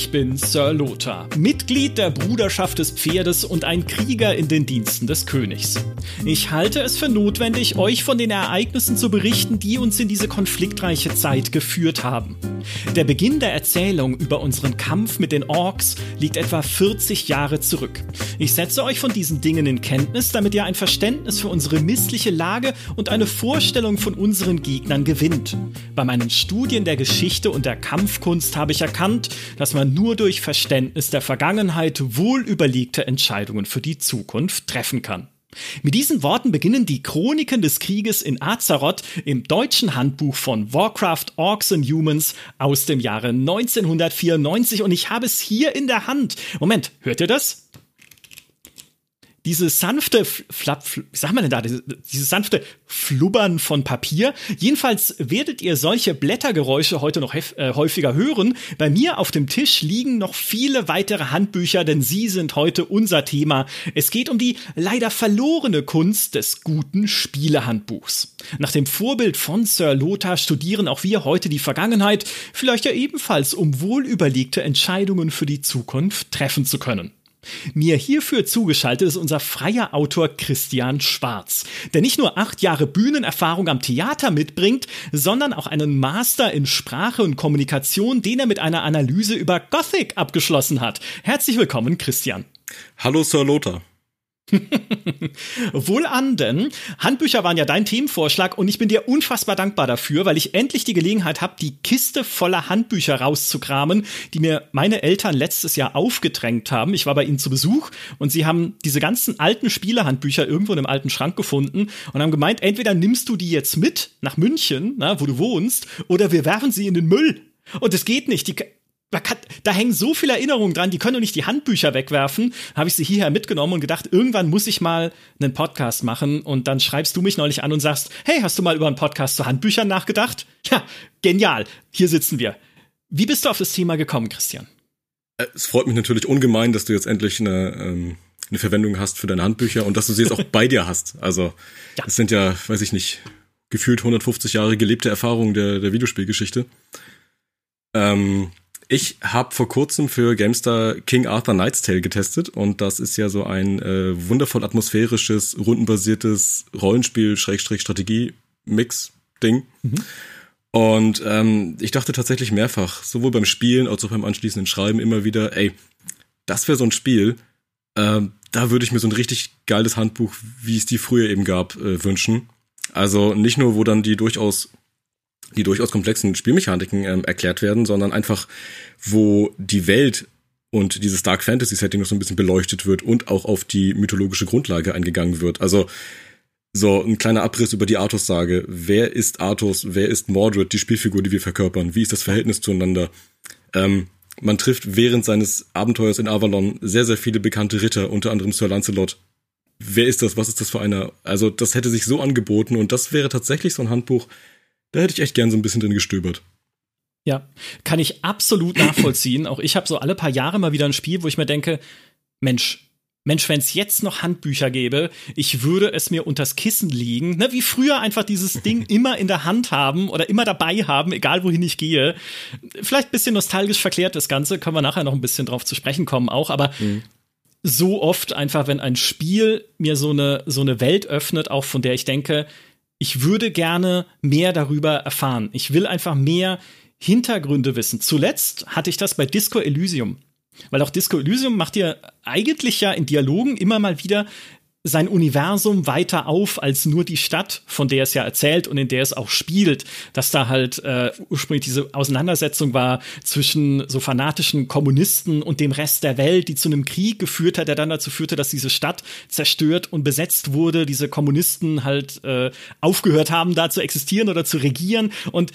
Ich bin Sir Lothar, Mitglied der Bruderschaft des Pferdes und ein Krieger in den Diensten des Königs. Ich halte es für notwendig, euch von den Ereignissen zu berichten, die uns in diese konfliktreiche Zeit geführt haben. Der Beginn der Erzählung über unseren Kampf mit den Orks liegt etwa 40 Jahre zurück. Ich setze euch von diesen Dingen in Kenntnis, damit ihr ein Verständnis für unsere missliche Lage und eine Vorstellung von unseren Gegnern gewinnt. Bei meinen Studien der Geschichte und der Kampfkunst habe ich erkannt, dass man nur durch Verständnis der Vergangenheit wohl überlegte Entscheidungen für die Zukunft treffen kann. Mit diesen Worten beginnen die Chroniken des Krieges in Azeroth im deutschen Handbuch von Warcraft Orcs and Humans aus dem Jahre 1994 und ich habe es hier in der Hand. Moment, hört ihr das? Diese sanfte Flapp, wie sagt man denn da, diese, dieses sanfte Flubbern von Papier. Jedenfalls werdet ihr solche Blättergeräusche heute noch äh, häufiger hören. Bei mir auf dem Tisch liegen noch viele weitere Handbücher, denn sie sind heute unser Thema. Es geht um die leider verlorene Kunst des guten Spielehandbuchs. Nach dem Vorbild von Sir Lothar studieren auch wir heute die Vergangenheit, vielleicht ja ebenfalls, um wohlüberlegte Entscheidungen für die Zukunft treffen zu können. Mir hierfür zugeschaltet ist unser freier Autor Christian Schwarz, der nicht nur acht Jahre Bühnenerfahrung am Theater mitbringt, sondern auch einen Master in Sprache und Kommunikation, den er mit einer Analyse über Gothic abgeschlossen hat. Herzlich willkommen, Christian. Hallo, Sir Lothar. Wohl an, denn Handbücher waren ja dein Themenvorschlag und ich bin dir unfassbar dankbar dafür, weil ich endlich die Gelegenheit habe, die Kiste voller Handbücher rauszukramen, die mir meine Eltern letztes Jahr aufgedrängt haben. Ich war bei ihnen zu Besuch und sie haben diese ganzen alten Spielehandbücher irgendwo in einem alten Schrank gefunden und haben gemeint, entweder nimmst du die jetzt mit nach München, na, wo du wohnst, oder wir werfen sie in den Müll. Und es geht nicht. Die, da, kann, da hängen so viele Erinnerungen dran, die können doch nicht die Handbücher wegwerfen. Habe ich sie hierher mitgenommen und gedacht, irgendwann muss ich mal einen Podcast machen. Und dann schreibst du mich neulich an und sagst, hey, hast du mal über einen Podcast zu Handbüchern nachgedacht? Ja, genial. Hier sitzen wir. Wie bist du auf das Thema gekommen, Christian? Äh, es freut mich natürlich ungemein, dass du jetzt endlich eine, ähm, eine Verwendung hast für deine Handbücher und dass du sie jetzt auch bei dir hast. Also, ja. das sind ja, weiß ich nicht, gefühlt 150 Jahre gelebte Erfahrung der, der Videospielgeschichte. Ähm, ich habe vor kurzem für Gamestar King Arthur Knight's Tale getestet und das ist ja so ein äh, wundervoll atmosphärisches, rundenbasiertes Rollenspiel-Strategie-Mix-Ding. Mhm. Und ähm, ich dachte tatsächlich mehrfach, sowohl beim Spielen als auch beim anschließenden Schreiben immer wieder, ey, das wäre so ein Spiel, äh, da würde ich mir so ein richtig geiles Handbuch, wie es die früher eben gab, äh, wünschen. Also nicht nur, wo dann die durchaus die durchaus komplexen Spielmechaniken ähm, erklärt werden, sondern einfach, wo die Welt und dieses Dark Fantasy Setting noch so ein bisschen beleuchtet wird und auch auf die mythologische Grundlage eingegangen wird. Also so ein kleiner Abriss über die Artus-Sage. Wer ist Artus? Wer ist Mordred, die Spielfigur, die wir verkörpern? Wie ist das Verhältnis zueinander? Ähm, man trifft während seines Abenteuers in Avalon sehr, sehr viele bekannte Ritter, unter anderem Sir Lancelot. Wer ist das? Was ist das für einer? Also, das hätte sich so angeboten und das wäre tatsächlich so ein Handbuch, da hätte ich echt gern so ein bisschen drin gestöbert. Ja, kann ich absolut nachvollziehen. Auch ich habe so alle paar Jahre mal wieder ein Spiel, wo ich mir denke, Mensch, Mensch, wenn es jetzt noch Handbücher gäbe, ich würde es mir unters Kissen legen. Ne, wie früher einfach dieses Ding immer in der Hand haben oder immer dabei haben, egal wohin ich gehe. Vielleicht ein bisschen nostalgisch verklärt das Ganze, können wir nachher noch ein bisschen drauf zu sprechen kommen auch, aber mhm. so oft einfach, wenn ein Spiel mir so eine, so eine Welt öffnet, auch von der ich denke, ich würde gerne mehr darüber erfahren. Ich will einfach mehr Hintergründe wissen. Zuletzt hatte ich das bei Disco Elysium. Weil auch Disco Elysium macht ja eigentlich ja in Dialogen immer mal wieder sein Universum weiter auf als nur die Stadt, von der es ja erzählt und in der es auch spielt, dass da halt äh, ursprünglich diese Auseinandersetzung war zwischen so fanatischen Kommunisten und dem Rest der Welt, die zu einem Krieg geführt hat, der dann dazu führte, dass diese Stadt zerstört und besetzt wurde, diese Kommunisten halt äh, aufgehört haben, da zu existieren oder zu regieren. Und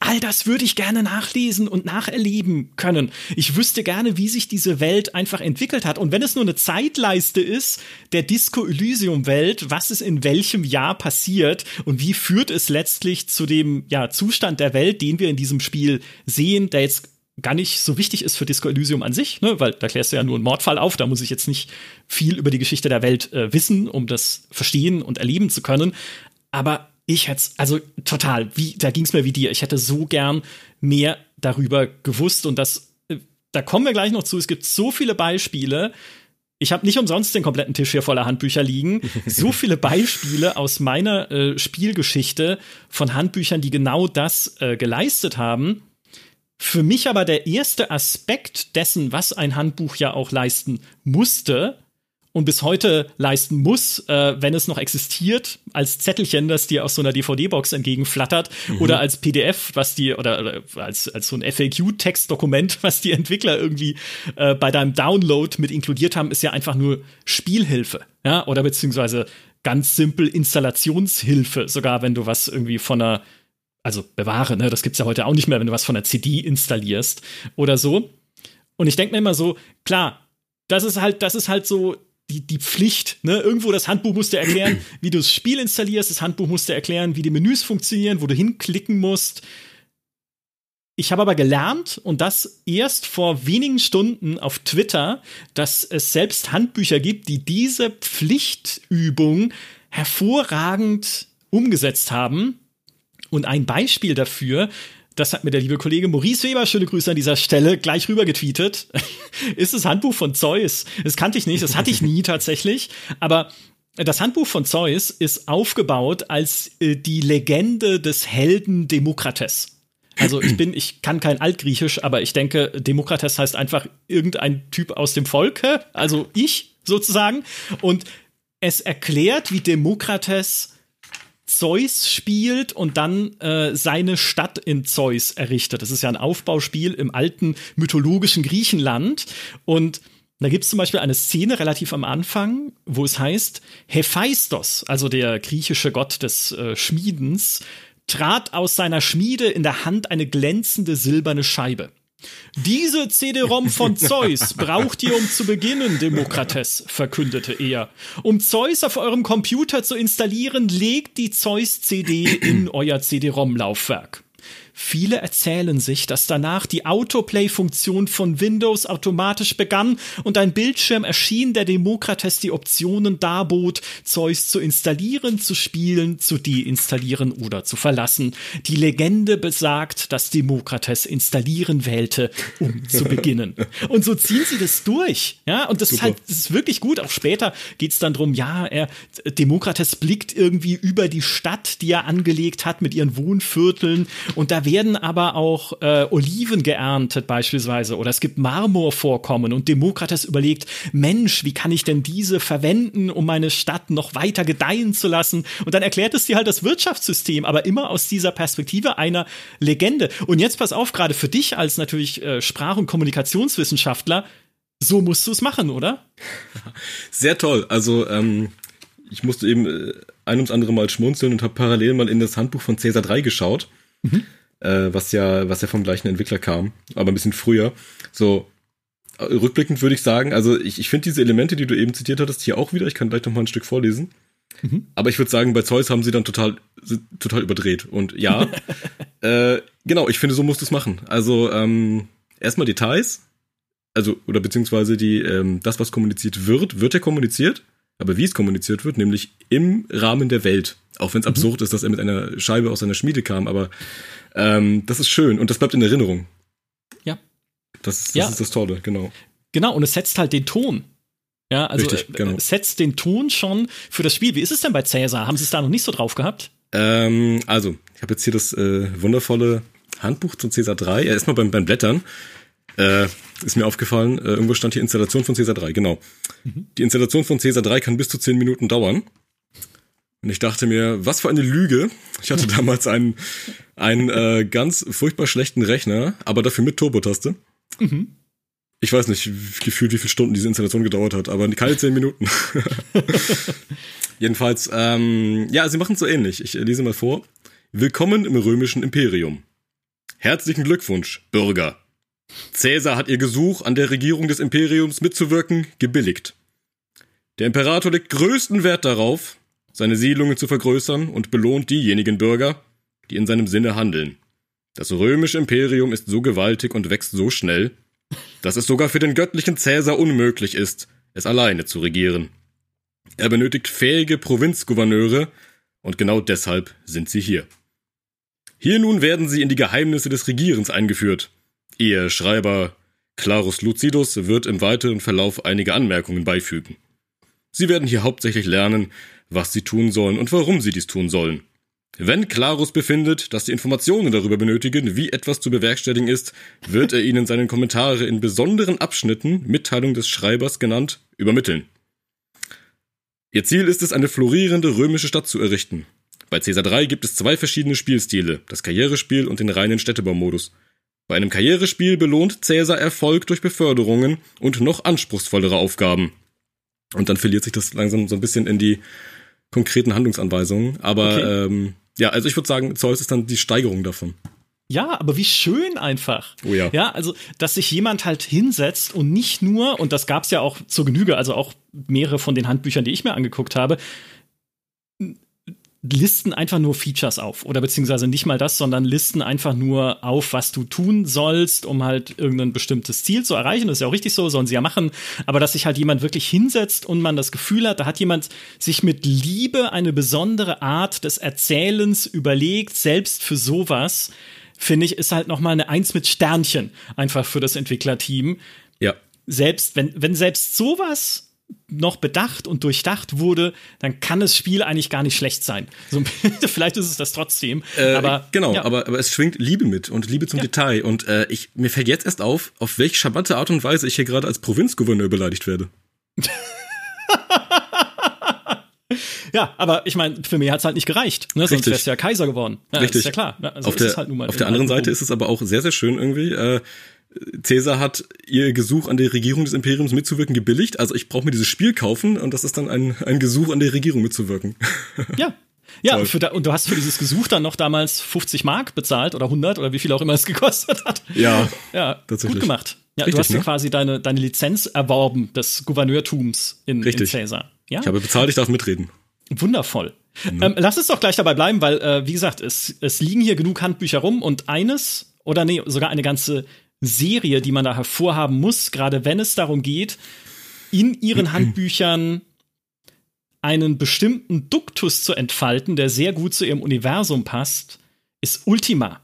All das würde ich gerne nachlesen und nacherleben können. Ich wüsste gerne, wie sich diese Welt einfach entwickelt hat. Und wenn es nur eine Zeitleiste ist, der Disco Elysium Welt, was ist in welchem Jahr passiert und wie führt es letztlich zu dem ja, Zustand der Welt, den wir in diesem Spiel sehen, der jetzt gar nicht so wichtig ist für Disco Elysium an sich, ne? weil da klärst du ja nur einen Mordfall auf, da muss ich jetzt nicht viel über die Geschichte der Welt äh, wissen, um das verstehen und erleben zu können. Aber ich hätte also total, wie, da ging es mir wie dir. Ich hätte so gern mehr darüber gewusst und das äh, da kommen wir gleich noch zu. Es gibt so viele Beispiele. Ich habe nicht umsonst den kompletten Tisch hier voller Handbücher liegen. So viele Beispiele aus meiner äh, Spielgeschichte von Handbüchern, die genau das äh, geleistet haben. Für mich aber der erste Aspekt dessen, was ein Handbuch ja auch leisten musste, und bis heute leisten muss, äh, wenn es noch existiert, als Zettelchen, das dir aus so einer DVD-Box entgegenflattert mhm. oder als PDF, was die oder, oder als als so ein FAQ-Textdokument, was die Entwickler irgendwie äh, bei deinem Download mit inkludiert haben, ist ja einfach nur Spielhilfe, ja oder beziehungsweise ganz simpel Installationshilfe, sogar wenn du was irgendwie von einer also bewahre, ne, das gibt's ja heute auch nicht mehr, wenn du was von einer CD installierst oder so. Und ich denke mir immer so, klar, das ist halt, das ist halt so die, die Pflicht. Ne? Irgendwo das Handbuch musst du erklären, wie du das Spiel installierst. Das Handbuch musst du erklären, wie die Menüs funktionieren, wo du hinklicken musst. Ich habe aber gelernt, und das erst vor wenigen Stunden auf Twitter, dass es selbst Handbücher gibt, die diese Pflichtübung hervorragend umgesetzt haben. Und ein Beispiel dafür das hat mir der liebe Kollege Maurice Weber, schöne Grüße an dieser Stelle, gleich rüber getweetet. ist das Handbuch von Zeus. Das kannte ich nicht, das hatte ich nie tatsächlich. Aber das Handbuch von Zeus ist aufgebaut als äh, die Legende des Helden Demokrates. Also ich bin, ich kann kein Altgriechisch, aber ich denke, Demokrates heißt einfach irgendein Typ aus dem Volke, also ich sozusagen. Und es erklärt, wie Demokrates Zeus spielt und dann äh, seine Stadt in Zeus errichtet. Das ist ja ein Aufbauspiel im alten mythologischen Griechenland. Und da gibt es zum Beispiel eine Szene relativ am Anfang, wo es heißt, Hephaistos, also der griechische Gott des äh, Schmiedens, trat aus seiner Schmiede in der Hand eine glänzende silberne Scheibe. Diese CD-ROM von Zeus braucht ihr, um zu beginnen, Demokrates, verkündete er. Um Zeus auf eurem Computer zu installieren, legt die Zeus-CD in euer CD-ROM-Laufwerk. Viele erzählen sich, dass danach die Autoplay-Funktion von Windows automatisch begann und ein Bildschirm erschien, der Demokrates die Optionen darbot, Zeus zu installieren, zu spielen, zu deinstallieren oder zu verlassen. Die Legende besagt, dass Demokrates installieren wählte, um zu beginnen. Und so ziehen sie das durch. Ja, und das ist halt, das ist wirklich gut. Auch später geht's dann drum, ja, er, Demokrates blickt irgendwie über die Stadt, die er angelegt hat mit ihren Wohnvierteln und da werden aber auch äh, Oliven geerntet beispielsweise oder es gibt Marmorvorkommen und Demokrates überlegt, Mensch, wie kann ich denn diese verwenden, um meine Stadt noch weiter gedeihen zu lassen? Und dann erklärt es dir halt das Wirtschaftssystem, aber immer aus dieser Perspektive einer Legende. Und jetzt pass auf, gerade für dich als natürlich äh, Sprach- und Kommunikationswissenschaftler, so musst du es machen, oder? Sehr toll. Also ähm, ich musste eben äh, ein ums andere Mal schmunzeln und habe parallel mal in das Handbuch von Cäsar 3 geschaut. Mhm äh, was ja, was ja vom gleichen Entwickler kam, aber ein bisschen früher. So, äh, rückblickend würde ich sagen, also ich, ich finde diese Elemente, die du eben zitiert hattest, hier auch wieder. Ich kann gleich noch mal ein Stück vorlesen. Mhm. Aber ich würde sagen, bei Zeus haben sie dann total, total überdreht. Und ja, äh, genau, ich finde, so musst du es machen. Also ähm, erstmal Details, also oder beziehungsweise die, ähm, das, was kommuniziert wird, wird ja kommuniziert. Aber wie es kommuniziert wird, nämlich im Rahmen der Welt. Auch wenn es mhm. absurd ist, dass er mit einer Scheibe aus seiner Schmiede kam, aber ähm, das ist schön und das bleibt in Erinnerung. Ja. Das, das ja. ist das Tolle, genau. Genau, und es setzt halt den Ton. Ja, also Richtig, äh, genau. es setzt den Ton schon für das Spiel. Wie ist es denn bei Cäsar? Haben Sie es da noch nicht so drauf gehabt? Ähm, also, ich habe jetzt hier das äh, wundervolle Handbuch zum Cäsar 3. Ja, erstmal beim, beim Blättern. Äh, ist mir aufgefallen, äh, irgendwo stand hier Installation von Cäsar 3, genau. Mhm. Die Installation von Cäsar 3 kann bis zu 10 Minuten dauern. Und ich dachte mir, was für eine Lüge. Ich hatte damals einen, einen äh, ganz furchtbar schlechten Rechner, aber dafür mit Turbotaste. Mhm. Ich weiß nicht, gefühlt, wie viele Stunden diese Installation gedauert hat, aber keine zehn Minuten. Jedenfalls, ähm, ja, sie machen es so ähnlich. Ich lese mal vor. Willkommen im römischen Imperium. Herzlichen Glückwunsch, Bürger. Cäsar hat ihr Gesuch, an der Regierung des Imperiums mitzuwirken, gebilligt. Der Imperator legt größten Wert darauf, seine Siedlungen zu vergrößern und belohnt diejenigen Bürger, die in seinem Sinne handeln. Das römische Imperium ist so gewaltig und wächst so schnell, dass es sogar für den göttlichen Cäsar unmöglich ist, es alleine zu regieren. Er benötigt fähige Provinzgouverneure, und genau deshalb sind sie hier. Hier nun werden sie in die Geheimnisse des Regierens eingeführt. Ihr Schreiber Clarus Lucidus wird im weiteren Verlauf einige Anmerkungen beifügen. Sie werden hier hauptsächlich lernen, was sie tun sollen und warum sie dies tun sollen. Wenn Clarus befindet, dass sie Informationen darüber benötigen, wie etwas zu bewerkstelligen ist, wird er ihnen seine Kommentare in besonderen Abschnitten, Mitteilung des Schreibers genannt, übermitteln. Ihr Ziel ist es, eine florierende römische Stadt zu errichten. Bei Caesar 3 gibt es zwei verschiedene Spielstile, das Karrierespiel und den reinen Städtebaumodus. Bei einem Karrierespiel belohnt Caesar Erfolg durch Beförderungen und noch anspruchsvollere Aufgaben. Und dann verliert sich das langsam so ein bisschen in die konkreten Handlungsanweisungen. Aber okay. ähm, ja, also ich würde sagen, Zeus ist dann die Steigerung davon. Ja, aber wie schön einfach. Oh ja. Ja, also, dass sich jemand halt hinsetzt und nicht nur, und das gab's ja auch zur Genüge, also auch mehrere von den Handbüchern, die ich mir angeguckt habe, listen einfach nur Features auf oder beziehungsweise nicht mal das, sondern listen einfach nur auf, was du tun sollst, um halt irgendein bestimmtes Ziel zu erreichen. Das ist ja auch richtig so, sollen sie ja machen. Aber dass sich halt jemand wirklich hinsetzt und man das Gefühl hat, da hat jemand sich mit Liebe eine besondere Art des Erzählens überlegt, selbst für sowas, finde ich, ist halt noch mal eine Eins mit Sternchen einfach für das Entwicklerteam. Ja. Selbst wenn wenn selbst sowas noch bedacht und durchdacht wurde, dann kann das Spiel eigentlich gar nicht schlecht sein. So, vielleicht ist es das trotzdem. Äh, aber genau, ja. aber, aber es schwingt Liebe mit und Liebe zum ja. Detail. Und äh, ich, mir fällt jetzt erst auf, auf welche charmante Art und Weise ich hier gerade als Provinzgouverneur beleidigt werde. ja, aber ich meine, für mich hat es halt nicht gereicht. Ne? Sonst wärst du ja Kaiser geworden. Ja, Richtig. Ist ja klar. Also auf der, halt auf der anderen Seite ist es aber auch sehr, sehr schön irgendwie. Äh, Cäsar hat ihr Gesuch an der Regierung des Imperiums mitzuwirken gebilligt. Also ich brauche mir dieses Spiel kaufen und das ist dann ein, ein Gesuch an der Regierung mitzuwirken. Ja. Ja, da, und du hast für dieses Gesuch dann noch damals 50 Mark bezahlt oder 100 oder wie viel auch immer es gekostet hat. Ja, ja tatsächlich. Gut gemacht. Ja, Richtig, du hast ne? quasi deine, deine Lizenz erworben des Gouverneurtums in, Richtig. in Caesar. Ja? Ich habe bezahlt, ich darf mitreden. Wundervoll. Mhm. Ähm, lass es doch gleich dabei bleiben, weil, äh, wie gesagt, es, es liegen hier genug Handbücher rum und eines oder nee, sogar eine ganze Serie, die man da hervorhaben muss, gerade wenn es darum geht, in ihren Handbüchern einen bestimmten Duktus zu entfalten, der sehr gut zu ihrem Universum passt, ist Ultima.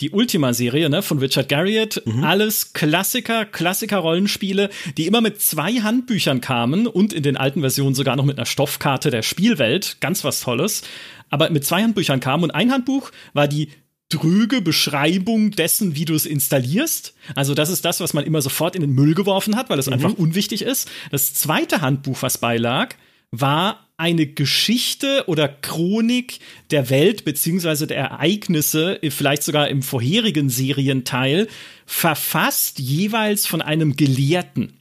Die Ultima-Serie ne, von Richard Garriott, mhm. alles Klassiker, Klassiker-Rollenspiele, die immer mit zwei Handbüchern kamen und in den alten Versionen sogar noch mit einer Stoffkarte der Spielwelt, ganz was Tolles, aber mit zwei Handbüchern kamen und ein Handbuch war die dröge Beschreibung dessen, wie du es installierst. Also das ist das, was man immer sofort in den Müll geworfen hat, weil es mhm. einfach unwichtig ist. Das zweite Handbuch, was beilag, war eine Geschichte oder Chronik der Welt beziehungsweise der Ereignisse, vielleicht sogar im vorherigen Serienteil, verfasst jeweils von einem Gelehrten.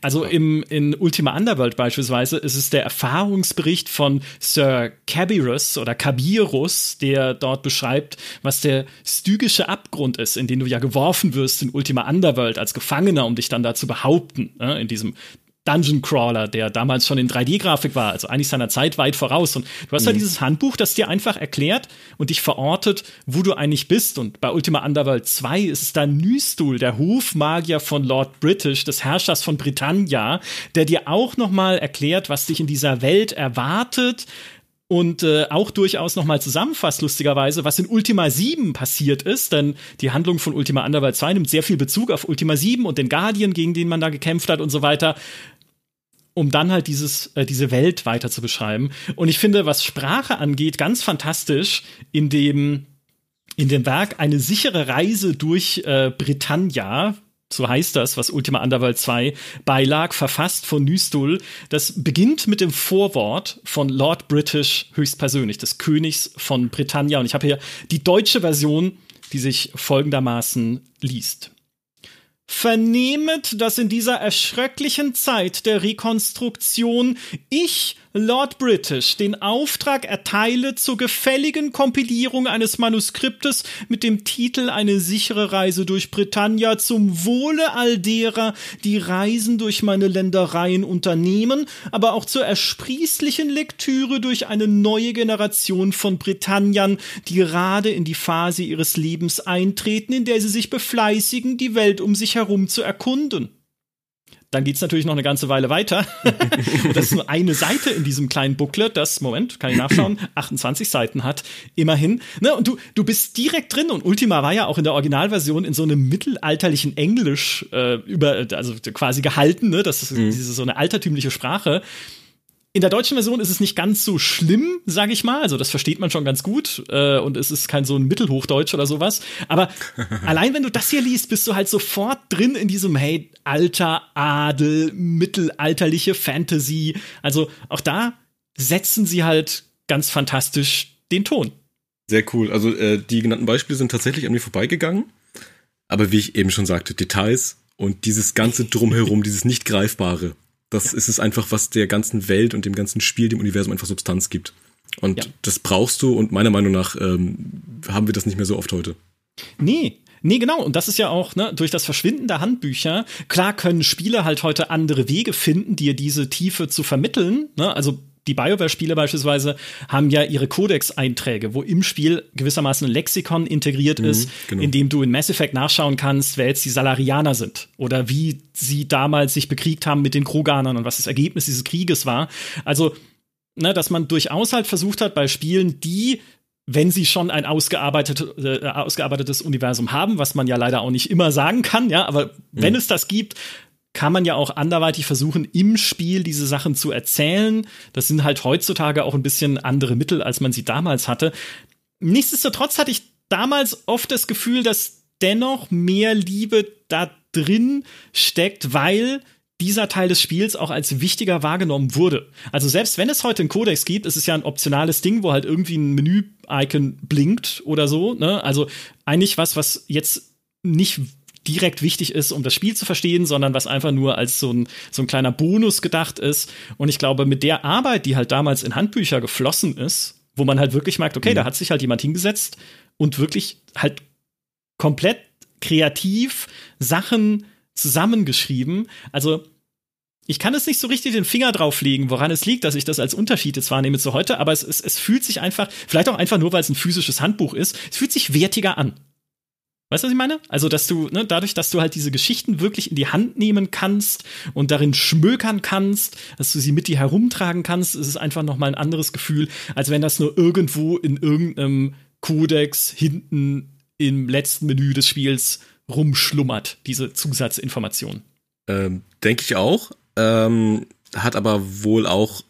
Also im, in Ultima Underworld beispielsweise ist es der Erfahrungsbericht von Sir Cabirus oder Cabirus, der dort beschreibt, was der stygische Abgrund ist, in den du ja geworfen wirst in Ultima Underworld als Gefangener, um dich dann da zu behaupten, ne, in diesem Dungeon Crawler, der damals schon in 3D-Grafik war, also eigentlich seiner Zeit weit voraus. Und du hast mhm. ja dieses Handbuch, das dir einfach erklärt und dich verortet, wo du eigentlich bist. Und bei Ultima Underworld 2 ist es da Nystul, der Hofmagier von Lord British, des Herrschers von Britannia, der dir auch noch mal erklärt, was dich in dieser Welt erwartet, und äh, auch durchaus nochmal zusammenfasst, lustigerweise, was in Ultima 7 passiert ist, denn die Handlung von Ultima Underworld 2 nimmt sehr viel Bezug auf Ultima 7 und den Guardian, gegen den man da gekämpft hat und so weiter um dann halt dieses, äh, diese Welt weiter zu beschreiben. Und ich finde, was Sprache angeht, ganz fantastisch, in dem, in dem Werk eine sichere Reise durch äh, Britannia, so heißt das, was Ultima Underworld 2 beilag, verfasst von Nystul. Das beginnt mit dem Vorwort von Lord British höchstpersönlich, des Königs von Britannia. Und ich habe hier die deutsche Version, die sich folgendermaßen liest. Vernehmet, dass in dieser erschröcklichen Zeit der Rekonstruktion ich Lord British den Auftrag erteile zur gefälligen Kompilierung eines Manuskriptes mit dem Titel Eine sichere Reise durch Britannia zum Wohle all derer, die Reisen durch meine Ländereien unternehmen, aber auch zur ersprießlichen Lektüre durch eine neue Generation von Britanniern, die gerade in die Phase ihres Lebens eintreten, in der sie sich befleißigen, die Welt um sich herum zu erkunden. Dann geht's natürlich noch eine ganze Weile weiter. das ist nur eine Seite in diesem kleinen Booklet, das, Moment, kann ich nachschauen, 28 Seiten hat, immerhin. Ne, und du, du bist direkt drin und Ultima war ja auch in der Originalversion in so einem mittelalterlichen Englisch äh, über, also quasi gehalten, ne? Das ist mhm. diese so eine altertümliche Sprache. In der deutschen Version ist es nicht ganz so schlimm, sage ich mal. Also das versteht man schon ganz gut äh, und es ist kein so ein Mittelhochdeutsch oder sowas. Aber allein wenn du das hier liest, bist du halt sofort drin in diesem hey alter Adel, mittelalterliche Fantasy. Also auch da setzen sie halt ganz fantastisch den Ton. Sehr cool. Also äh, die genannten Beispiele sind tatsächlich an mir vorbeigegangen. Aber wie ich eben schon sagte, Details und dieses ganze drumherum, dieses nicht greifbare das ja. ist es einfach, was der ganzen Welt und dem ganzen Spiel, dem Universum einfach Substanz gibt. Und ja. das brauchst du und meiner Meinung nach ähm, haben wir das nicht mehr so oft heute. Nee, Nee, genau. Und das ist ja auch, ne, durch das Verschwinden der Handbücher, klar können Spieler halt heute andere Wege finden, dir diese Tiefe zu vermitteln. Ne? Also die BioWare-Spiele beispielsweise haben ja ihre Codex-Einträge, wo im Spiel gewissermaßen ein Lexikon integriert mhm, ist, genau. in dem du in Mass Effect nachschauen kannst, wer jetzt die Salarianer sind oder wie sie damals sich bekriegt haben mit den Kroganern und was das Ergebnis dieses Krieges war. Also, ne, dass man durchaus halt versucht hat, bei Spielen, die wenn sie schon ein ausgearbeitet, äh, ausgearbeitetes Universum haben, was man ja leider auch nicht immer sagen kann, ja, aber wenn mhm. es das gibt, kann man ja auch anderweitig versuchen, im Spiel diese Sachen zu erzählen. Das sind halt heutzutage auch ein bisschen andere Mittel, als man sie damals hatte. Nichtsdestotrotz hatte ich damals oft das Gefühl, dass dennoch mehr Liebe da drin steckt, weil dieser Teil des Spiels auch als wichtiger wahrgenommen wurde. Also selbst wenn es heute einen Codex gibt, ist es ja ein optionales Ding, wo halt irgendwie ein Menü-Icon blinkt oder so. Ne? Also eigentlich was, was jetzt nicht direkt wichtig ist, um das Spiel zu verstehen, sondern was einfach nur als so ein, so ein kleiner Bonus gedacht ist. Und ich glaube, mit der Arbeit, die halt damals in Handbücher geflossen ist, wo man halt wirklich merkt, okay, mhm. da hat sich halt jemand hingesetzt und wirklich halt komplett kreativ Sachen zusammengeschrieben. Also ich kann es nicht so richtig den Finger drauflegen, woran es liegt, dass ich das als Unterschied jetzt wahrnehme zu heute, aber es, es, es fühlt sich einfach, vielleicht auch einfach nur, weil es ein physisches Handbuch ist, es fühlt sich wertiger an. Weißt du, was ich meine? Also, dass du, ne, dadurch, dass du halt diese Geschichten wirklich in die Hand nehmen kannst und darin schmökern kannst, dass du sie mit dir herumtragen kannst, ist es einfach nochmal ein anderes Gefühl, als wenn das nur irgendwo in irgendeinem Kodex hinten im letzten Menü des Spiels rumschlummert, diese Zusatzinformation. Ähm, Denke ich auch. Ähm, hat aber wohl auch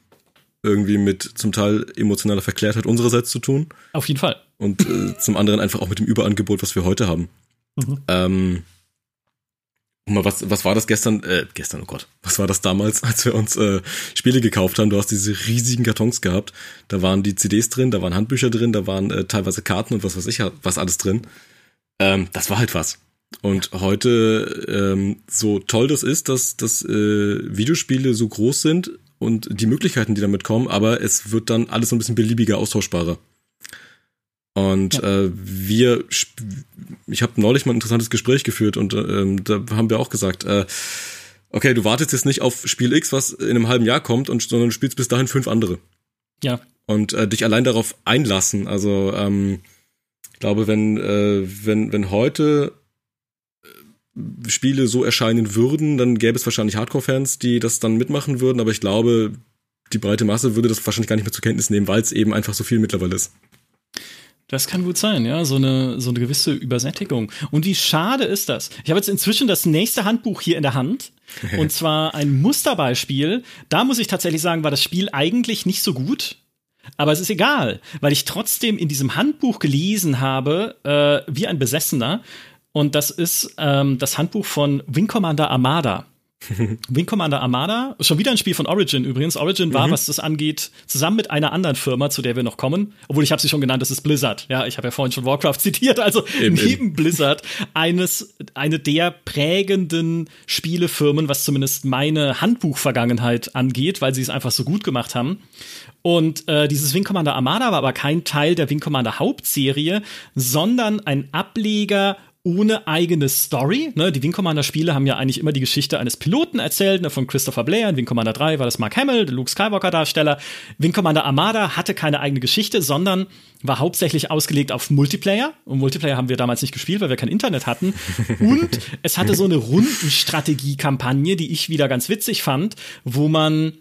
irgendwie mit zum Teil emotionaler Verklärtheit unsererseits zu tun. Auf jeden Fall und äh, zum anderen einfach auch mit dem Überangebot, was wir heute haben. Mhm. Ähm, mal, was, was war das gestern? Äh, gestern, oh Gott, was war das damals, als wir uns äh, Spiele gekauft haben? Du hast diese riesigen Kartons gehabt. Da waren die CDs drin, da waren Handbücher drin, da waren äh, teilweise Karten und was weiß ich, was alles drin. Ähm, das war halt was. Und heute, ähm, so toll das ist, dass, dass äh, Videospiele so groß sind und die Möglichkeiten, die damit kommen, aber es wird dann alles so ein bisschen beliebiger, austauschbarer. Und ja. äh, wir, ich habe neulich mal ein interessantes Gespräch geführt und ähm, da haben wir auch gesagt, äh, okay, du wartest jetzt nicht auf Spiel X, was in einem halben Jahr kommt, und, sondern du spielst bis dahin fünf andere. Ja. Und äh, dich allein darauf einlassen. Also ähm, ich glaube, wenn, äh, wenn, wenn heute äh, Spiele so erscheinen würden, dann gäbe es wahrscheinlich Hardcore-Fans, die das dann mitmachen würden, aber ich glaube, die breite Masse würde das wahrscheinlich gar nicht mehr zur Kenntnis nehmen, weil es eben einfach so viel mittlerweile ist. Das kann gut sein, ja, so eine, so eine gewisse Übersättigung. Und wie schade ist das? Ich habe jetzt inzwischen das nächste Handbuch hier in der Hand. und zwar ein Musterbeispiel. Da muss ich tatsächlich sagen, war das Spiel eigentlich nicht so gut. Aber es ist egal, weil ich trotzdem in diesem Handbuch gelesen habe, äh, wie ein Besessener. Und das ist ähm, das Handbuch von Wing Commander Armada. Wing Commander Armada, schon wieder ein Spiel von Origin übrigens. Origin war, mhm. was das angeht, zusammen mit einer anderen Firma, zu der wir noch kommen, obwohl ich habe sie schon genannt, das ist Blizzard. Ja, ich habe ja vorhin schon Warcraft zitiert, also eben, neben eben. Blizzard eines eine der prägenden Spielefirmen, was zumindest meine Handbuchvergangenheit angeht, weil sie es einfach so gut gemacht haben. Und äh, dieses Wing Commander Armada war aber kein Teil der Wing Commander Hauptserie, sondern ein Ableger ohne eigene Story. Ne? Die Wing Commander Spiele haben ja eigentlich immer die Geschichte eines Piloten erzählt, ne? von Christopher Blair. In Wing Commander 3 war das Mark Hamill, der Luke Skywalker Darsteller. Wing Commander Armada hatte keine eigene Geschichte, sondern war hauptsächlich ausgelegt auf Multiplayer. Und Multiplayer haben wir damals nicht gespielt, weil wir kein Internet hatten. Und es hatte so eine Rundenstrategie-Kampagne, die ich wieder ganz witzig fand, wo man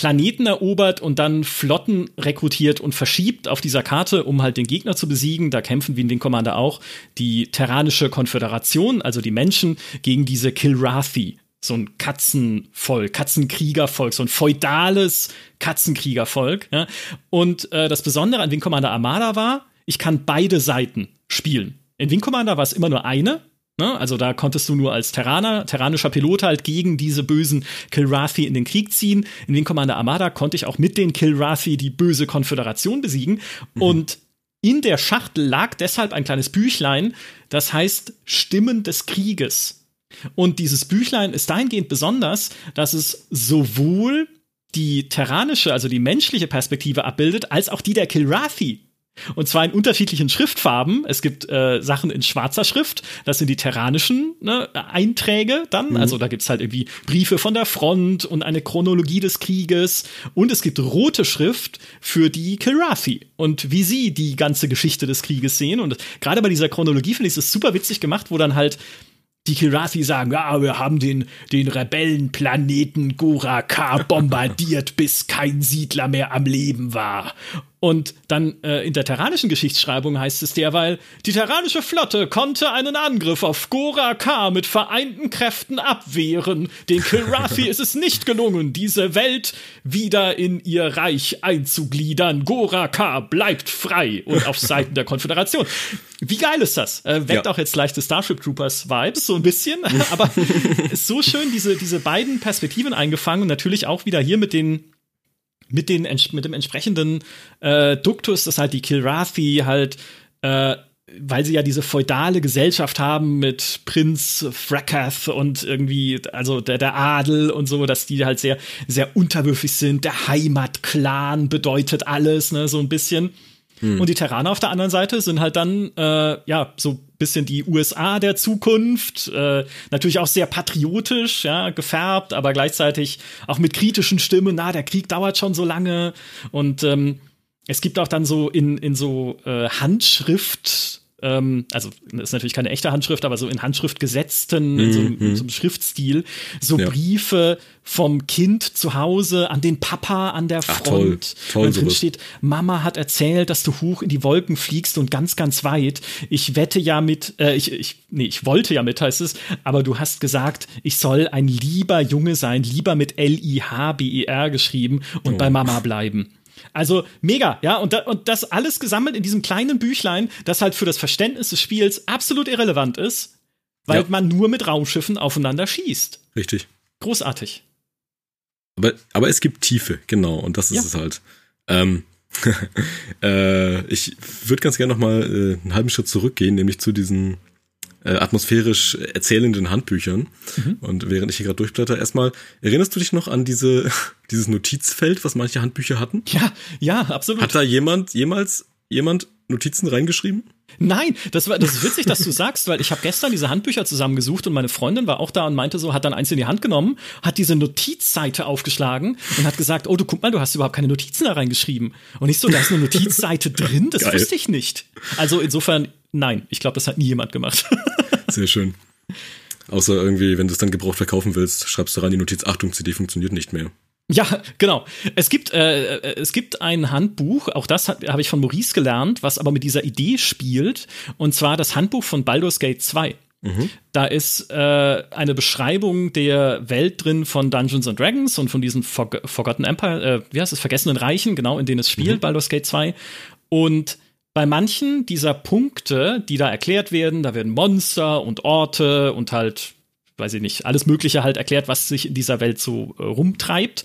Planeten erobert und dann Flotten rekrutiert und verschiebt auf dieser Karte, um halt den Gegner zu besiegen. Da kämpfen wie in den Commander auch die Terranische Konföderation, also die Menschen, gegen diese Kilrathi. So ein Katzenvolk, Katzenkriegervolk, so ein feudales Katzenkriegervolk. Ja? Und äh, das Besondere an Wing Commander Armada war, ich kann beide Seiten spielen. In Wing Commander war es immer nur eine, Ne? Also da konntest du nur als Terraner, terranischer Pilot halt gegen diese bösen Kilrathi in den Krieg ziehen. In den Commander Armada konnte ich auch mit den Kilrathi die böse Konföderation besiegen. Mhm. Und in der Schachtel lag deshalb ein kleines Büchlein, das heißt Stimmen des Krieges. Und dieses Büchlein ist dahingehend besonders, dass es sowohl die terranische, also die menschliche Perspektive abbildet, als auch die der Kilrathi. Und zwar in unterschiedlichen Schriftfarben. Es gibt äh, Sachen in schwarzer Schrift, das sind die terranischen ne, Einträge dann. Mhm. Also da gibt's halt irgendwie Briefe von der Front und eine Chronologie des Krieges. Und es gibt rote Schrift für die Kilrathi und wie sie die ganze Geschichte des Krieges sehen. Und gerade bei dieser Chronologie finde ich es super witzig gemacht, wo dann halt die Kilrathi sagen, ja, wir haben den, den Rebellenplaneten Goraka bombardiert, bis kein Siedler mehr am Leben war. Und dann äh, in der terranischen Geschichtsschreibung heißt es derweil, die terranische Flotte konnte einen Angriff auf Gora K mit vereinten Kräften abwehren. Den Kilrathi ist es nicht gelungen, diese Welt wieder in ihr Reich einzugliedern. Gora K bleibt frei und auf Seiten der Konföderation. Wie geil ist das? Äh, weckt ja. auch jetzt leichte Starship Troopers Vibes, so ein bisschen. Aber ist so schön, diese, diese beiden Perspektiven eingefangen und natürlich auch wieder hier mit den mit, den, mit dem entsprechenden äh, Duktus, dass halt die Kilrathi halt äh, weil sie ja diese feudale Gesellschaft haben mit Prinz Frakath und irgendwie, also der, der Adel und so, dass die halt sehr, sehr unterwürfig sind. Der Heimatclan bedeutet alles, ne, so ein bisschen. Hm. Und die Terraner auf der anderen Seite sind halt dann, äh, ja, so bisschen die USA der Zukunft, äh, natürlich auch sehr patriotisch, ja, gefärbt, aber gleichzeitig auch mit kritischen Stimmen, na, der Krieg dauert schon so lange. Und ähm, es gibt auch dann so in, in so äh, Handschrift ähm, also das ist natürlich keine echte Handschrift, aber so in Handschrift gesetzten, in so, in mhm. so einem Schriftstil, so ja. Briefe vom Kind zu Hause an den Papa an der Front. Ach, toll. Toll, und drin steht, Mama hat erzählt, dass du hoch in die Wolken fliegst und ganz, ganz weit. Ich wette ja mit, äh, ich, ich, nee, ich wollte ja mit, heißt es, aber du hast gesagt, ich soll ein lieber Junge sein, lieber mit L-I-H-B-E-R geschrieben und oh. bei Mama bleiben. Also mega, ja, und, da, und das alles gesammelt in diesem kleinen Büchlein, das halt für das Verständnis des Spiels absolut irrelevant ist, weil ja. man nur mit Raumschiffen aufeinander schießt. Richtig. Großartig. Aber, aber es gibt Tiefe, genau, und das ist ja. es halt. Ähm, äh, ich würde ganz gerne noch mal äh, einen halben Schritt zurückgehen, nämlich zu diesen äh, atmosphärisch erzählenden Handbüchern. Mhm. Und während ich hier gerade durchblätter, erstmal, erinnerst du dich noch an diese, dieses Notizfeld, was manche Handbücher hatten? Ja, ja, absolut. Hat da jemand, jemals jemand Notizen reingeschrieben? Nein, das war das ist witzig, dass du sagst, weil ich habe gestern diese Handbücher zusammengesucht und meine Freundin war auch da und meinte so, hat dann eins in die Hand genommen, hat diese Notizseite aufgeschlagen und hat gesagt, oh, du guck mal, du hast überhaupt keine Notizen da reingeschrieben. Und ich so, da ist eine Notizseite drin, das Geil. wusste ich nicht. Also insofern, nein, ich glaube, das hat nie jemand gemacht. Sehr schön. Außer irgendwie, wenn du es dann gebraucht verkaufen willst, schreibst du rein die Notiz, Achtung, CD funktioniert nicht mehr. Ja, genau. Es gibt, äh, äh, es gibt ein Handbuch, auch das habe ich von Maurice gelernt, was aber mit dieser Idee spielt, und zwar das Handbuch von Baldur's Gate 2. Mhm. Da ist äh, eine Beschreibung der Welt drin von Dungeons and Dragons und von diesen For Forgotten Empire, äh, wie heißt es, Vergessenen Reichen, genau, in denen es spielt, mhm. Baldur's Gate 2. Und bei manchen dieser Punkte, die da erklärt werden, da werden Monster und Orte und halt weiß ich nicht, alles Mögliche halt erklärt, was sich in dieser Welt so äh, rumtreibt.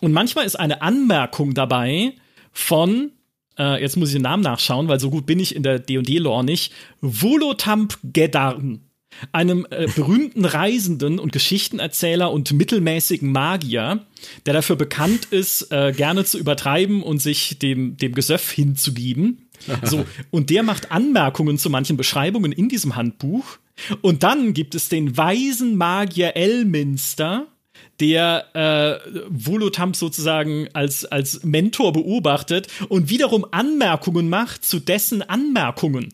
Und manchmal ist eine Anmerkung dabei von, äh, jetzt muss ich den Namen nachschauen, weil so gut bin ich in der D&D-Lore nicht, Volotamp Gedarn einem äh, berühmten Reisenden und Geschichtenerzähler und mittelmäßigen Magier, der dafür bekannt ist, äh, gerne zu übertreiben und sich dem, dem Gesöff hinzugeben. So, und der macht Anmerkungen zu manchen Beschreibungen in diesem Handbuch. Und dann gibt es den weisen Magier Elminster, der äh, Volotamp sozusagen als, als Mentor beobachtet und wiederum Anmerkungen macht zu dessen Anmerkungen.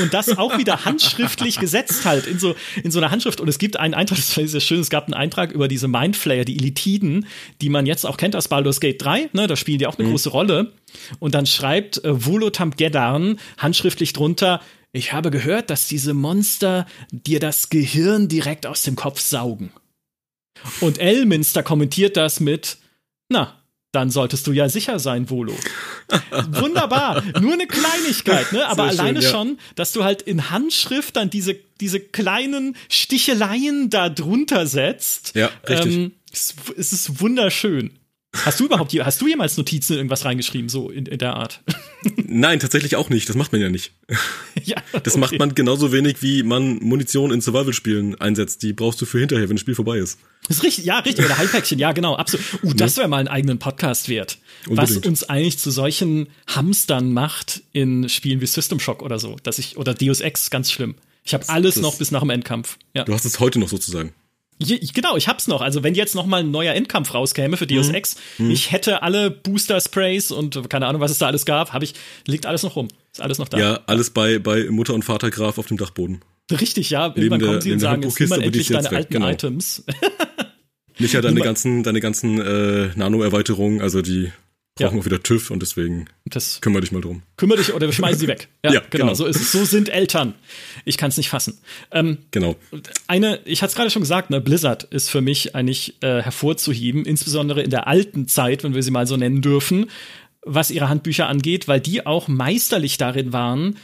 Und das auch wieder handschriftlich gesetzt halt in so, in so einer Handschrift. Und es gibt einen Eintrag, das war sehr schön, es gab einen Eintrag über diese Mindflayer, die Elitiden, die man jetzt auch kennt aus Baldur's Gate 3, ne, da spielen die auch eine mhm. große Rolle. Und dann schreibt äh, Volotamp Geddarn handschriftlich drunter, ich habe gehört, dass diese Monster dir das Gehirn direkt aus dem Kopf saugen. Und Elminster kommentiert das mit, na, dann solltest du ja sicher sein, Volo. Wunderbar. Nur eine Kleinigkeit, ne? Aber schön, alleine ja. schon, dass du halt in Handschrift dann diese, diese kleinen Sticheleien da drunter setzt. Ja, richtig. Ähm, es, es ist wunderschön. Hast du überhaupt, hast du jemals Notizen in irgendwas reingeschrieben, so in, in der Art? Nein, tatsächlich auch nicht. Das macht man ja nicht. ja, das okay. macht man genauso wenig, wie man Munition in Survival-Spielen einsetzt. Die brauchst du für hinterher, wenn das Spiel vorbei ist. Das ist richtig, ja, richtig. Oder Heilpäckchen, ja, genau, absolut. Uh, das wäre mal einen eigenen Podcast wert. Unbedingt. Was uns eigentlich zu solchen Hamstern macht in Spielen wie System Shock oder so. Dass ich, oder Deus Ex, ganz schlimm. Ich habe alles das, noch bis nach dem Endkampf. Ja. Du hast es heute noch sozusagen. Ich, genau, ich hab's noch. Also wenn jetzt noch mal ein neuer Endkampf rauskäme für Deus mhm. Ex, mhm. ich hätte alle Booster Sprays und keine Ahnung, was es da alles gab, habe ich liegt alles noch rum. Ist alles noch da. Ja, alles bei bei Mutter und Vater Graf auf dem Dachboden. Richtig, ja. Irgendwann kommen sie und sagen, jetzt nimm mal endlich deine alten genau. Items. Nicht ja deine ganzen deine ganzen äh, Nano-Erweiterungen, also die brauchen ja. auch wieder TÜV und deswegen das kümmere dich mal drum. Kümmere dich oder wir schmeißen sie weg. Ja, ja genau. genau. So ist es. So sind Eltern. Ich kann es nicht fassen. Ähm, genau. Eine, ich hatte es gerade schon gesagt, ne, Blizzard ist für mich eigentlich äh, hervorzuheben, insbesondere in der alten Zeit, wenn wir sie mal so nennen dürfen, was ihre Handbücher angeht, weil die auch meisterlich darin waren,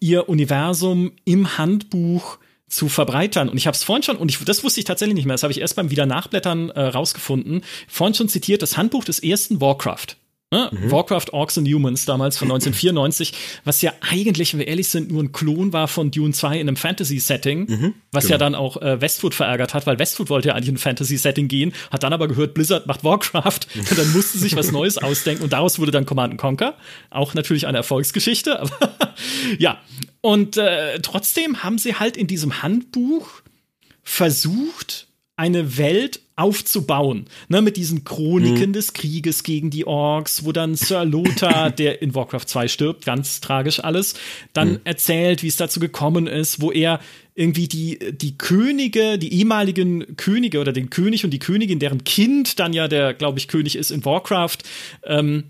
ihr Universum im Handbuch zu verbreitern. Und ich habe es vorhin schon, und ich, das wusste ich tatsächlich nicht mehr, das habe ich erst beim Wiedernachblättern äh, rausgefunden, vorhin schon zitiert, das Handbuch des ersten Warcraft. Ne? Mhm. Warcraft Orcs and Humans damals von 1994, was ja eigentlich, wenn wir ehrlich sind, nur ein Klon war von Dune 2 in einem Fantasy-Setting, mhm, was genau. ja dann auch äh, Westwood verärgert hat, weil Westwood wollte ja eigentlich in ein Fantasy-Setting gehen, hat dann aber gehört, Blizzard macht Warcraft und dann musste sich was Neues ausdenken und daraus wurde dann Command Conquer. Auch natürlich eine Erfolgsgeschichte, aber ja. Und äh, trotzdem haben sie halt in diesem Handbuch versucht, eine Welt aufzubauen, ne, mit diesen Chroniken mhm. des Krieges gegen die Orks, wo dann Sir Lothar, der in Warcraft 2 stirbt, ganz tragisch alles, dann mhm. erzählt, wie es dazu gekommen ist, wo er irgendwie die, die Könige, die ehemaligen Könige oder den König und die Königin, deren Kind dann ja der, glaube ich, König ist in Warcraft, ähm,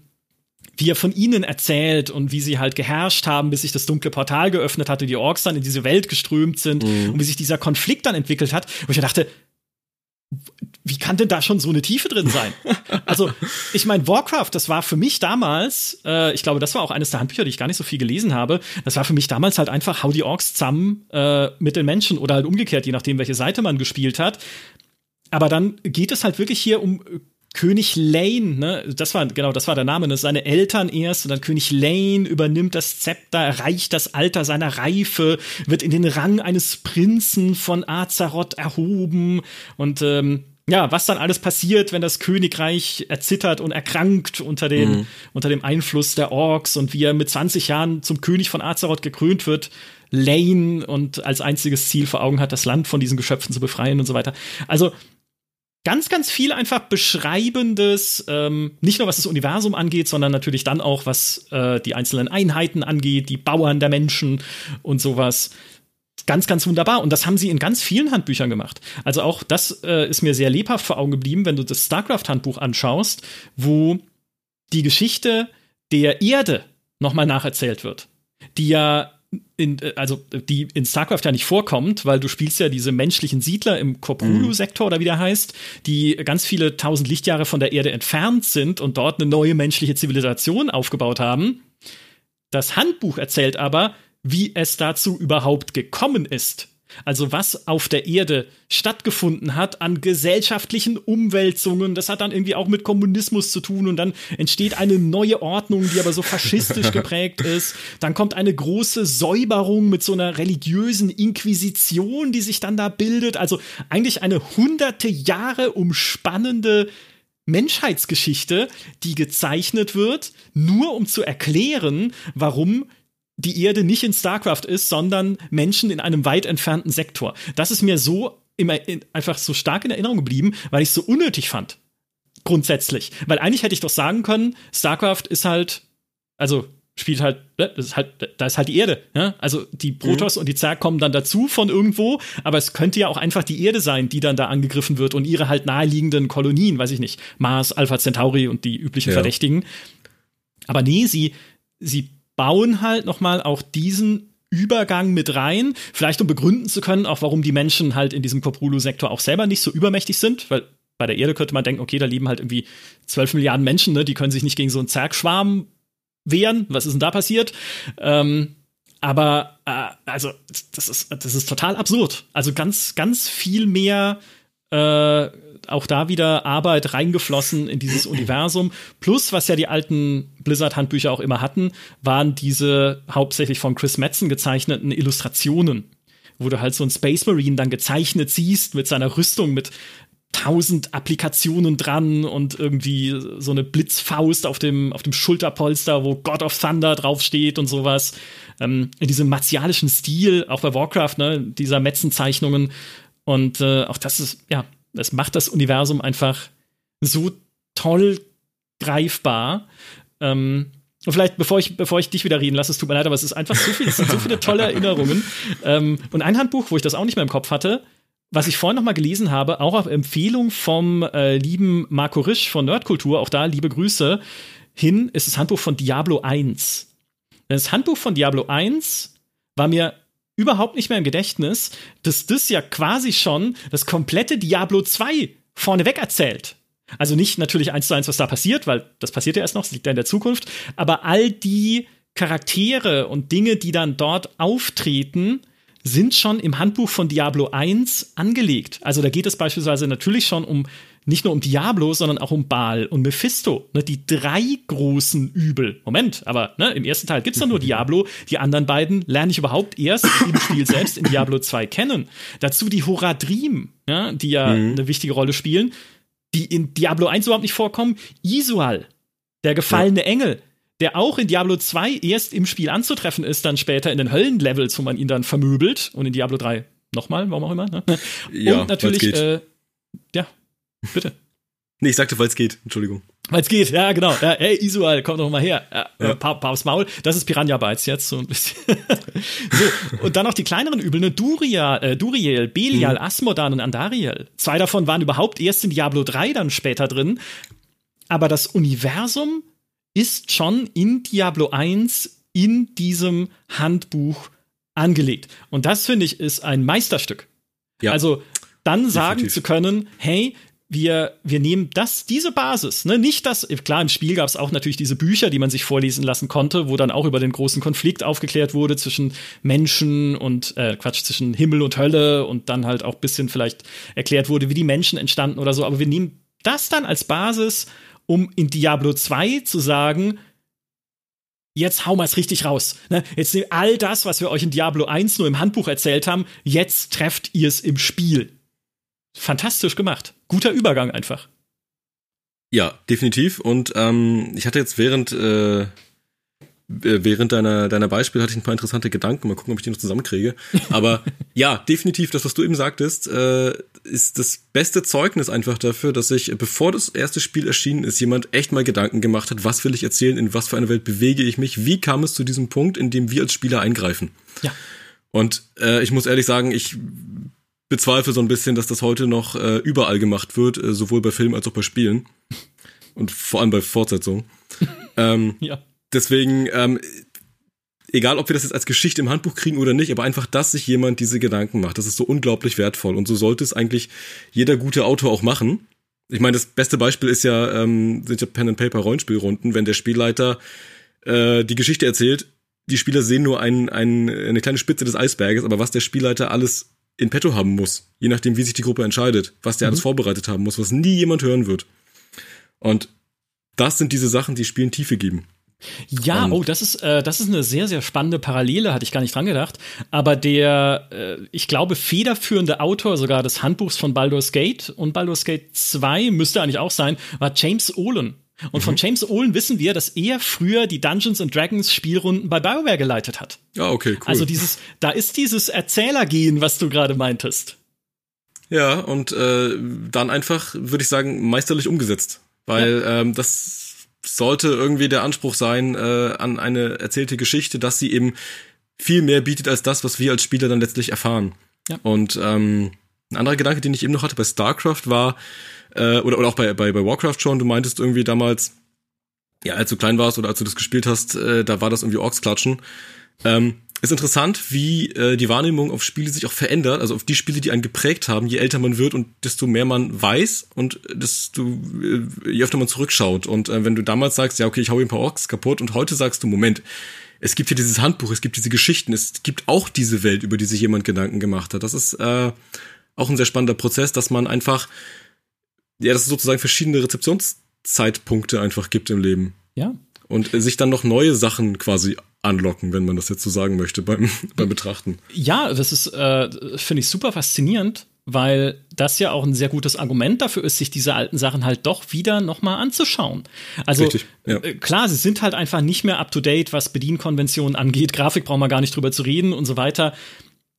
wie er von ihnen erzählt und wie sie halt geherrscht haben, bis sich das dunkle Portal geöffnet hatte, die Orks dann in diese Welt geströmt sind mhm. und wie sich dieser Konflikt dann entwickelt hat, wo ich dachte, wie kann denn da schon so eine Tiefe drin sein? Also, ich meine, Warcraft, das war für mich damals, äh, ich glaube, das war auch eines der Handbücher, die ich gar nicht so viel gelesen habe. Das war für mich damals halt einfach, hau die Orks zusammen äh, mit den Menschen oder halt umgekehrt, je nachdem, welche Seite man gespielt hat. Aber dann geht es halt wirklich hier um König Lane, ne, das war, genau, das war der Name, ne, seine Eltern erst und dann König Lane übernimmt das Zepter, erreicht das Alter seiner Reife, wird in den Rang eines Prinzen von Azeroth erhoben und, ähm, ja, was dann alles passiert, wenn das Königreich erzittert und erkrankt unter, den, mhm. unter dem Einfluss der Orks und wie er mit 20 Jahren zum König von Azeroth gekrönt wird, Lane und als einziges Ziel vor Augen hat, das Land von diesen Geschöpfen zu befreien und so weiter. Also, ganz, ganz viel einfach beschreibendes, ähm, nicht nur was das Universum angeht, sondern natürlich dann auch, was äh, die einzelnen Einheiten angeht, die Bauern der Menschen und sowas. Ganz, ganz wunderbar. Und das haben sie in ganz vielen Handbüchern gemacht. Also auch das äh, ist mir sehr lebhaft vor Augen geblieben, wenn du das StarCraft-Handbuch anschaust, wo die Geschichte der Erde nochmal nacherzählt wird. Die ja in, äh, also die in StarCraft ja nicht vorkommt, weil du spielst ja diese menschlichen Siedler im Korpulu-Sektor oder wie der heißt, die ganz viele tausend Lichtjahre von der Erde entfernt sind und dort eine neue menschliche Zivilisation aufgebaut haben. Das Handbuch erzählt aber, wie es dazu überhaupt gekommen ist. Also was auf der Erde stattgefunden hat an gesellschaftlichen Umwälzungen, das hat dann irgendwie auch mit Kommunismus zu tun und dann entsteht eine neue Ordnung, die aber so faschistisch geprägt ist. Dann kommt eine große Säuberung mit so einer religiösen Inquisition, die sich dann da bildet. Also eigentlich eine hunderte Jahre umspannende Menschheitsgeschichte, die gezeichnet wird, nur um zu erklären, warum die Erde nicht in StarCraft ist, sondern Menschen in einem weit entfernten Sektor. Das ist mir so immer in, einfach so stark in Erinnerung geblieben, weil ich es so unnötig fand. Grundsätzlich. Weil eigentlich hätte ich doch sagen können, StarCraft ist halt, also spielt halt, ne, das ist halt, da ist halt die Erde. Ja? Also die Protoss mhm. und die Zerg kommen dann dazu von irgendwo, aber es könnte ja auch einfach die Erde sein, die dann da angegriffen wird und ihre halt naheliegenden Kolonien, weiß ich nicht, Mars, Alpha Centauri und die üblichen ja. Verdächtigen. Aber nee, sie, sie bauen halt noch mal auch diesen Übergang mit rein, vielleicht um begründen zu können, auch warum die Menschen halt in diesem Koprulu-Sektor auch selber nicht so übermächtig sind, weil bei der Erde könnte man denken, okay, da leben halt irgendwie 12 Milliarden Menschen, ne? die können sich nicht gegen so einen Zergschwarm wehren. Was ist denn da passiert? Ähm, aber äh, also das ist das ist total absurd. Also ganz ganz viel mehr äh, auch da wieder Arbeit reingeflossen in dieses Universum. Plus, was ja die alten Blizzard-Handbücher auch immer hatten, waren diese hauptsächlich von Chris Metzen gezeichneten Illustrationen wo du halt so einen Space Marine dann gezeichnet siehst mit seiner Rüstung, mit tausend Applikationen dran und irgendwie so eine Blitzfaust auf dem, auf dem Schulterpolster, wo God of Thunder draufsteht und sowas. Ähm, in diesem martialischen Stil, auch bei Warcraft, ne, dieser Metzenzeichnungen. Und äh, auch das ist, ja, das macht das Universum einfach so toll greifbar. Ähm, und vielleicht, bevor ich, bevor ich dich wieder reden lasse, es tut mir leid, aber es ist einfach so viel, es sind so viele tolle Erinnerungen. Ähm, und ein Handbuch, wo ich das auch nicht mehr im Kopf hatte, was ich vorhin noch mal gelesen habe, auch auf Empfehlung vom äh, lieben Marco Risch von Nerdkultur, auch da liebe Grüße, hin ist das Handbuch von Diablo 1. Das Handbuch von Diablo 1 war mir überhaupt nicht mehr im Gedächtnis, dass das ja quasi schon das komplette Diablo 2 vorneweg erzählt. Also nicht natürlich eins zu eins, was da passiert, weil das passiert ja erst noch, das liegt ja in der Zukunft, aber all die Charaktere und Dinge, die dann dort auftreten, sind schon im Handbuch von Diablo 1 angelegt. Also da geht es beispielsweise natürlich schon um nicht nur um Diablo, sondern auch um Baal und Mephisto, ne, die drei großen Übel. Moment, aber ne, im ersten Teil gibt's doch nur Diablo, die anderen beiden lerne ich überhaupt erst im Spiel selbst in Diablo 2 kennen. Dazu die Horadrim, ja, die ja mhm. eine wichtige Rolle spielen, die in Diablo 1 überhaupt nicht vorkommen. Isual, der gefallene ja. Engel, der auch in Diablo 2 erst im Spiel anzutreffen ist, dann später in den Höllenlevels, wo man ihn dann vermöbelt und in Diablo 3 nochmal, warum auch immer. Ne? Ja, und natürlich, äh, ja, bitte. Nee, ich sagte, weil es geht, Entschuldigung. Weil es geht, ja, genau. Ja, hey, Isual, komm doch mal her. Ja, ja. Äh, pa Papst Maul, das ist Piranha Bytes jetzt so ein bisschen. so, und dann noch die kleineren Übel, ne? Duria, äh, Duriel, Belial, mhm. Asmodan und Andariel. Zwei davon waren überhaupt erst in Diablo 3 dann später drin. Aber das Universum ist schon in Diablo 1 in diesem Handbuch angelegt. Und das finde ich ist ein Meisterstück. Ja, also dann sagen definitiv. zu können, hey, wir, wir nehmen das, diese Basis, ne, nicht das, klar, im Spiel gab es auch natürlich diese Bücher, die man sich vorlesen lassen konnte, wo dann auch über den großen Konflikt aufgeklärt wurde zwischen Menschen und, äh, Quatsch, zwischen Himmel und Hölle und dann halt auch bisschen vielleicht erklärt wurde, wie die Menschen entstanden oder so, aber wir nehmen das dann als Basis um in Diablo 2 zu sagen, jetzt hauen wir es richtig raus. Ne? Jetzt nehmt all das, was wir euch in Diablo 1 nur im Handbuch erzählt haben, jetzt trefft ihr es im Spiel. Fantastisch gemacht. Guter Übergang einfach. Ja, definitiv. Und ähm, ich hatte jetzt während äh, äh, während deiner, deiner Beispiele hatte ich ein paar interessante Gedanken. Mal gucken, ob ich die noch zusammenkriege. Aber ja, definitiv, das, was du eben sagtest, äh, ist das beste Zeugnis einfach dafür, dass sich, bevor das erste Spiel erschienen ist, jemand echt mal Gedanken gemacht hat, was will ich erzählen, in was für eine Welt bewege ich mich, wie kam es zu diesem Punkt, in dem wir als Spieler eingreifen. Ja. Und äh, ich muss ehrlich sagen, ich bezweifle so ein bisschen, dass das heute noch äh, überall gemacht wird, äh, sowohl bei Filmen als auch bei Spielen. Und vor allem bei Fortsetzungen. ähm, ja deswegen, ähm, egal ob wir das jetzt als Geschichte im Handbuch kriegen oder nicht, aber einfach, dass sich jemand diese Gedanken macht, das ist so unglaublich wertvoll. Und so sollte es eigentlich jeder gute Autor auch machen. Ich meine, das beste Beispiel ist ja, ähm, sind ja Pen and Paper Rollenspielrunden, wenn der Spielleiter äh, die Geschichte erzählt, die Spieler sehen nur ein, ein, eine kleine Spitze des Eisberges, aber was der Spielleiter alles in petto haben muss, je nachdem, wie sich die Gruppe entscheidet, was der mhm. alles vorbereitet haben muss, was nie jemand hören wird. Und das sind diese Sachen, die Spielen Tiefe geben. Ja, Und- oh, das ist, äh, das ist eine sehr, sehr spannende Parallele, hatte ich gar nicht dran gedacht. Aber der, äh, ich glaube, federführende Autor sogar des Handbuchs von Baldur's Gate und Baldur's Gate 2 müsste eigentlich auch sein, war James Olin. Und Mhm. von James Olin wissen wir, dass er früher die Dungeons and Dragons Spielrunden bei BioWare geleitet hat. Ja, okay, cool. Also dieses, da ist dieses Erzählergehen, was du gerade meintest. Ja, und äh, dann einfach, würde ich sagen, meisterlich umgesetzt. Weil ähm, das sollte irgendwie der Anspruch sein äh, an eine erzählte Geschichte, dass sie eben viel mehr bietet als das, was wir als Spieler dann letztlich erfahren. Ja. Und ähm, ein anderer Gedanke, den ich eben noch hatte bei StarCraft war, äh, oder, oder auch bei, bei, bei Warcraft schon, du meintest irgendwie damals, ja, als du klein warst oder als du das gespielt hast, äh, da war das irgendwie Orks klatschen. Ähm, ist interessant, wie äh, die Wahrnehmung auf Spiele sich auch verändert, also auf die Spiele, die einen geprägt haben, je älter man wird und desto mehr man weiß und desto äh, je öfter man zurückschaut. Und äh, wenn du damals sagst, ja, okay, ich hau hier ein paar Orks kaputt und heute sagst du, Moment, es gibt hier dieses Handbuch, es gibt diese Geschichten, es gibt auch diese Welt, über die sich jemand Gedanken gemacht hat. Das ist äh, auch ein sehr spannender Prozess, dass man einfach, ja, dass es sozusagen verschiedene Rezeptionszeitpunkte einfach gibt im Leben Ja. und sich dann noch neue Sachen quasi anlocken, wenn man das jetzt so sagen möchte beim, beim Betrachten. Ja, das ist, äh, finde ich super faszinierend, weil das ja auch ein sehr gutes Argument dafür ist, sich diese alten Sachen halt doch wieder nochmal anzuschauen. Also Richtig, ja. äh, klar, sie sind halt einfach nicht mehr up to date, was Bedienkonventionen angeht. Grafik brauchen wir gar nicht drüber zu reden und so weiter.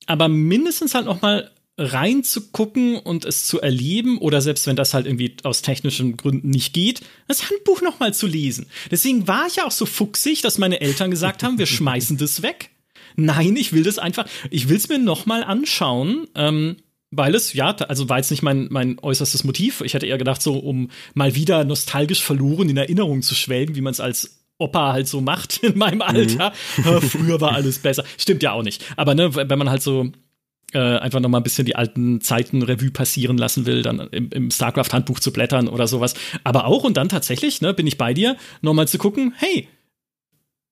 Aber mindestens halt nochmal reinzugucken und es zu erleben oder selbst wenn das halt irgendwie aus technischen Gründen nicht geht, das Handbuch nochmal zu lesen. Deswegen war ich ja auch so fuchsig, dass meine Eltern gesagt haben, wir schmeißen das weg. Nein, ich will das einfach, ich will es mir nochmal anschauen, ähm, weil es, ja, also war jetzt nicht mein, mein äußerstes Motiv. Ich hätte eher gedacht, so, um mal wieder nostalgisch verloren in Erinnerung zu schwelgen, wie man es als Opa halt so macht in meinem Alter. Äh, Früher war alles besser. Stimmt ja auch nicht. Aber ne, wenn man halt so äh, einfach noch mal ein bisschen die alten Zeiten Revue passieren lassen will, dann im, im StarCraft-Handbuch zu blättern oder sowas. Aber auch und dann tatsächlich, ne, bin ich bei dir, noch mal zu gucken, hey,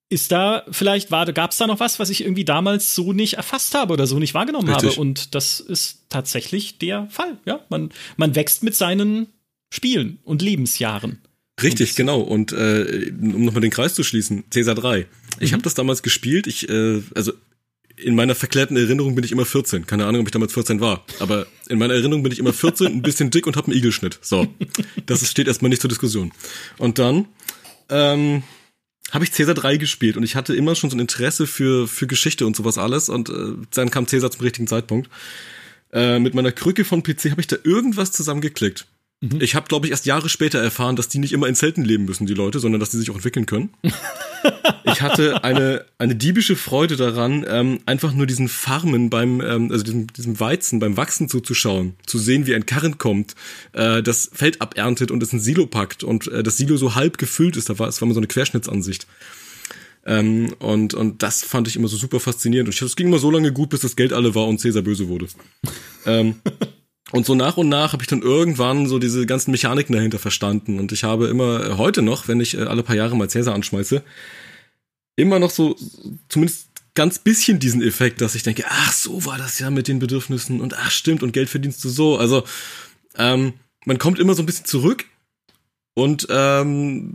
ist da vielleicht gab es da noch was, was ich irgendwie damals so nicht erfasst habe oder so nicht wahrgenommen Richtig. habe und das ist tatsächlich der Fall. Ja, man man wächst mit seinen Spielen und Lebensjahren. Richtig, genau. Und äh, um nochmal den Kreis zu schließen, Caesar 3. Ich Mhm. habe das damals gespielt. Ich, äh, also in meiner verklärten Erinnerung bin ich immer 14. Keine Ahnung, ob ich damals 14 war. Aber in meiner Erinnerung bin ich immer 14, ein bisschen dick und habe einen Igelschnitt. So, das steht erstmal nicht zur Diskussion. Und dann ähm, habe ich Caesar 3 gespielt und ich hatte immer schon so ein Interesse für, für Geschichte und sowas alles. Und äh, dann kam Caesar zum richtigen Zeitpunkt. Äh, mit meiner Krücke von PC habe ich da irgendwas zusammengeklickt. Ich habe, glaube ich, erst Jahre später erfahren, dass die nicht immer in Zelten leben müssen, die Leute, sondern dass die sich auch entwickeln können. ich hatte eine, eine diebische Freude daran, ähm, einfach nur diesen Farmen beim, ähm, also diesem, diesem Weizen beim Wachsen zuzuschauen, zu sehen, wie ein Karren kommt, äh, das Feld aberntet und es in Silo packt und äh, das Silo so halb gefüllt ist. Da war, es war immer so eine Querschnittsansicht. Ähm, und, und das fand ich immer so super faszinierend. Und es ging immer so lange gut, bis das Geld alle war und Cäsar böse wurde. ähm, und so nach und nach habe ich dann irgendwann so diese ganzen Mechaniken dahinter verstanden. Und ich habe immer äh, heute noch, wenn ich äh, alle paar Jahre mal Cäsar anschmeiße, immer noch so zumindest ganz bisschen diesen Effekt, dass ich denke, ach, so war das ja mit den Bedürfnissen und ach, stimmt, und Geld verdienst du so. Also ähm, man kommt immer so ein bisschen zurück und ähm,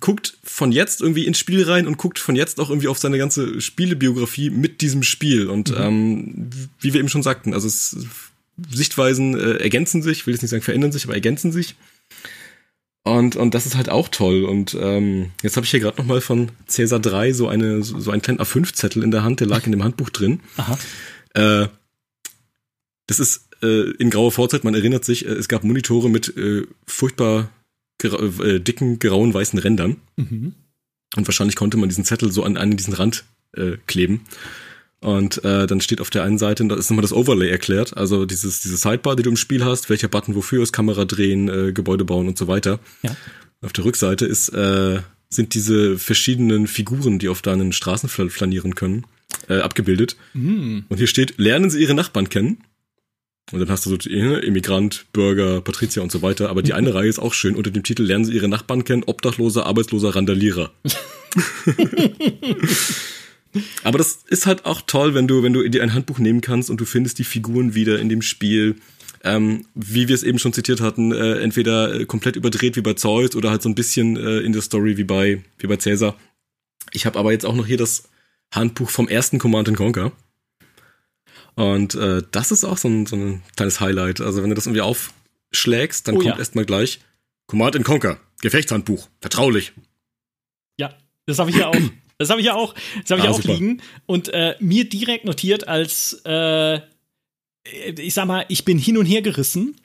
guckt von jetzt irgendwie ins Spiel rein und guckt von jetzt auch irgendwie auf seine ganze Spielebiografie mit diesem Spiel. Und ähm, wie wir eben schon sagten, also es, Sichtweisen äh, ergänzen sich, ich will jetzt nicht sagen verändern sich, aber ergänzen sich. Und, und das ist halt auch toll. Und ähm, jetzt habe ich hier gerade noch mal von Cäsar 3 so, eine, so einen kleinen A5-Zettel in der Hand, der lag in dem Handbuch drin. Aha. Äh, das ist äh, in grauer Vorzeit, man erinnert sich, äh, es gab Monitore mit äh, furchtbar gra äh, dicken, grauen, weißen Rändern. Mhm. Und wahrscheinlich konnte man diesen Zettel so an einen diesen Rand äh, kleben. Und äh, dann steht auf der einen Seite, da ist nochmal das Overlay erklärt, also dieses, diese Sidebar, die du im Spiel hast, welcher Button wofür ist, Kamera drehen, äh, Gebäude bauen und so weiter. Ja. Auf der Rückseite ist, äh, sind diese verschiedenen Figuren, die auf deinen Straßen fl flanieren können, äh, abgebildet. Mhm. Und hier steht, lernen Sie Ihre Nachbarn kennen. Und dann hast du so äh, Immigrant, Bürger, Patrizier und so weiter. Aber die eine Reihe ist auch schön unter dem Titel Lernen Sie Ihre Nachbarn kennen, Obdachloser, Arbeitsloser, Randalierer. Aber das ist halt auch toll, wenn du, wenn du dir ein Handbuch nehmen kannst und du findest die Figuren wieder in dem Spiel. Ähm, wie wir es eben schon zitiert hatten, äh, entweder äh, komplett überdreht wie bei Zeus oder halt so ein bisschen äh, in der Story wie bei, wie bei Cäsar. Ich habe aber jetzt auch noch hier das Handbuch vom ersten Command Conquer. Und äh, das ist auch so ein, so ein kleines Highlight. Also wenn du das irgendwie aufschlägst, dann Oh kommt ja. erstmal gleich Command Conquer, Gefechtshandbuch, vertraulich. Ja, das habe ich ja auch. Das habe ich ja auch. Das habe ich Ah, auch super. liegen und äh, mir direkt notiert als äh, ich sag mal, ich bin hin und her gerissen,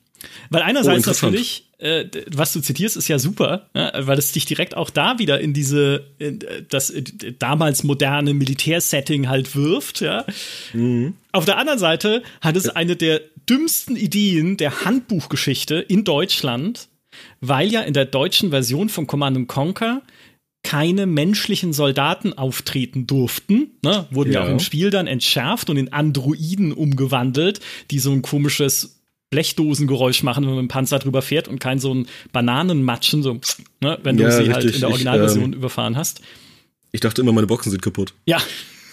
weil einerseits Oh, natürlich, äh, was du zitierst, ist ja super, ja, weil es dich direkt auch da wieder in diese in, das damals moderne Militärsetting halt wirft, ja. Mhm. Auf der anderen Seite hat es eine der dümmsten Ideen der Handbuchgeschichte in Deutschland, weil ja in der deutschen Version von Command Conquer keine menschlichen Soldaten auftreten durften. Ne? Wurden ja. Ja. auch im Spiel dann entschärft und in Androiden umgewandelt, die so ein komisches Blechdosengeräusch machen, wenn man mit dem Panzer drüber fährt und kein so ein Bananenmatschen, so, ne? wenn du Ja, sie halt richtig. in der Originalversion ähm, überfahren hast. Ich dachte immer, meine Boxen sind kaputt. Ja.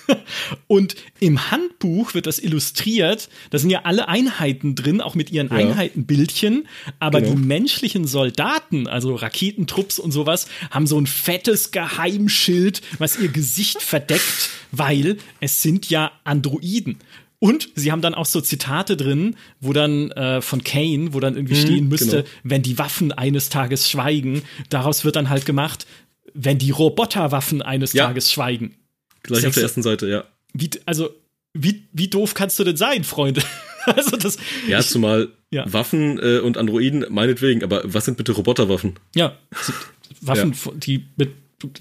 Und im Handbuch wird das illustriert. Da sind ja alle Einheiten drin, auch mit ihren Ja. Einheitenbildchen. Aber Genau. die menschlichen Soldaten, also Raketentrupps und sowas, haben so ein fettes Geheimschild, was ihr Gesicht verdeckt, weil es sind ja Androiden. Und sie haben dann auch so Zitate drin, wo dann äh, von Kane, wo dann irgendwie stehen müsste, genau. wenn die Waffen eines Tages schweigen. Daraus wird dann halt gemacht, wenn die Roboterwaffen eines Ja. Tages schweigen. Gleich auf der ersten Seite, ja. Wie, also, wie, wie doof kannst du denn sein, Freunde? also, das. Ja, zumal Ja. Waffen äh, und Androiden meinetwegen, aber was sind bitte Roboterwaffen? ja, Waffen, Ja. die mit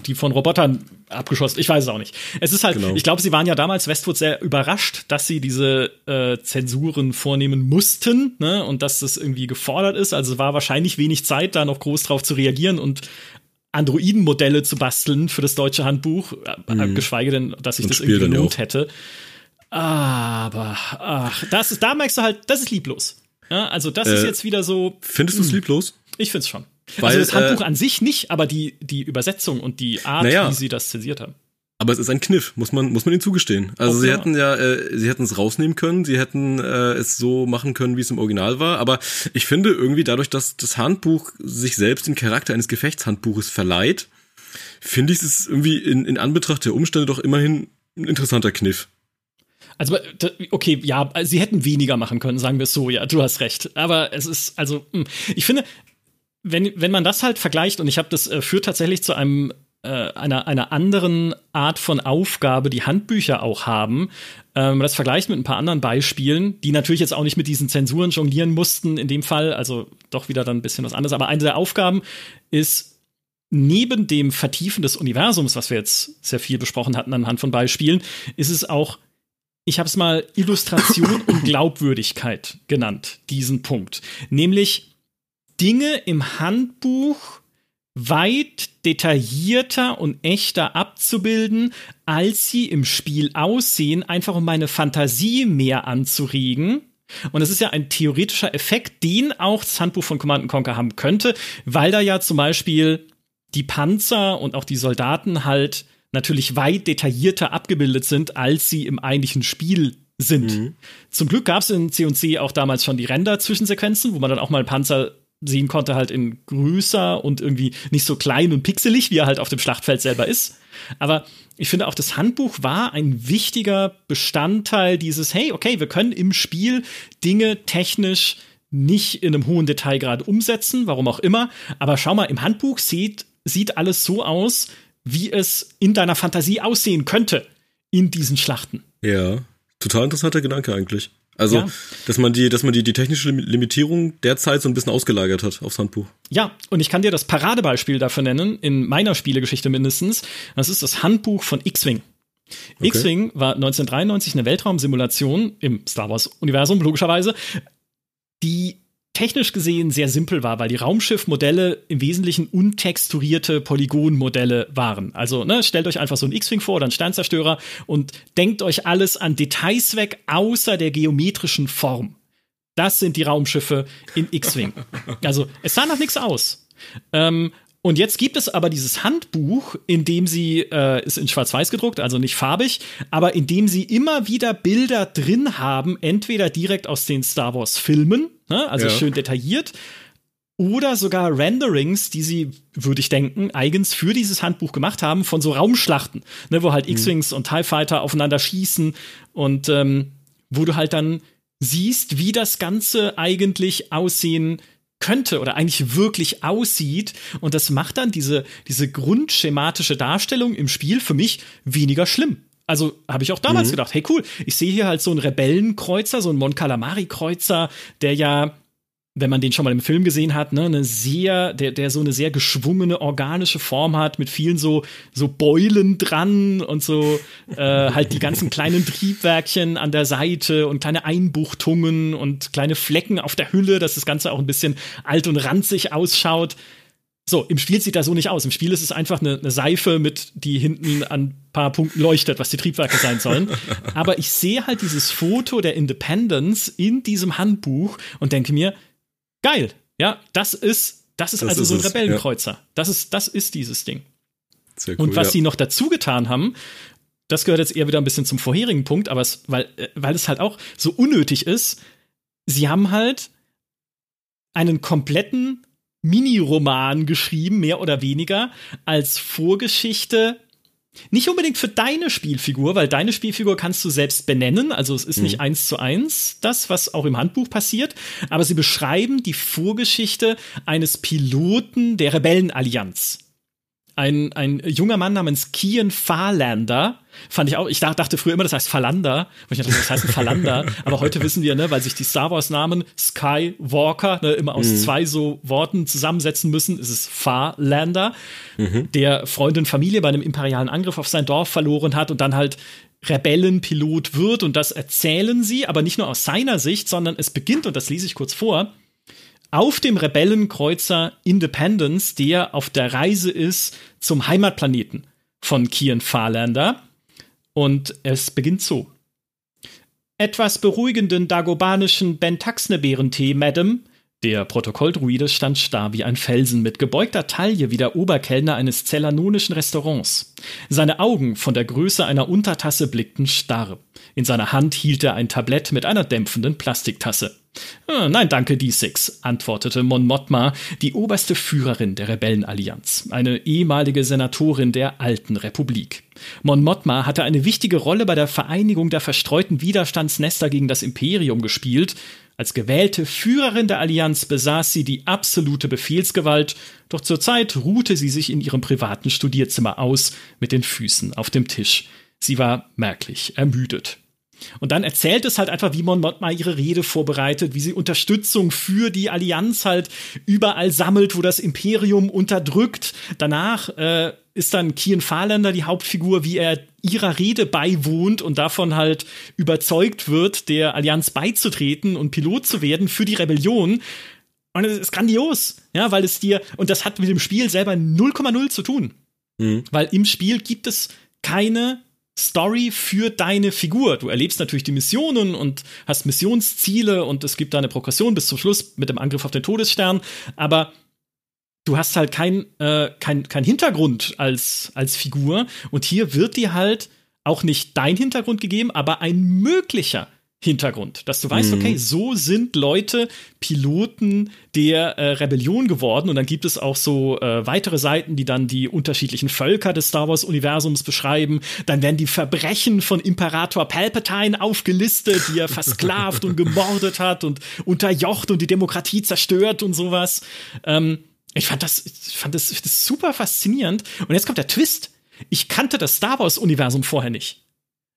die von Robotern abgeschossen. Ich weiß es auch nicht. Es ist halt, Genau. ich glaube, sie waren ja damals Westwood sehr überrascht, dass sie diese äh, Zensuren vornehmen mussten ne? und dass das irgendwie gefordert ist. Also es war wahrscheinlich wenig Zeit, da noch groß drauf zu reagieren und Androiden-Modelle zu basteln für das deutsche Handbuch, äh, geschweige denn, dass sich Und das Spiel irgendwie ja gelohnt hätte. Aber, ach, das ist, da merkst du halt, das ist lieblos. Ja, also das ist Äh, jetzt wieder so, Findest du es lieblos? ich find's schon. Weil, also das Handbuch äh, an sich nicht, aber die, die Übersetzung und die Art, Naja. wie sie das zensiert haben. Aber es ist ein Kniff, muss man, muss man ihnen zugestehen. Also Auch sie ja. hätten ja, äh, sie hätten es rausnehmen können, sie hätten äh, es so machen können, wie es im Original war. Aber ich finde irgendwie dadurch, dass das Handbuch sich selbst den Charakter eines Gefechtshandbuches verleiht, finde ich es irgendwie in, in Anbetracht der Umstände doch immerhin ein interessanter Kniff. Also, d- okay, ja, sie hätten weniger machen können, sagen wir es so, ja, du hast recht. Aber es ist, also, hm, ich finde, wenn, wenn man das halt vergleicht, und ich habe das äh, führt tatsächlich zu einem äh, einer, einer anderen Art von Aufgabe, die Handbücher auch haben. Ähm, das vergleicht mit ein paar anderen Beispielen, die natürlich jetzt auch nicht mit diesen Zensuren jonglieren mussten in dem Fall, also doch wieder dann ein bisschen was anderes. Aber eine der Aufgaben ist, neben dem Vertiefen des Universums, was wir jetzt sehr viel besprochen hatten anhand von Beispielen, ist es auch ich habe es mal Illustration und Glaubwürdigkeit genannt, diesen Punkt. Nämlich Dinge im Handbuch weit detaillierter und echter abzubilden, als sie im Spiel aussehen, einfach um meine Fantasie mehr anzuregen. Und das ist ja ein theoretischer Effekt, den auch das Handbuch von Command Conquer haben könnte, weil da ja zum Beispiel die Panzer und auch die Soldaten halt natürlich weit detaillierter abgebildet sind, als sie im eigentlichen Spiel sind. Zum Glück gab es in C&C auch damals schon die Render-Zwischensequenzen, wo man dann auch mal Panzer sehen konnte, halt in größer und irgendwie nicht so klein und pixelig, wie er halt auf dem Schlachtfeld selber ist. Aber ich finde auch, das Handbuch war ein wichtiger Bestandteil dieses, hey, okay, wir können im Spiel Dinge technisch nicht in einem hohen Detailgrad umsetzen, warum auch immer. Aber schau mal, im Handbuch sieht, sieht alles so aus, wie es in deiner Fantasie aussehen könnte in diesen Schlachten. Ja, total interessanter Gedanke eigentlich. Also, Ja. dass man die, dass man die, die technische Lim- Limitierung derzeit so ein bisschen ausgelagert hat aufs Handbuch. Ja, und ich kann dir das Paradebeispiel dafür nennen, in meiner Spielegeschichte mindestens. Das ist das Handbuch von X-Wing. X-Wing war 1993 eine Weltraumsimulation im Star Wars-Universum, logischerweise, die technisch gesehen sehr simpel war, weil die Raumschiffmodelle im Wesentlichen untexturierte Polygonmodelle waren. Also, ne, stellt euch einfach so einen X-Wing vor oder einen Sternzerstörer und denkt euch alles an Details weg, außer der geometrischen Form. Das sind die Raumschiffe in X-Wing. Also, es sah nach nichts aus. Ähm, und jetzt gibt es aber dieses Handbuch, in dem sie, äh, ist in Schwarz-Weiß gedruckt, also nicht farbig, aber in dem sie immer wieder Bilder drin haben, entweder direkt aus den Star Wars-Filmen, ne, also Ja. schön detailliert, oder sogar Renderings, die sie, würde ich denken, eigens für dieses Handbuch gemacht haben, von so Raumschlachten, ne, wo halt mhm. X-Wings und TIE Fighter aufeinander schießen und ähm, wo du halt dann siehst, wie das Ganze eigentlich aussehen könnte oder eigentlich wirklich aussieht. Und das macht dann diese, diese grundschematische Darstellung im Spiel für mich weniger schlimm. Also habe ich auch damals mhm. gedacht, hey cool, ich sehe hier halt so einen Rebellenkreuzer, so einen Mon Calamari Kreuzer, der ja wenn man den schon mal im Film gesehen hat, ne, eine sehr, der, der so eine sehr geschwungene organische Form hat mit vielen so so Beulen dran und so äh, halt die ganzen kleinen Triebwerkchen an der Seite und kleine Einbuchtungen und kleine Flecken auf der Hülle, dass das Ganze auch ein bisschen alt und ranzig ausschaut. So, im Spiel sieht das so nicht aus. Im Spiel ist es einfach eine, eine Seife mit, die hinten an ein paar Punkten leuchtet, was die Triebwerke sein sollen. Aber ich sehe halt dieses Foto der Independence in diesem Handbuch und denke mir, Geil. Ja, das ist, das ist das also ist so ein es, Rebellenkreuzer. Ja. Das ist, das ist dieses Ding. Cool, und was ja. sie noch dazu getan haben, das gehört jetzt eher wieder ein bisschen zum vorherigen Punkt, aber es, weil, äh, weil es halt auch so unnötig ist, sie haben halt einen kompletten Mini-Roman geschrieben, mehr oder weniger, als Vorgeschichte nicht unbedingt für deine Spielfigur, weil deine Spielfigur kannst du selbst benennen, also es ist mhm. nicht eins zu eins das, was auch im Handbuch passiert, aber sie beschreiben die Vorgeschichte eines Piloten der Rebellenallianz ein, ein junger Mann namens Kian Farlander, fand ich auch, ich dachte früher immer, das heißt Falander, ich dachte, das heißt Falander, aber heute wissen wir, ne, weil sich die Star Wars Namen Skywalker ne, immer aus mhm. zwei so Worten zusammensetzen müssen, ist es Farlander, mhm. der Freund und Familie bei einem imperialen Angriff auf sein Dorf verloren hat und dann halt Rebellenpilot wird und das erzählen sie, aber nicht nur aus seiner Sicht, sondern es beginnt, und das lese ich kurz vor, auf dem Rebellenkreuzer Independence, der auf der Reise ist zum Heimatplaneten von Kian Farlander. Und es beginnt so. Etwas beruhigenden dagobanischen Bentaxne-Beerentee, Madame. Der Protokolldruide stand starr wie ein Felsen mit gebeugter Taille wie der Oberkellner eines zellanonischen Restaurants. Seine Augen von der Größe einer Untertasse blickten starr. In seiner Hand hielt er ein Tablett mit einer dämpfenden Plastiktasse. Ah, nein, danke, D6, antwortete Mon Mothma, die oberste Führerin der Rebellenallianz, eine ehemalige Senatorin der Alten Republik. Mon Mothma hatte eine wichtige Rolle bei der Vereinigung der verstreuten Widerstandsnester gegen das Imperium gespielt. Als gewählte Führerin der Allianz besaß sie die absolute Befehlsgewalt, doch zurzeit ruhte sie sich in ihrem privaten Studierzimmer aus, mit den Füßen auf dem Tisch. Sie war merklich ermüdet. Und dann erzählt es halt einfach, wie Mon Mothma ihre Rede vorbereitet, wie sie Unterstützung für die Allianz halt überall sammelt, wo das Imperium unterdrückt. Danach äh, ist dann Kian Fahrländer die Hauptfigur, wie er ihrer Rede beiwohnt und davon halt überzeugt wird, der Allianz beizutreten und Pilot zu werden für die Rebellion. Und es ist grandios, ja, weil es dir, und das hat mit dem Spiel selber 0,0 zu tun. Mhm. Weil im Spiel gibt es keine Story für deine Figur. Du erlebst natürlich die Missionen und hast Missionsziele und es gibt da eine Progression bis zum Schluss mit dem Angriff auf den Todesstern, aber du hast halt kein, äh, kein, kein Hintergrund als, als Figur und hier wird dir halt auch nicht dein Hintergrund gegeben, aber ein möglicher Hintergrund, dass du weißt, mhm. okay, so sind Leute Piloten der äh, Rebellion geworden und dann gibt es auch so äh, weitere Seiten, die dann die unterschiedlichen Völker des Star Wars Universums beschreiben. Dann werden die Verbrechen von Imperator Palpatine aufgelistet, die er versklavt und gemordet hat und unterjocht und die Demokratie zerstört und sowas. Ähm, ich fand das, ich fand das, das super faszinierend. Und jetzt kommt der Twist. Ich kannte das Star Wars Universum vorher nicht,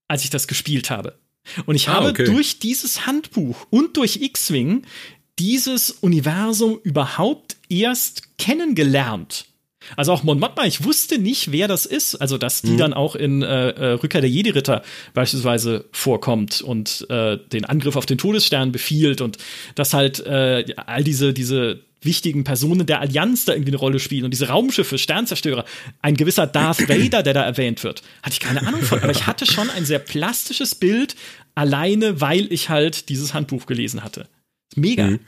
als ich das gespielt habe. Und ich ah, habe okay. durch dieses Handbuch und durch X-Wing dieses Universum überhaupt erst kennengelernt. Also auch Mon Mothma, ich wusste nicht, wer das ist. Also, dass die mhm. dann auch in äh, äh, Rückkehr der Jedi-Ritter beispielsweise vorkommt und äh, den Angriff auf den Todesstern befiehlt und dass halt äh, all diese, diese wichtigen Personen der Allianz da irgendwie eine Rolle spielen und diese Raumschiffe, Sternzerstörer, ein gewisser Darth Vader, der da erwähnt wird, hatte ich keine Ahnung von, aber ich hatte schon ein sehr plastisches Bild, alleine weil ich halt dieses Handbuch gelesen hatte. Mega. Mhm.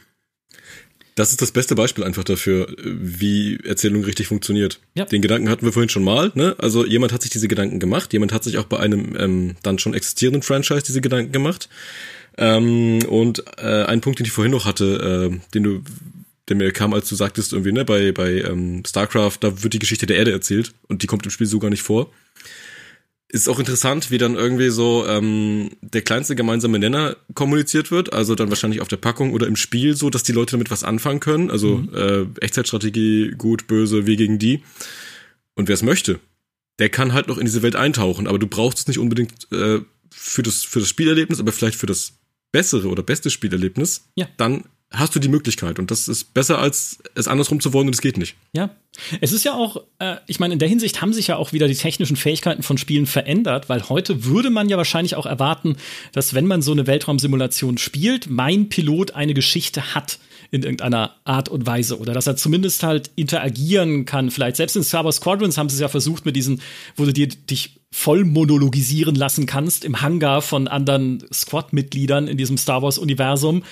Das ist das beste Beispiel einfach dafür, wie Erzählung richtig funktioniert. Ja. Den Gedanken hatten wir vorhin schon mal. Ne? Also jemand hat sich diese Gedanken gemacht, jemand hat sich auch bei einem ähm, dann schon existierenden Franchise diese Gedanken gemacht. Ähm, und äh, ein Punkt, den ich vorhin noch hatte, äh, den du der mir kam, als du sagtest, irgendwie, ne, bei, bei ähm, StarCraft, da wird die Geschichte der Erde erzählt und die kommt im Spiel so gar nicht vor. Ist auch interessant, wie dann irgendwie so ähm, der kleinste gemeinsame Nenner kommuniziert wird, also dann wahrscheinlich auf der Packung oder im Spiel so, dass die Leute damit was anfangen können. Also mhm. äh, Echtzeitstrategie, gut, böse, wie gegen die. Und wer es möchte, der kann halt noch in diese Welt eintauchen, aber du brauchst es nicht unbedingt äh, für, das, für das Spielerlebnis, aber vielleicht für das bessere oder beste Spielerlebnis, ja. dann hast du die Möglichkeit. Und das ist besser, als es andersrum zu wollen und es geht nicht. Ja. Es ist ja auch, äh, ich meine, in der Hinsicht haben sich ja auch wieder die technischen Fähigkeiten von Spielen verändert, weil heute würde man ja wahrscheinlich auch erwarten, dass wenn man so eine Weltraumsimulation spielt, mein Pilot eine Geschichte hat in irgendeiner Art und Weise oder dass er zumindest halt interagieren kann. Vielleicht selbst in Star Wars Squadrons haben sie es ja versucht mit diesen, wo du dir dich voll monologisieren lassen kannst im Hangar von anderen Squad-Mitgliedern in diesem Star Wars-Universum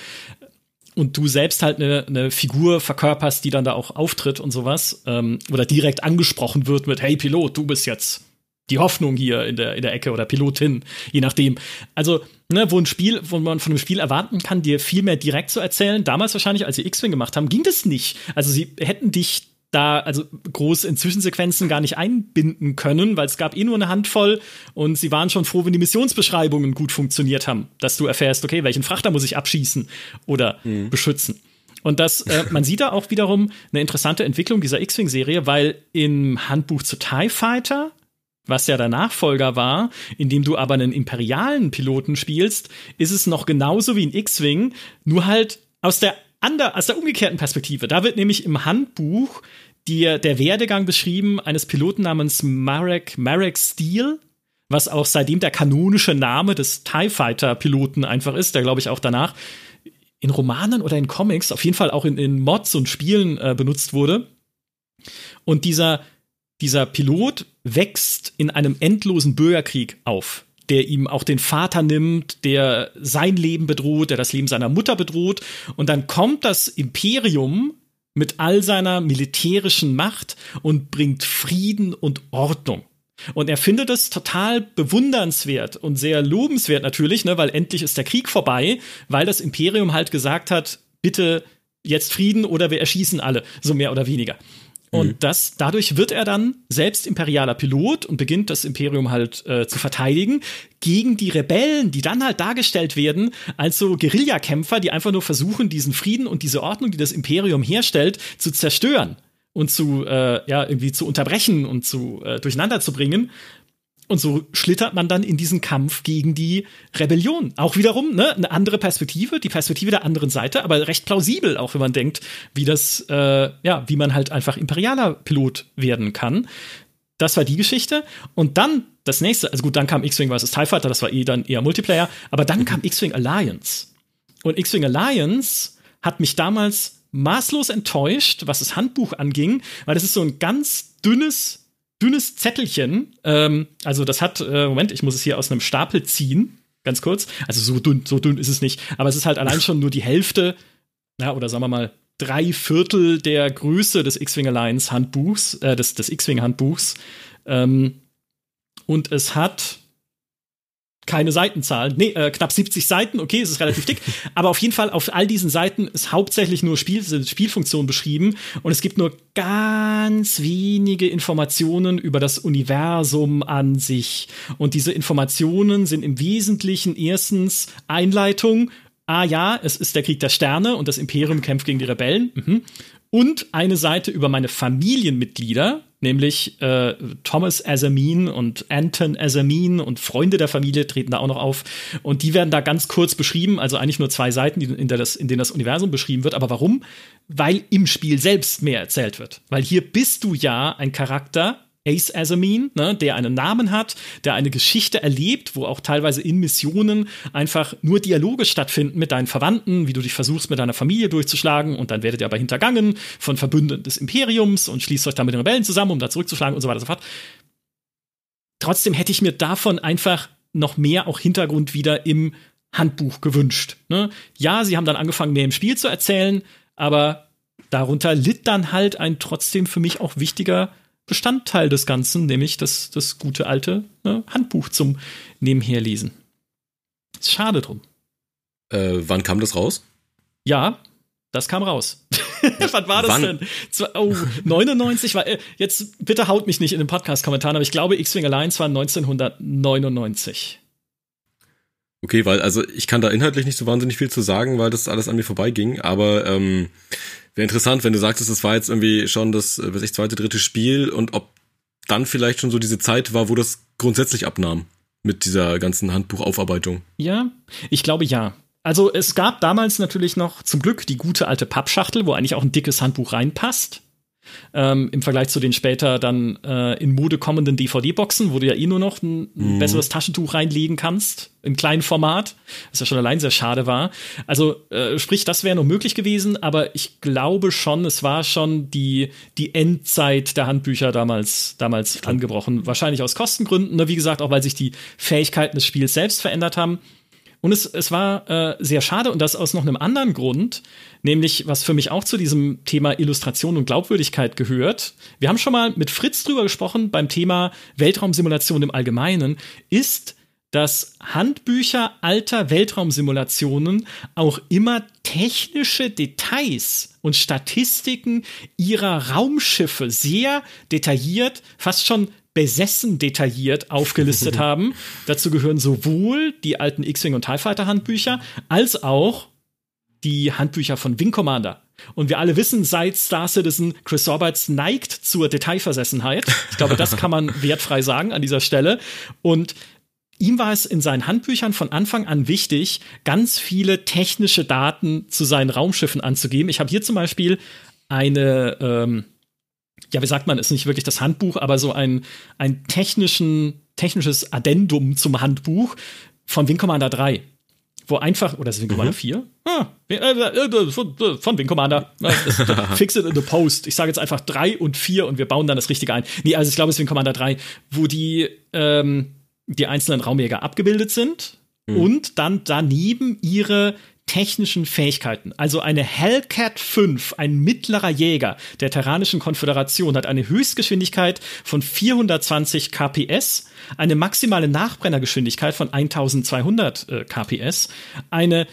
und du selbst halt eine, eine Figur verkörperst, die dann da auch auftritt und sowas ähm, oder direkt angesprochen wird mit Hey Pilot, du bist jetzt die Hoffnung hier in der, in der Ecke oder Pilotin, je nachdem. Also, ne, wo ein Spiel, wo man von einem Spiel erwarten kann, dir viel mehr direkt zu erzählen. Damals wahrscheinlich, als sie X-Wing gemacht haben, ging das nicht. Also, sie hätten dich da also groß in Zwischensequenzen gar nicht einbinden können, weil es gab eh nur eine Handvoll und sie waren schon froh, wenn die Missionsbeschreibungen gut funktioniert haben, dass du erfährst, okay, welchen Frachter muss ich abschießen oder mhm. beschützen. Und das, äh, man sieht da auch wiederum eine interessante Entwicklung dieser X-Wing-Serie, weil im Handbuch zu TIE Fighter was ja der Nachfolger war, in dem du aber einen imperialen Piloten spielst, ist es noch genauso wie in X-Wing, nur halt aus der ander, aus der umgekehrten Perspektive. Da wird nämlich im Handbuch dir der Werdegang beschrieben eines Piloten namens Marek, Marek Steele, was auch seitdem der kanonische Name des TIE Fighter Piloten einfach ist, der glaube ich auch danach in Romanen oder in Comics, auf jeden Fall auch in, in Mods und Spielen äh, benutzt wurde. Und dieser dieser Pilot wächst in einem endlosen Bürgerkrieg auf, der ihm auch den Vater nimmt, der sein Leben bedroht, der das Leben seiner Mutter bedroht. Und dann kommt das Imperium mit all seiner militärischen Macht und bringt Frieden und Ordnung. Und er findet es total bewundernswert und sehr lobenswert natürlich, ne, weil endlich ist der Krieg vorbei, weil das Imperium halt gesagt hat, bitte jetzt Frieden oder wir erschießen alle, so mehr oder weniger. Und mhm. das, dadurch wird er dann selbst imperialer Pilot und beginnt das Imperium halt äh, zu verteidigen gegen die Rebellen, die dann halt dargestellt werden als so Guerillakämpfer, die einfach nur versuchen, diesen Frieden und diese Ordnung, die das Imperium herstellt, zu zerstören und zu äh, ja irgendwie zu unterbrechen und zu äh, durcheinander zu bringen. Und so schlittert man dann in diesen Kampf gegen die Rebellion. Auch wiederum ne, eine andere Perspektive, die Perspektive der anderen Seite, aber recht plausibel, auch wenn man denkt, wie das, äh, ja, wie man halt einfach imperialer Pilot werden kann. Das war die Geschichte. Und dann das nächste, also gut, dann kam X-Wing vs. TIE Fighter, das war eh dann eher Multiplayer, aber dann kam X-Wing Alliance. Und X-Wing Alliance hat mich damals maßlos enttäuscht, was das Handbuch anging, weil das ist so ein ganz dünnes dünnes Zettelchen. Ähm, also das hat, äh, Moment, ich muss es hier aus einem Stapel ziehen, ganz kurz. Also so dünn, so dünn ist es nicht, aber es ist halt allein schon nur die Hälfte, ja, oder sagen wir mal drei Viertel der Größe des X-Wing Alliance Handbuchs, äh, des, des X-Wing Handbuchs. Ähm, und es hat keine Seitenzahl. Nee, äh, knapp 70 Seiten, okay, es ist relativ dick. aber auf jeden Fall auf all diesen Seiten ist hauptsächlich nur Spiel, Spielfunktion beschrieben und es gibt nur ganz wenige Informationen über das Universum an sich. Und diese Informationen sind im Wesentlichen erstens Einleitung. Ah ja, es ist der Krieg der Sterne und das Imperium kämpft gegen die Rebellen. Mhm. Und eine Seite über meine Familienmitglieder, nämlich äh, Thomas Azamin und Anton Azamin und Freunde der Familie treten da auch noch auf. Und die werden da ganz kurz beschrieben, also eigentlich nur zwei Seiten, in, das, in denen das Universum beschrieben wird. Aber warum? Weil im Spiel selbst mehr erzählt wird. Weil hier bist du ja ein Charakter, Ace Azamin, ne, der einen Namen hat, der eine Geschichte erlebt, wo auch teilweise in Missionen einfach nur Dialoge stattfinden mit deinen Verwandten, wie du dich versuchst, mit deiner Familie durchzuschlagen und dann werdet ihr aber hintergangen von Verbündeten des Imperiums und schließt euch dann mit den Rebellen zusammen, um da zurückzuschlagen und so weiter und so fort. Trotzdem hätte ich mir davon einfach noch mehr auch Hintergrund wieder im Handbuch gewünscht. Ne? Ja, sie haben dann angefangen, mehr im Spiel zu erzählen, aber darunter litt dann halt ein trotzdem für mich auch wichtiger Bestandteil des Ganzen, nämlich das, das gute alte ne, Handbuch zum Nebenherlesen. Ist schade drum. Äh, wann kam das raus? Ja, Das kam raus. Was war das Wann? denn? Oh, 99 war. Äh, jetzt bitte haut mich nicht in den Podcast-Kommentaren, aber ich glaube, X-Wing Alliance war 1999. Okay, weil also ich kann da inhaltlich nicht so wahnsinnig viel zu sagen, weil das alles an mir vorbeiging. Aber ähm, wäre interessant, wenn du sagst, es war jetzt irgendwie schon das, äh, weiß ich, zweite, dritte Spiel und ob dann vielleicht schon so diese Zeit war, wo das grundsätzlich abnahm mit dieser ganzen Handbuchaufarbeitung. Ja, ich glaube ja. Also es gab damals natürlich noch zum Glück die gute alte Pappschachtel, wo eigentlich auch ein dickes Handbuch reinpasst. Ähm, Im Vergleich zu den später dann äh, in Mode kommenden DVD-Boxen, wo du ja eh nur noch ein, mhm. besseres Taschentuch reinlegen kannst, im kleinen Format, was ja schon allein sehr schade war. Also äh, sprich, das wäre noch möglich gewesen, aber ich glaube schon, es war schon die, die Endzeit der Handbücher damals, damals angebrochen. Wahrscheinlich aus Kostengründen, ne? wie gesagt, auch weil sich die Fähigkeiten des Spiels selbst verändert haben. Und es, es war äh, sehr schade und das aus noch einem anderen Grund, nämlich was für mich auch zu diesem Thema Illustration und Glaubwürdigkeit gehört. Wir haben schon mal mit Fritz drüber gesprochen beim Thema Weltraumsimulation im Allgemeinen, ist, dass Handbücher alter Weltraumsimulationen auch immer technische Details und Statistiken ihrer Raumschiffe sehr detailliert, fast schon besessen detailliert aufgelistet haben. Dazu gehören sowohl die alten X-Wing und TIE Fighter Handbücher als auch die Handbücher von Wing Commander. Und wir alle wissen, seit Star Citizen, Chris Roberts neigt zur Detailversessenheit. Ich glaube, das kann man wertfrei sagen an dieser Stelle. Und ihm war es in seinen Handbüchern von Anfang an wichtig, ganz viele technische Daten zu seinen Raumschiffen anzugeben. Ich habe hier zum Beispiel eine, ähm, ja, wie sagt man, ist nicht wirklich das Handbuch, aber so ein, ein technischen, technisches Addendum zum Handbuch von Wing Commander 3. Wo einfach, oder ist es Wing Commander mhm. 4? Ah, äh, äh, äh, von Wing Commander. Fix it in the post. Ich sage jetzt einfach 3 und 4 und wir bauen dann das Richtige ein. Nee, also ich glaube, es ist Wing Commander 3, wo die, ähm, die einzelnen Raumjäger abgebildet sind mhm. und dann daneben ihre technischen Fähigkeiten. Also eine Hellcat 5, ein mittlerer Jäger der Terranischen Konföderation, hat eine Höchstgeschwindigkeit von 420 kps, eine maximale Nachbrennergeschwindigkeit von 1200 äh, kps, eine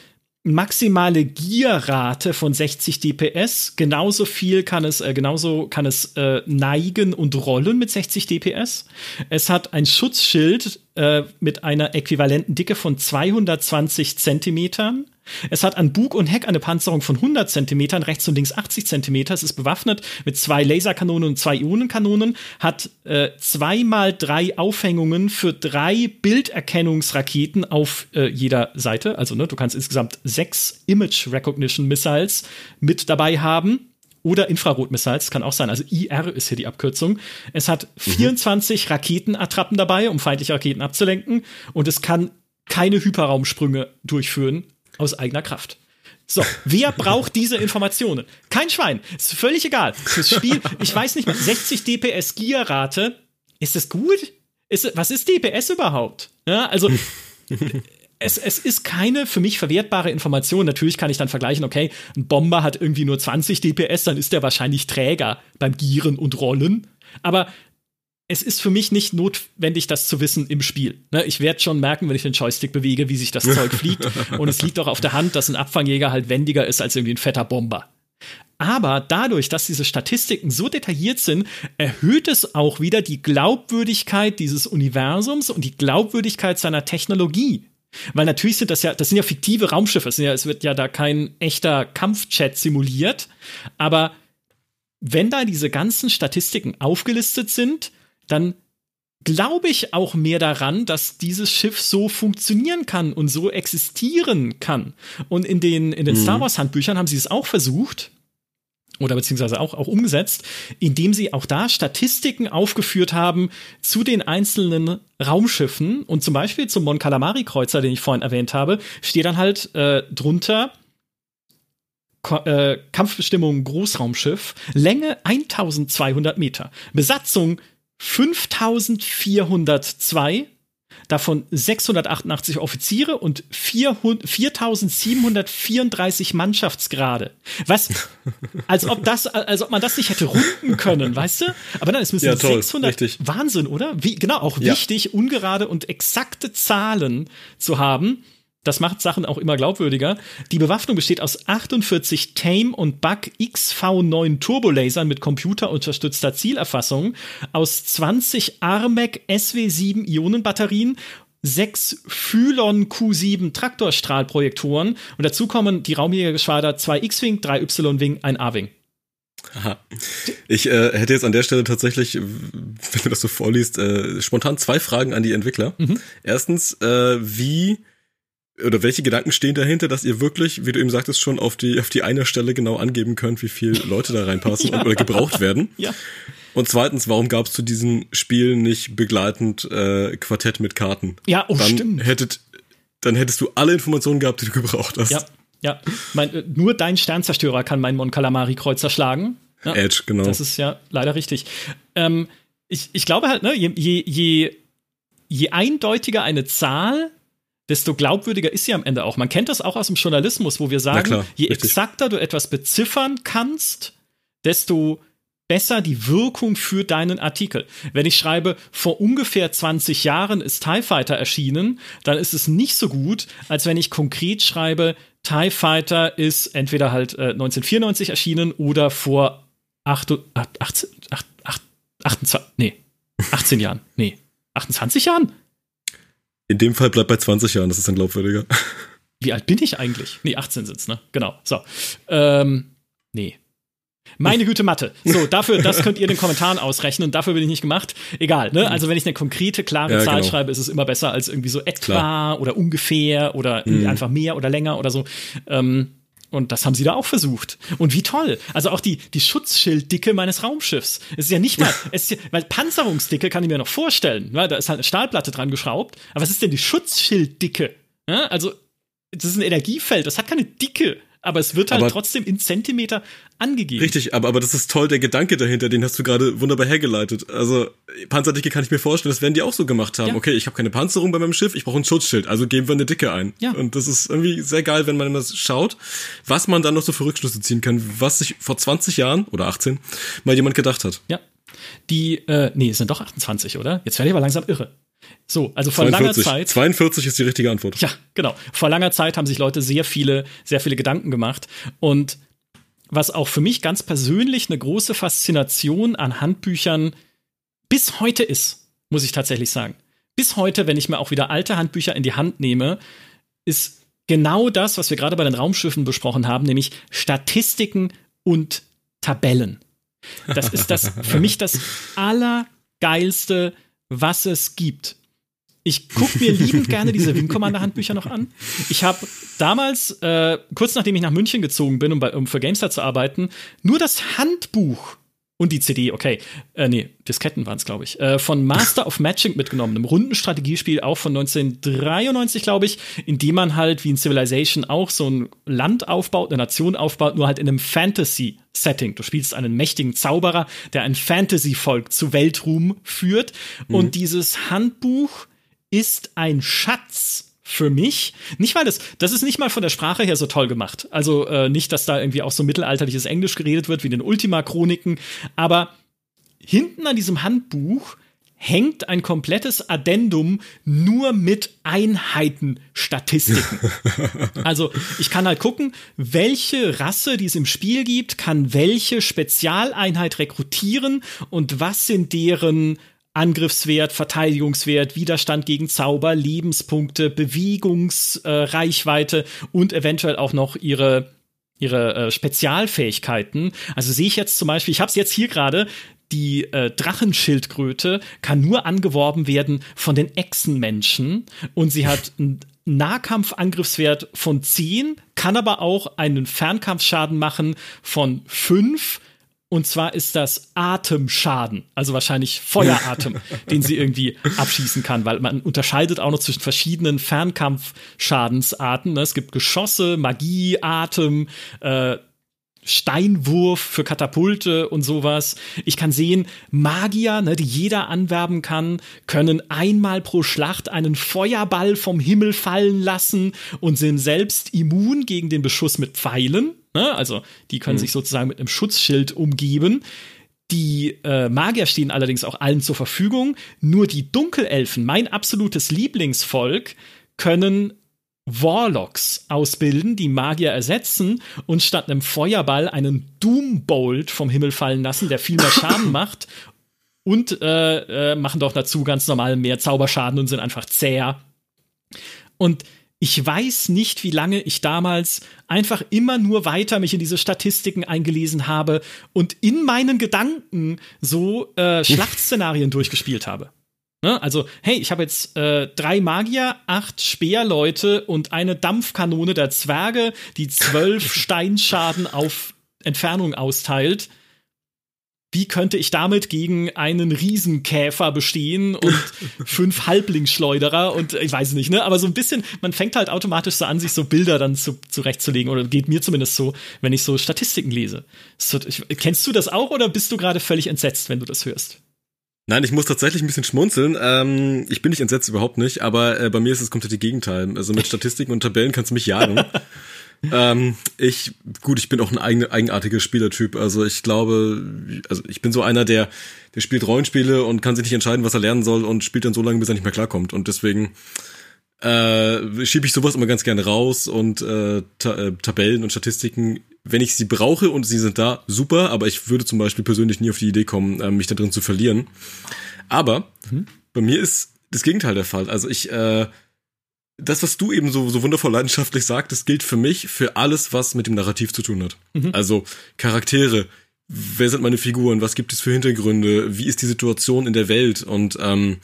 maximale Gierrate von 60 dps. Genauso viel kann es, äh, genauso kann es äh, neigen und rollen mit 60 dps. Es hat ein Schutzschild äh, mit einer äquivalenten Dicke von 220 Zentimetern. Es hat an Bug und Heck eine Panzerung von 100 Zentimetern, rechts und links 80 Zentimeter. Es ist bewaffnet mit zwei Laserkanonen und zwei Ionenkanonen, hat äh, zweimal drei Aufhängungen für drei Bilderkennungsraketen auf äh, jeder Seite. Also ne, du kannst insgesamt sechs Image Recognition Missiles mit dabei haben oder Infrarot-Missiles, kann auch sein. Also IR ist hier die Abkürzung. Es hat 24 mhm. Raketenattrappen dabei, um feindliche Raketen abzulenken. Und es kann keine Hyperraumsprünge durchführen, aus eigener Kraft. So, wer braucht diese Informationen? Kein Schwein. Ist völlig egal. Fürs Spiel, ich weiß nicht, 60 DPS Gierrate, ist das gut? Ist, was ist DPS überhaupt? Ja, also, es, es ist keine für mich verwertbare Information. Natürlich kann ich dann vergleichen, okay, ein Bomber hat irgendwie nur 20 DPS, dann ist der wahrscheinlich Träger beim Gieren und Rollen. Aber es ist für mich nicht notwendig, das zu wissen im Spiel. Ne, ich werde schon merken, wenn ich den Joystick bewege, wie sich das Zeug fliegt. Und es liegt auch auf der Hand, dass ein Abfangjäger halt wendiger ist als irgendwie ein fetter Bomber. Aber dadurch, dass diese Statistiken so detailliert sind, erhöht es auch wieder die Glaubwürdigkeit dieses Universums und die Glaubwürdigkeit seiner Technologie. Weil natürlich sind das ja, das sind ja fiktive Raumschiffe. Es, ja, es wird ja da kein echter Kampfchat simuliert. Aber wenn da diese ganzen Statistiken aufgelistet sind, dann glaube ich auch mehr daran, dass dieses Schiff so funktionieren kann und so existieren kann. Und in den, in den mhm. Star Wars Handbüchern haben sie es auch versucht oder beziehungsweise auch, auch umgesetzt, indem sie auch da Statistiken aufgeführt haben zu den einzelnen Raumschiffen und zum Beispiel zum Mon Calamari Kreuzer, den ich vorhin erwähnt habe, steht dann halt äh, drunter äh, Kampfbestimmung Großraumschiff, Länge 1200 Meter, Besatzung 5402, davon 688 Offiziere und 4734 Mannschaftsgrade. Was? Als ob das, als ob man das nicht hätte runden können, weißt du? Aber dann ist es ja, 600. Richtig. Wahnsinn, oder? Wie, genau, auch ja. wichtig, ungerade und exakte Zahlen zu haben. Das macht Sachen auch immer glaubwürdiger. Die Bewaffnung besteht aus 48 Tame und Bug XV9 Turbolasern mit computerunterstützter Zielerfassung, aus 20 Armec SW7 Ionenbatterien sechs Phylon Q7 Traktorstrahlprojektoren und dazu kommen die Raumjägergeschwader, zwei X-Wing, drei Y-Wing, ein A-Wing. Aha. Ich äh, hätte jetzt an der Stelle tatsächlich, wenn du das so vorliest, äh, spontan zwei Fragen an die Entwickler. Mhm. Erstens, äh, wie oder welche Gedanken stehen dahinter, dass ihr wirklich, wie du eben sagtest, schon auf die auf die eine Stelle genau angeben könnt, wie viele Leute da reinpassen ja. oder gebraucht werden? Ja. Und zweitens, warum gab es zu diesem Spiel nicht begleitend äh, Quartett mit Karten? Ja, oh, dann stimmt. Hättet, dann hättest du alle Informationen gehabt, die du gebraucht hast. Ja, ja. Mein, äh, nur dein Sternzerstörer kann meinen Mon Calamari Kreuzer schlagen. Ja, Edge, genau. Das ist ja leider richtig. Ähm, ich, ich glaube halt, ne, je, je, je, je eindeutiger eine Zahl, desto glaubwürdiger ist sie am Ende auch. Man kennt das auch aus dem Journalismus, wo wir sagen, klar, je richtig. exakter du etwas beziffern kannst, desto besser die Wirkung für deinen Artikel. Wenn ich schreibe, vor ungefähr 20 Jahren ist TIE Fighter erschienen, dann ist es nicht so gut, als wenn ich konkret schreibe, TIE Fighter ist entweder halt äh, 1994 erschienen oder vor 8, 8, 18, 8, 8, 28, nee, 18 Jahren, nee, 28 Jahren? In dem Fall bleibt bei 20 Jahren, das ist dann glaubwürdiger. Wie alt bin ich eigentlich? Nee, 18 sind's, ne? Genau. So. Ähm, nee. Meine Güte Mathe. So, dafür, das könnt ihr in den Kommentaren ausrechnen. Dafür bin ich nicht gemacht. Egal, ne? Also wenn ich eine konkrete, klare ja, Zahl genau. schreibe, ist es immer besser als irgendwie so etwa Klar. oder ungefähr oder mhm. einfach mehr oder länger oder so. Ähm, und das haben sie da auch versucht. Und wie toll. Also auch die, die Schutzschilddicke meines Raumschiffs. Es ist ja nicht mal, es ist ja, weil Panzerungsdicke kann ich mir noch vorstellen. Weil da ist halt eine Stahlplatte dran geschraubt. Aber was ist denn die Schutzschilddicke? Ja, also, das ist ein Energiefeld, das hat keine Dicke aber es wird halt aber trotzdem in Zentimeter angegeben. Richtig, aber, aber das ist toll, der Gedanke dahinter, den hast du gerade wunderbar hergeleitet. Also Panzerdicke kann ich mir vorstellen, das werden die auch so gemacht haben. Ja. Okay, ich habe keine Panzerung bei meinem Schiff, ich brauche ein Schutzschild, also geben wir eine Dicke ein. Ja. Und das ist irgendwie sehr geil, wenn man immer schaut, was man dann noch so für Rückschlüsse ziehen kann, was sich vor 20 Jahren oder 18 mal jemand gedacht hat. Ja. Die, äh, nee, es sind doch 28, oder? Jetzt werde ich aber langsam irre. So, also vor 42, langer Zeit. 42 ist die richtige Antwort. Ja, genau. Vor langer Zeit haben sich Leute sehr viele, sehr viele Gedanken gemacht. Und was auch für mich ganz persönlich eine große Faszination an Handbüchern bis heute ist, muss ich tatsächlich sagen. Bis heute, wenn ich mir auch wieder alte Handbücher in die Hand nehme, ist genau das, was wir gerade bei den Raumschiffen besprochen haben, nämlich Statistiken und Tabellen. Das ist das für mich das allergeilste was es gibt. Ich gucke mir liebend gerne diese Wing Commander Handbücher noch an. Ich habe damals, äh, kurz nachdem ich nach München gezogen bin, um, bei, um für GameStar zu arbeiten, nur das Handbuch und die CD, okay, äh, nee, Disketten waren es, glaube ich, äh, von Master of Matching mitgenommen, einem Rundenstrategiespiel auch von 1993, glaube ich, in dem man halt wie in Civilization auch so ein Land aufbaut, eine Nation aufbaut, nur halt in einem Fantasy-Setting. Du spielst einen mächtigen Zauberer, der ein Fantasy-Volk zu Weltruhm führt. Mhm. Und dieses Handbuch ist ein Schatz für mich. Nicht weil das, das ist nicht mal von der Sprache her so toll gemacht. Also äh, nicht, dass da irgendwie auch so mittelalterliches Englisch geredet wird wie in den Ultima-Chroniken, aber hinten an diesem Handbuch hängt ein komplettes Addendum nur mit Einheitenstatistiken. also ich kann halt gucken, welche Rasse, die es im Spiel gibt, kann welche Spezialeinheit rekrutieren und was sind deren Angriffswert, Verteidigungswert, Widerstand gegen Zauber, Lebenspunkte, Bewegungsreichweite äh, und eventuell auch noch ihre ihre äh, Spezialfähigkeiten. Also sehe ich jetzt zum Beispiel, ich habe es jetzt hier gerade, die äh, Drachenschildkröte kann nur angeworben werden von den Echsenmenschen und sie hat einen Nahkampfangriffswert von 10, kann aber auch einen Fernkampfschaden machen von 5 und zwar ist das Atemschaden, also wahrscheinlich Feueratem, den sie irgendwie abschießen kann, weil man unterscheidet auch noch zwischen verschiedenen Fernkampfschadensarten. Ne? Es gibt Geschosse, Magie, Atem, äh, Steinwurf für Katapulte und sowas. Ich kann sehen, Magier, ne, die jeder anwerben kann, können einmal pro Schlacht einen Feuerball vom Himmel fallen lassen und sind selbst immun gegen den Beschuss mit Pfeilen. Ne? Also die können mhm. sich sozusagen mit einem Schutzschild umgeben. Die äh, Magier stehen allerdings auch allen zur Verfügung. Nur die Dunkelelfen, mein absolutes Lieblingsvolk, können Warlocks ausbilden, die Magier ersetzen und statt einem Feuerball einen Doombolt vom Himmel fallen lassen, der viel mehr Schaden macht und äh, äh, machen doch dazu ganz normal mehr Zauberschaden und sind einfach zäher. Und ich weiß nicht, wie lange ich damals einfach immer nur weiter mich in diese Statistiken eingelesen habe und in meinen Gedanken so äh, Schlachtszenarien durchgespielt habe. Ne? Also, hey, ich habe jetzt äh, drei Magier, acht Speerleute und eine Dampfkanone der Zwerge, die zwölf Steinschaden auf Entfernung austeilt wie könnte ich damit gegen einen Riesenkäfer bestehen und fünf Halblingsschleuderer und ich weiß nicht, ne? Aber so ein bisschen, man fängt halt automatisch so an, sich so Bilder dann zu, zurechtzulegen oder geht mir zumindest so, wenn ich so Statistiken lese. So, ich, kennst du das auch oder bist du gerade völlig entsetzt, wenn du das hörst? Nein, ich muss tatsächlich ein bisschen schmunzeln. Ähm, ich bin nicht entsetzt, überhaupt nicht, aber äh, bei mir ist es komplett das Gegenteil. Also mit Statistiken und Tabellen kannst du mich jagen. ähm, ich, gut, ich bin auch ein eigen, eigenartiger Spielertyp. Also ich glaube, also ich bin so einer, der, der spielt Rollenspiele und kann sich nicht entscheiden, was er lernen soll und spielt dann so lange, bis er nicht mehr klarkommt. Und deswegen äh, schiebe ich sowas immer ganz gerne raus und äh, ta äh, Tabellen und Statistiken, wenn ich sie brauche und sie sind da, super, aber ich würde zum Beispiel persönlich nie auf die Idee kommen, äh, mich da drin zu verlieren. Aber mhm. bei mir ist das Gegenteil der Fall. Also ich äh, das, was du eben so, so wundervoll leidenschaftlich sagtest, gilt für mich für alles, was mit dem Narrativ zu tun hat. Mhm. Also Charaktere, wer sind meine Figuren, was gibt es für Hintergründe, wie ist die Situation in der Welt und ähm,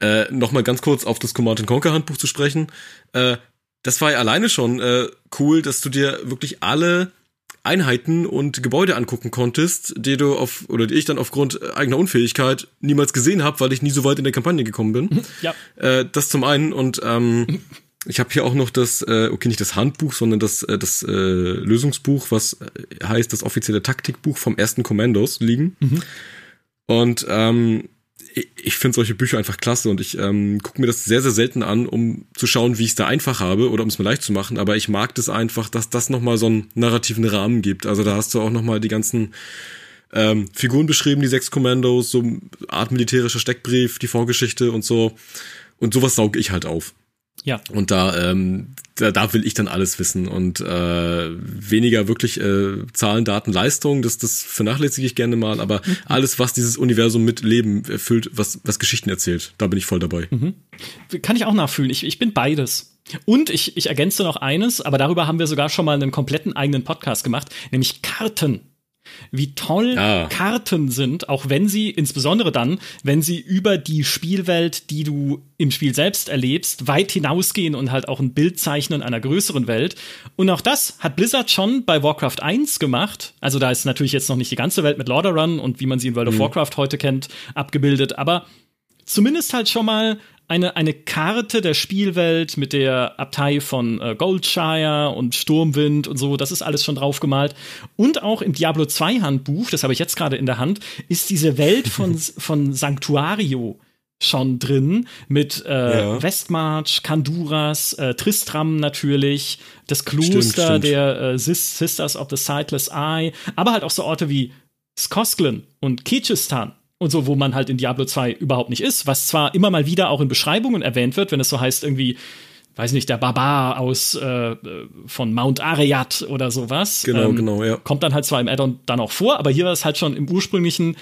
äh, nochmal ganz kurz auf das Command Conquer Handbuch zu sprechen. Äh, das war ja alleine schon äh, cool, dass du dir wirklich alle Einheiten und Gebäude angucken konntest, die du auf oder die ich dann aufgrund eigener Unfähigkeit niemals gesehen habe, weil ich nie so weit in der Kampagne gekommen bin. Ja. Äh, das zum einen und ähm, ich habe hier auch noch das, äh, okay, nicht das Handbuch, sondern das, äh, das äh, Lösungsbuch, was äh, heißt das offizielle Taktikbuch vom ersten Kommandos liegen. Mhm. Und ähm, ich finde solche Bücher einfach klasse und ich ähm, gucke mir das sehr, sehr selten an, um zu schauen, wie ich es da einfach habe oder um es mir leicht zu machen. Aber ich mag das einfach, dass das nochmal so einen narrativen Rahmen gibt. Also da hast du auch nochmal die ganzen ähm, Figuren beschrieben, die sechs Kommandos, so Art militärischer Steckbrief, die Vorgeschichte und so. Und sowas sauge ich halt auf. Ja. Und da, ähm, da, da will ich dann alles wissen und äh, weniger wirklich äh, Zahlen, Daten, Leistung, das, das vernachlässige ich gerne mal, aber mhm. alles, was dieses Universum mit Leben erfüllt, was, was Geschichten erzählt, da bin ich voll dabei. Mhm. Kann ich auch nachfühlen. Ich, ich bin beides. Und ich, ich ergänze noch eines, aber darüber haben wir sogar schon mal einen kompletten eigenen Podcast gemacht, nämlich Karten wie toll ja. Karten sind, auch wenn sie, insbesondere dann, wenn sie über die Spielwelt, die du im Spiel selbst erlebst, weit hinausgehen und halt auch ein Bild zeichnen einer größeren Welt. Und auch das hat Blizzard schon bei Warcraft 1 gemacht. Also da ist natürlich jetzt noch nicht die ganze Welt mit Lordaeron und wie man sie in World mhm. of Warcraft heute kennt, abgebildet, aber zumindest halt schon mal eine, eine Karte der Spielwelt mit der Abtei von äh, Goldshire und Sturmwind und so, das ist alles schon drauf gemalt. Und auch im Diablo 2 Handbuch, das habe ich jetzt gerade in der Hand, ist diese Welt von, von Sanctuario schon drin mit äh, ja. Westmarch, Kanduras, äh, Tristram natürlich, das Kloster stimmt, stimmt. der äh, Sisters of the Sightless Eye, aber halt auch so Orte wie Skosklen und Kechistan und so, wo man halt in Diablo 2 überhaupt nicht ist, was zwar immer mal wieder auch in Beschreibungen erwähnt wird, wenn es so heißt, irgendwie, weiß nicht, der Barbar aus äh, von Mount Areyat oder sowas. Genau, ähm, genau, ja. Kommt dann halt zwar im Addon dann auch vor, aber hier war es halt schon im ursprünglichen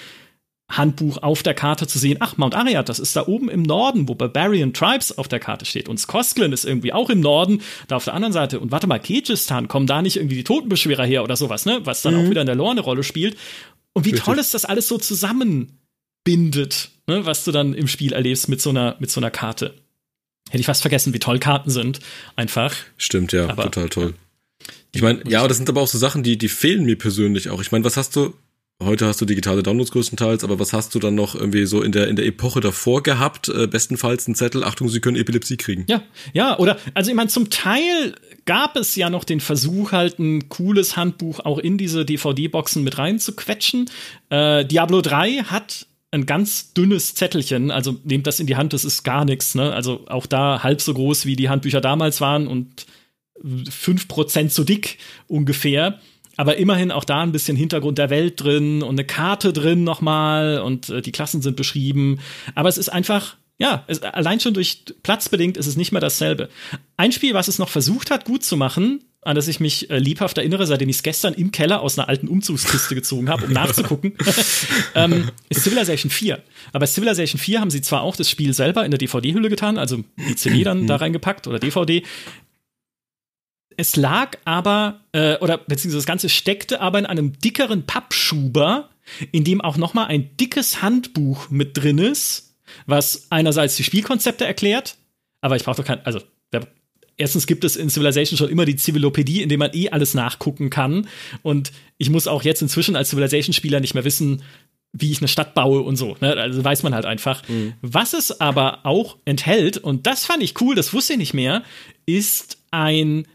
Handbuch auf der Karte zu sehen, ach, Mount Areyat, das ist da oben im Norden, wo Barbarian Tribes auf der Karte steht. Und Skosklin ist irgendwie auch im Norden, da auf der anderen Seite. Und warte mal, Kyrgyzstan, kommen da nicht irgendwie die Totenbeschwerer her oder sowas, ne? Was dann mhm. auch wieder in der Lore eine Rolle spielt. Und wie Richtig. toll ist das alles so zusammen bindet, ne, was du dann im Spiel erlebst mit so einer, mit so einer Karte. Hätte ich fast vergessen, wie toll Karten sind. Einfach. Stimmt, ja, aber, total toll. Ich meine, ja, das sind aber auch so Sachen, die, die fehlen mir persönlich auch. Ich meine, was hast du, heute hast du digitale Downloads größtenteils, aber was hast du dann noch irgendwie so in der, in der Epoche davor gehabt? Äh, bestenfalls ein Zettel, Achtung, sie können Epilepsie kriegen. Ja, ja, oder, also ich meine, zum Teil gab es ja noch den Versuch, halt ein cooles Handbuch auch in diese DVD-Boxen mit reinzuquetschen. Äh, Diablo 3 hat ein ganz dünnes Zettelchen, also nehmt das in die Hand, das ist gar nichts, ne? Also auch da halb so groß, wie die Handbücher damals waren und fünf Prozent so dick ungefähr. Aber immerhin auch da ein bisschen Hintergrund der Welt drin und eine Karte drin nochmal und äh, die Klassen sind beschrieben. Aber es ist einfach, ja, es, allein schon durch platzbedingt ist es nicht mehr dasselbe. ein Spiel, was es noch versucht hat, gut zu machen, an das ich mich äh, lebhaft erinnere, seitdem ich es gestern im Keller aus einer alten Umzugskiste gezogen habe, um nachzugucken, ähm, ist Civilization 4. Aber bei Civilization 4 haben sie zwar auch das Spiel selber in der DVD-Hülle getan, also die CD dann da reingepackt oder DVD. Es lag aber, äh, oder beziehungsweise das Ganze steckte aber in einem dickeren Pappschuber, in dem auch noch mal ein dickes Handbuch mit drin ist, was einerseits die Spielkonzepte erklärt, aber ich brauche doch kein, also erstens gibt es in Civilization schon immer die Civilopädie, in dem man eh alles nachgucken kann. Und ich muss auch jetzt inzwischen als Civilization-Spieler nicht mehr wissen, wie ich eine Stadt baue und so. Ne? Also weiß man halt einfach. Mhm. Was es aber auch enthält, und das fand ich cool, das wusste ich nicht mehr, ist ein,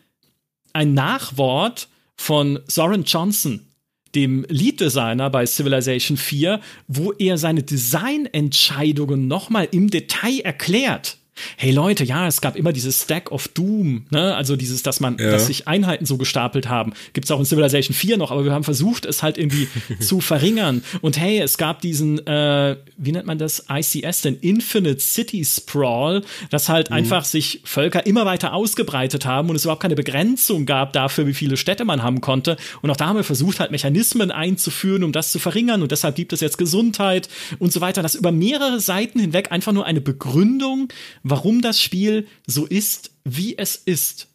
ein Nachwort von Soren Johnson, dem Lead-Designer bei Civilization 4, wo er seine Designentscheidungen nochmal im Detail erklärt hey Leute, ja, es gab immer dieses Stack of Doom, ne? Also dieses, dass man, ja. dass sich Einheiten so gestapelt haben. Gibt's auch in Civilization 4 noch, aber wir haben versucht, es halt irgendwie zu verringern. Und hey, es gab diesen, äh, wie nennt man das? ICS, den Infinite City Sprawl, dass halt mhm. einfach sich Völker immer weiter ausgebreitet haben und es überhaupt keine Begrenzung gab dafür, wie viele Städte man haben konnte. Und auch da haben wir versucht, halt Mechanismen einzuführen, um das zu verringern. Und deshalb gibt es jetzt Gesundheit und so weiter. Das über mehrere Seiten hinweg einfach nur eine Begründung, warum das Spiel so ist, wie es ist.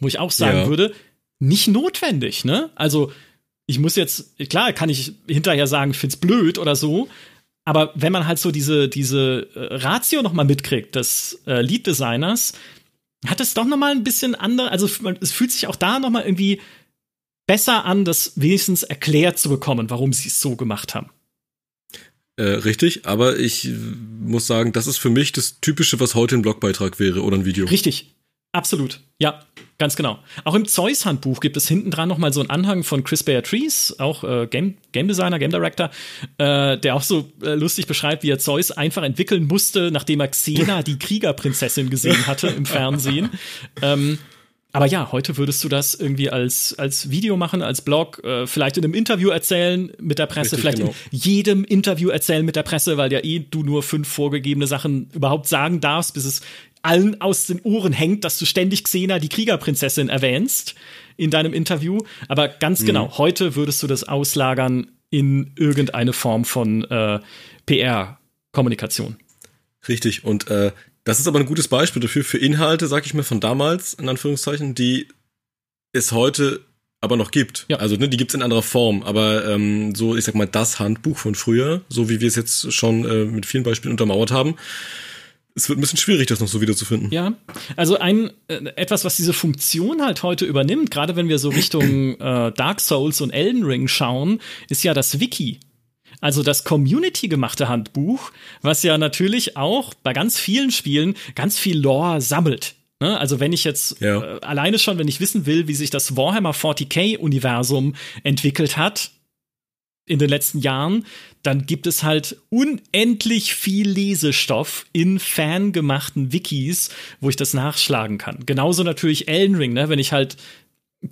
Wo ich auch sagen ja. würde, nicht notwendig, ne? Also, ich muss jetzt, klar, kann ich hinterher sagen, ich find's blöd oder so, aber wenn man halt so diese, diese äh, Ratio noch mal mitkriegt des äh, Lead-Designers, hat es doch noch mal ein bisschen andere, also es fühlt sich auch da noch mal irgendwie besser an, das wenigstens erklärt zu bekommen, warum sie es so gemacht haben. Äh, richtig, aber ich muss sagen, das ist für mich das Typische, was heute ein Blogbeitrag wäre oder ein Video. Richtig, absolut. Ja, ganz genau. Auch im Zeus-Handbuch gibt es hinten dran nochmal so einen Anhang von Chris Beatrice, auch äh, Game, Game Designer, Game Director, äh, der auch so äh, lustig beschreibt, wie er Zeus einfach entwickeln musste, nachdem er Xena, die Kriegerprinzessin, gesehen hatte im Fernsehen. Ähm, aber ja, heute würdest du das irgendwie als, als Video machen, als Blog, äh, vielleicht in einem Interview erzählen mit der Presse, Richtig, vielleicht genau. in jedem Interview erzählen mit der Presse, weil ja eh du nur fünf vorgegebene Sachen überhaupt sagen darfst, bis es allen aus den Ohren hängt, dass du ständig Xena, die Kriegerprinzessin, erwähnst in deinem Interview. Aber ganz mhm. genau, heute würdest du das auslagern in irgendeine Form von äh, PR-Kommunikation. Richtig. Und äh, das ist aber ein gutes Beispiel dafür, für Inhalte, sag ich mir, von damals, in Anführungszeichen, die es heute aber noch gibt. Ja. Also ne, die gibt's in anderer Form, aber ähm, so, ich sag mal, das Handbuch von früher, so wie wir es jetzt schon äh, mit vielen Beispielen untermauert haben, es wird ein bisschen schwierig, das noch so wiederzufinden. Ja, also ein äh, etwas, was diese Funktion halt heute übernimmt, gerade wenn wir so Richtung äh, Dark Souls und Elden Ring schauen, ist ja das Wiki. Also das Community-gemachte Handbuch, was ja natürlich auch bei ganz vielen Spielen ganz viel Lore sammelt. Ne? Also wenn ich jetzt ja. äh, alleine schon, wenn ich wissen will, wie sich das Warhammer 40k-Universum entwickelt hat in den letzten Jahren, dann gibt es halt unendlich viel Lesestoff in fangemachten Wikis, wo ich das nachschlagen kann. Genauso natürlich Elden Ring, ne? wenn ich halt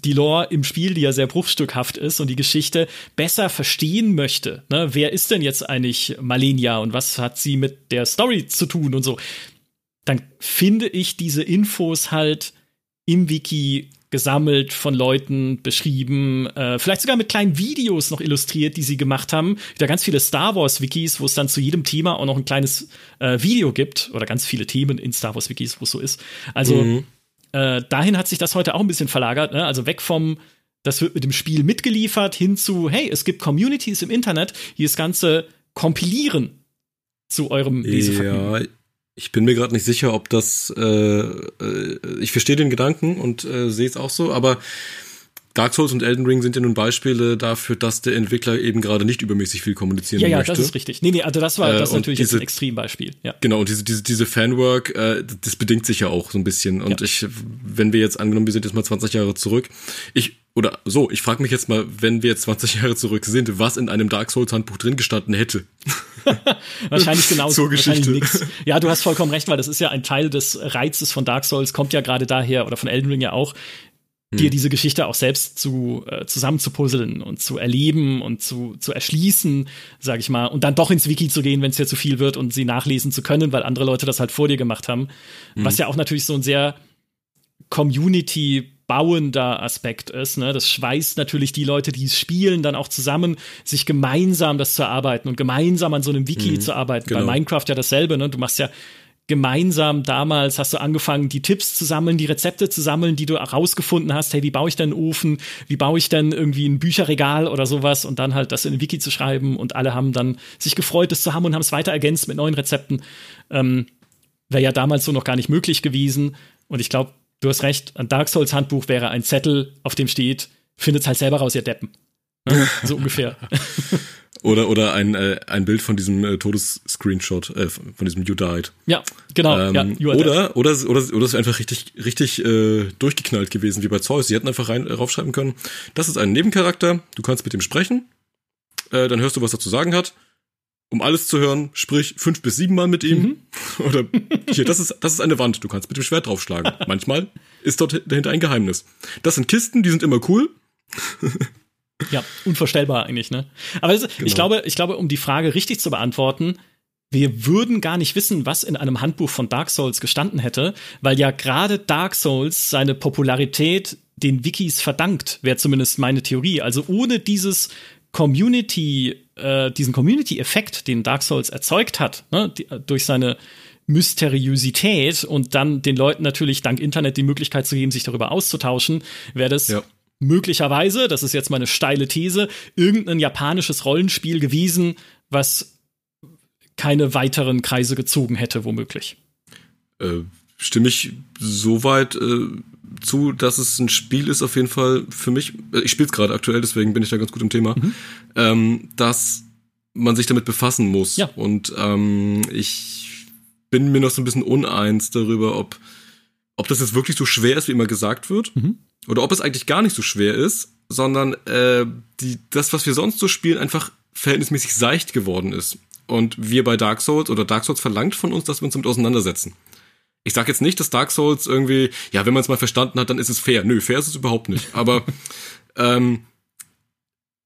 die Lore im Spiel, die ja sehr bruchstückhaft ist und die Geschichte besser verstehen möchte. Ne? Wer ist denn jetzt eigentlich Malenia und was hat sie mit der Story zu tun und so? Dann finde ich diese Infos halt im Wiki gesammelt von Leuten beschrieben, äh, vielleicht sogar mit kleinen Videos noch illustriert, die sie gemacht haben. Da ganz viele Star Wars Wikis, wo es dann zu jedem Thema auch noch ein kleines äh, Video gibt oder ganz viele Themen in Star Wars Wikis, wo es so ist. Also mhm äh, dahin hat sich das heute auch ein bisschen verlagert. Ne? Also weg vom, das wird mit dem Spiel mitgeliefert, hin zu, hey, es gibt Communities im Internet, die das Ganze kompilieren zu eurem Lesevergnügen. Ja, ich bin mir gerade nicht sicher, ob das, äh, äh, ich verstehe den Gedanken und äh, sehe es auch so, aber Dark Souls und Elden Ring sind ja nun Beispiele dafür, dass der Entwickler eben gerade nicht übermäßig viel kommunizieren ja, ja, möchte. Ja, das ist richtig. Nee, nee, also das war das äh, natürlich diese, jetzt ein Extrembeispiel. Ja. Genau, und diese, diese, diese Fanwork, äh, das bedingt sich ja auch so ein bisschen. Und ja. ich, wenn wir jetzt angenommen, wir sind jetzt mal 20 Jahre zurück, ich, oder so, ich frage mich jetzt mal, wenn wir jetzt 20 Jahre zurück sind, was in einem Dark Souls Handbuch drin gestanden hätte. wahrscheinlich genau Zur Geschichte. Nix. Ja, du hast vollkommen recht, weil das ist ja ein Teil des Reizes von Dark Souls, kommt ja gerade daher, oder von Elden Ring ja auch, dir hm. diese Geschichte auch selbst zu äh, zusammenzupuzzeln und zu erleben und zu, zu erschließen, sag ich mal, und dann doch ins Wiki zu gehen, wenn es dir zu viel wird und sie nachlesen zu können, weil andere Leute das halt vor dir gemacht haben. Mhm. Was ja auch natürlich so ein sehr Community bauender Aspekt ist. Ne? Das schweißt natürlich die Leute, die es spielen, dann auch zusammen, sich gemeinsam das zu erarbeiten und gemeinsam an so einem Wiki mhm, zu arbeiten. Genau. Bei Minecraft ja dasselbe. Ne? Du machst ja gemeinsam damals hast du angefangen, die Tipps zu sammeln, die Rezepte zu sammeln, die du herausgefunden hast. Hey, wie baue ich denn einen Ofen? Wie baue ich denn irgendwie ein Bücherregal oder sowas? Und dann halt das in ein Wiki zu schreiben. Und alle haben dann sich gefreut, das zu haben und haben es weiter ergänzt mit neuen Rezepten. Ähm, Wäre ja damals so noch gar nicht möglich gewesen. Und ich glaube, du hast recht, ein Dark Souls Handbuch wäre ein Zettel, auf dem steht, findet halt selber raus, ihr Deppen. Ne? So ungefähr. Oder, oder ein, äh, ein Bild von diesem äh, Todesscreenshot, äh, von diesem You Died. Ja, genau. Ähm, ja, oder, oder, oder, oder es wäre einfach richtig, richtig äh, durchgeknallt gewesen, wie bei Zeus. Sie hätten einfach rein, raufschreiben können, das ist ein Nebencharakter, du kannst mit dem sprechen, äh, dann hörst du, was er zu sagen hat. Um alles zu hören, sprich fünf bis sieben Mal mit ihm. Mhm. Oder hier, das ist, das ist eine Wand, du kannst mit dem Schwert draufschlagen. Manchmal ist dort dahinter ein Geheimnis. Das sind Kisten, die sind immer cool. Ja, unvorstellbar eigentlich, ne? Aber also, genau. ich glaube, ich glaube, um die Frage richtig zu beantworten, wir würden gar nicht wissen, was in einem Handbuch von Dark Souls gestanden hätte, weil ja gerade Dark Souls seine Popularität den Wikis verdankt, wäre zumindest meine Theorie. Also ohne dieses Community, äh, diesen Community-Effekt, den Dark Souls erzeugt hat, ne, die, durch seine Mysteriosität und dann den Leuten natürlich dank Internet die Möglichkeit zu geben, sich darüber auszutauschen, wäre das ja möglicherweise, das ist jetzt meine steile These, irgendein japanisches Rollenspiel gewesen, was keine weiteren Kreise gezogen hätte, womöglich. Äh, stimme ich soweit äh, zu, dass es ein Spiel ist, auf jeden Fall für mich, äh, ich spiele es gerade aktuell, deswegen bin ich da ganz gut im Thema, mhm. ähm, dass man sich damit befassen muss. Ja. Und ähm, ich bin mir noch so ein bisschen uneins darüber, ob, ob das jetzt wirklich so schwer ist, wie immer gesagt wird. Mhm oder ob es eigentlich gar nicht so schwer ist, sondern äh, die, das, was wir sonst so spielen, einfach verhältnismäßig seicht geworden ist. Und wir bei Dark Souls oder Dark Souls verlangt von uns, dass wir uns damit auseinandersetzen. Ich sage jetzt nicht, dass Dark Souls irgendwie, ja, wenn man es mal verstanden hat, dann ist es fair. Nö, fair ist es überhaupt nicht. Aber ähm,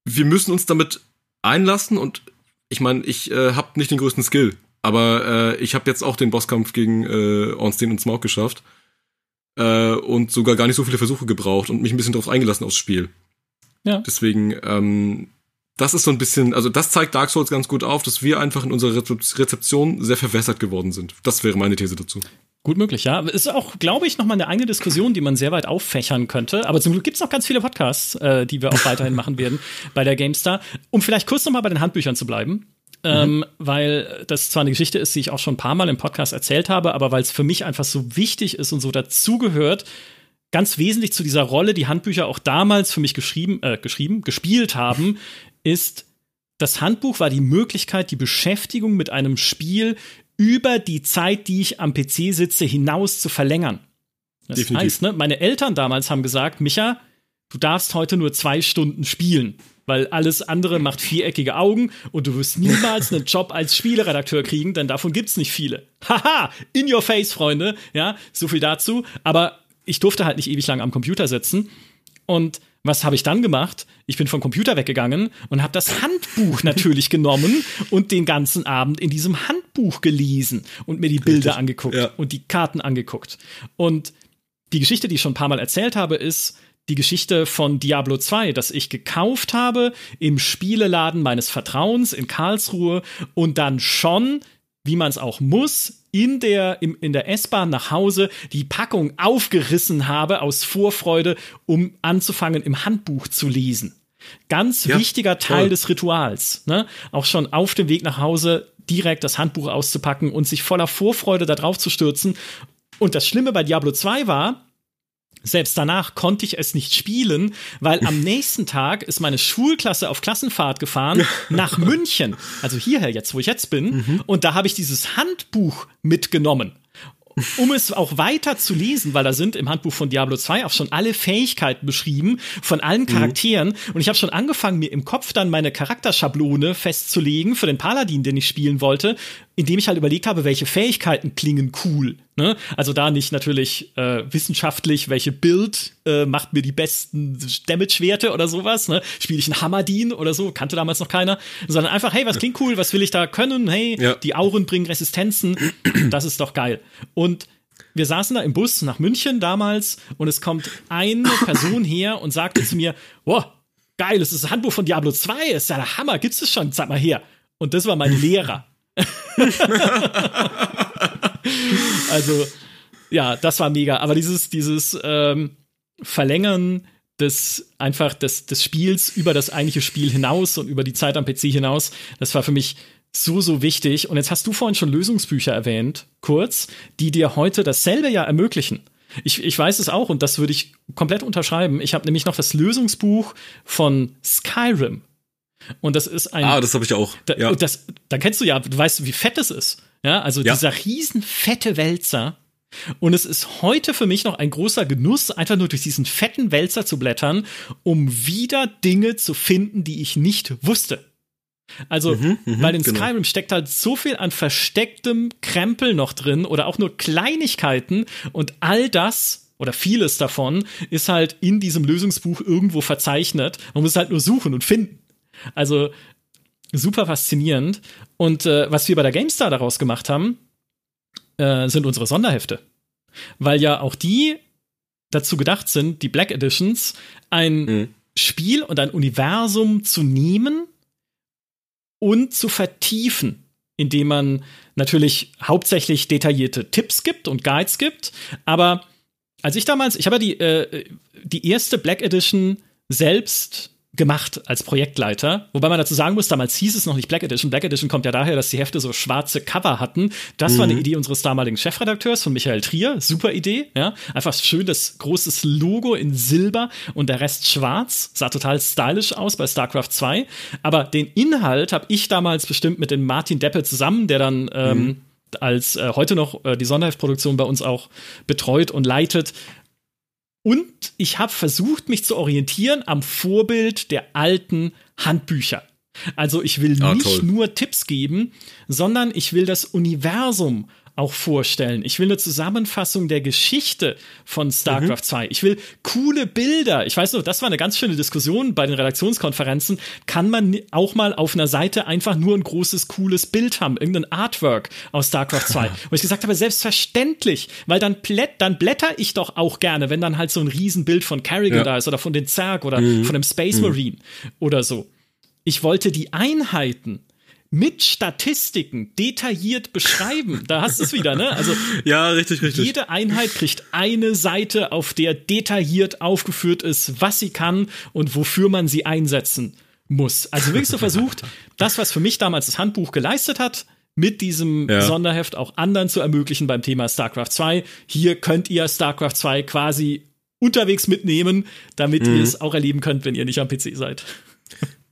wir müssen uns damit einlassen und ich meine, ich äh, habe nicht den größten Skill, aber äh, ich habe jetzt auch den Bosskampf gegen äh, Ornstein und Smaug geschafft äh, und sogar gar nicht so viele Versuche gebraucht und mich ein bisschen darauf eingelassen aufs Spiel. Ja. Deswegen, ähm, das ist so ein bisschen, also das zeigt Dark Souls ganz gut auf, dass wir einfach in unserer Rezeption sehr verwässert geworden sind. Das wäre meine These dazu. Gut möglich, ja. Ist auch, glaube ich, nochmal eine eigene Diskussion, die man sehr weit auffächern könnte. Aber zum Glück gibt es noch ganz viele Podcasts, äh, die wir auch weiterhin machen werden bei der GameStar. Um vielleicht kurz nochmal bei den Handbüchern zu bleiben ähm, mhm. weil das zwar eine Geschichte ist, die ich auch schon ein paar Mal im Podcast erzählt habe, aber weil es für mich einfach so wichtig ist und so dazugehört, ganz wesentlich zu dieser Rolle, die Handbücher auch damals für mich geschrieben, äh, geschrieben, gespielt haben, ist, das Handbuch war die Möglichkeit, die Beschäftigung mit einem Spiel über die Zeit, die ich am PC sitze, hinaus zu verlängern. Das Definitiv. heißt, ne, meine Eltern damals haben gesagt, Micha, du darfst heute nur zwei Stunden spielen weil alles andere macht viereckige Augen und du wirst niemals einen Job als Spieleredakteur kriegen, denn davon gibt's nicht viele. Haha, in your face, Freunde. Ja, so viel dazu. Aber ich durfte halt nicht ewig lang am Computer sitzen. Und was habe ich dann gemacht? Ich bin vom Computer weggegangen und habe das Handbuch natürlich genommen und den ganzen Abend in diesem Handbuch gelesen und mir die Bilder Richtig, angeguckt ja. und die Karten angeguckt. Und die Geschichte, die ich schon ein paar Mal erzählt habe, ist, die Geschichte von Diablo 2, das ich gekauft habe im Spieleladen meines Vertrauens in Karlsruhe und dann schon, wie man es auch muss, in der, im, in der S-Bahn nach Hause die Packung aufgerissen habe aus Vorfreude, um anzufangen, im Handbuch zu lesen. Ganz ja, wichtiger Teil toll. des Rituals. Ne? Auch schon auf dem Weg nach Hause direkt das Handbuch auszupacken und sich voller Vorfreude darauf zu stürzen. Und das Schlimme bei Diablo 2 war, selbst danach konnte ich es nicht spielen, weil am nächsten Tag ist meine Schulklasse auf Klassenfahrt gefahren nach München, also hierher jetzt, wo ich jetzt bin, mhm. und da habe ich dieses Handbuch mitgenommen um es auch weiter zu lesen, weil da sind im Handbuch von Diablo 2 auch schon alle Fähigkeiten beschrieben von allen mhm. Charakteren. Mhm. Und ich habe schon angefangen, mir im Kopf dann meine Charakterschablone festzulegen für den Paladin, den ich spielen wollte, indem ich halt überlegt habe, welche Fähigkeiten klingen cool. Ne? Also da nicht natürlich äh, wissenschaftlich, welche Bild äh, macht mir die besten Damage-Werte oder sowas. Ne? Spiele ich einen Hammerdin oder so, kannte damals noch keiner, sondern einfach, hey, was klingt cool, was will ich da können? Hey, ja. die Auren bringen Resistenzen, das ist doch geil. Und wir saßen da im Bus nach München damals und es kommt eine Person her und sagte zu mir, wow, geil, das ist das Handbuch von Diablo 2, ist ja der Hammer, gibt's es schon, zeig mal her. Und das war mein Lehrer. also, ja, das war mega. Aber dieses, dieses ähm, Verlängern des einfach des, des Spiels über das eigentliche Spiel hinaus und über die Zeit am PC hinaus, das war für mich so, so wichtig. Und jetzt hast du vorhin schon Lösungsbücher erwähnt, kurz, die dir heute dasselbe ja ermöglichen. Ich, ich weiß es auch und das würde ich komplett unterschreiben. Ich habe nämlich noch das Lösungsbuch von Skyrim. Und das ist ein. Ah, das habe ich auch. Da, ja. das, da kennst du ja, du weißt, wie fett es ist. Ja, also ja. dieser riesen fette Wälzer. Und es ist heute für mich noch ein großer Genuss, einfach nur durch diesen fetten Wälzer zu blättern, um wieder Dinge zu finden, die ich nicht wusste. Also mhm, mh, bei den genau. Skyrim steckt halt so viel an verstecktem Krempel noch drin oder auch nur Kleinigkeiten und all das oder vieles davon ist halt in diesem Lösungsbuch irgendwo verzeichnet. Man muss es halt nur suchen und finden. Also super faszinierend. Und äh, was wir bei der GameStar daraus gemacht haben, äh, sind unsere Sonderhefte. Weil ja auch die dazu gedacht sind, die Black Editions, ein mhm. Spiel und ein Universum zu nehmen und zu vertiefen, indem man natürlich hauptsächlich detaillierte Tipps gibt und Guides gibt. Aber als ich damals, ich habe ja die, äh, die erste Black Edition selbst gemacht als Projektleiter. Wobei man dazu sagen muss, damals hieß es noch nicht Black Edition. Black Edition kommt ja daher, dass die Hefte so schwarze Cover hatten. Das mhm. war eine mhm. Idee unseres damaligen Chefredakteurs von Michael Trier. Super Idee, ja. Einfach schönes, großes Logo in Silber und der Rest schwarz. Sah total stylisch aus bei StarCraft 2. Aber den Inhalt habe ich damals bestimmt mit dem Martin Deppe zusammen, der dann ähm, mhm. als äh, heute noch äh, die Sonderheftproduktion bei uns auch betreut und leitet, und ich habe versucht, mich zu orientieren am Vorbild der alten Handbücher. Also ich will ah, nicht toll. nur Tipps geben, sondern ich will das Universum auch vorstellen. Ich will eine Zusammenfassung der Geschichte von StarCraft mhm. 2. Ich will coole Bilder. Ich weiß noch, das war eine ganz schöne Diskussion bei den Redaktionskonferenzen. Kann man auch mal auf einer Seite einfach nur ein großes, cooles Bild haben? Irgendein Artwork aus StarCraft 2. Wo ich gesagt habe, selbstverständlich, weil dann, blätt, dann blätter ich doch auch gerne, wenn dann halt so ein Riesenbild von Carrigan ja. da ist oder von den Zerg oder mhm. von einem Space mhm. Marine mhm. oder so. Ich wollte die Einheiten mit Statistiken detailliert beschreiben. Da hast du es wieder, ne? Also ja, richtig, richtig. Jede Einheit kriegt eine Seite, auf der detailliert aufgeführt ist, was sie kann und wofür man sie einsetzen muss. Also wirklich so versucht, das, was für mich damals das Handbuch geleistet hat, mit diesem ja. Sonderheft auch anderen zu ermöglichen beim Thema StarCraft 2. Hier könnt ihr StarCraft 2 quasi unterwegs mitnehmen, damit mhm. ihr es auch erleben könnt, wenn ihr nicht am PC seid.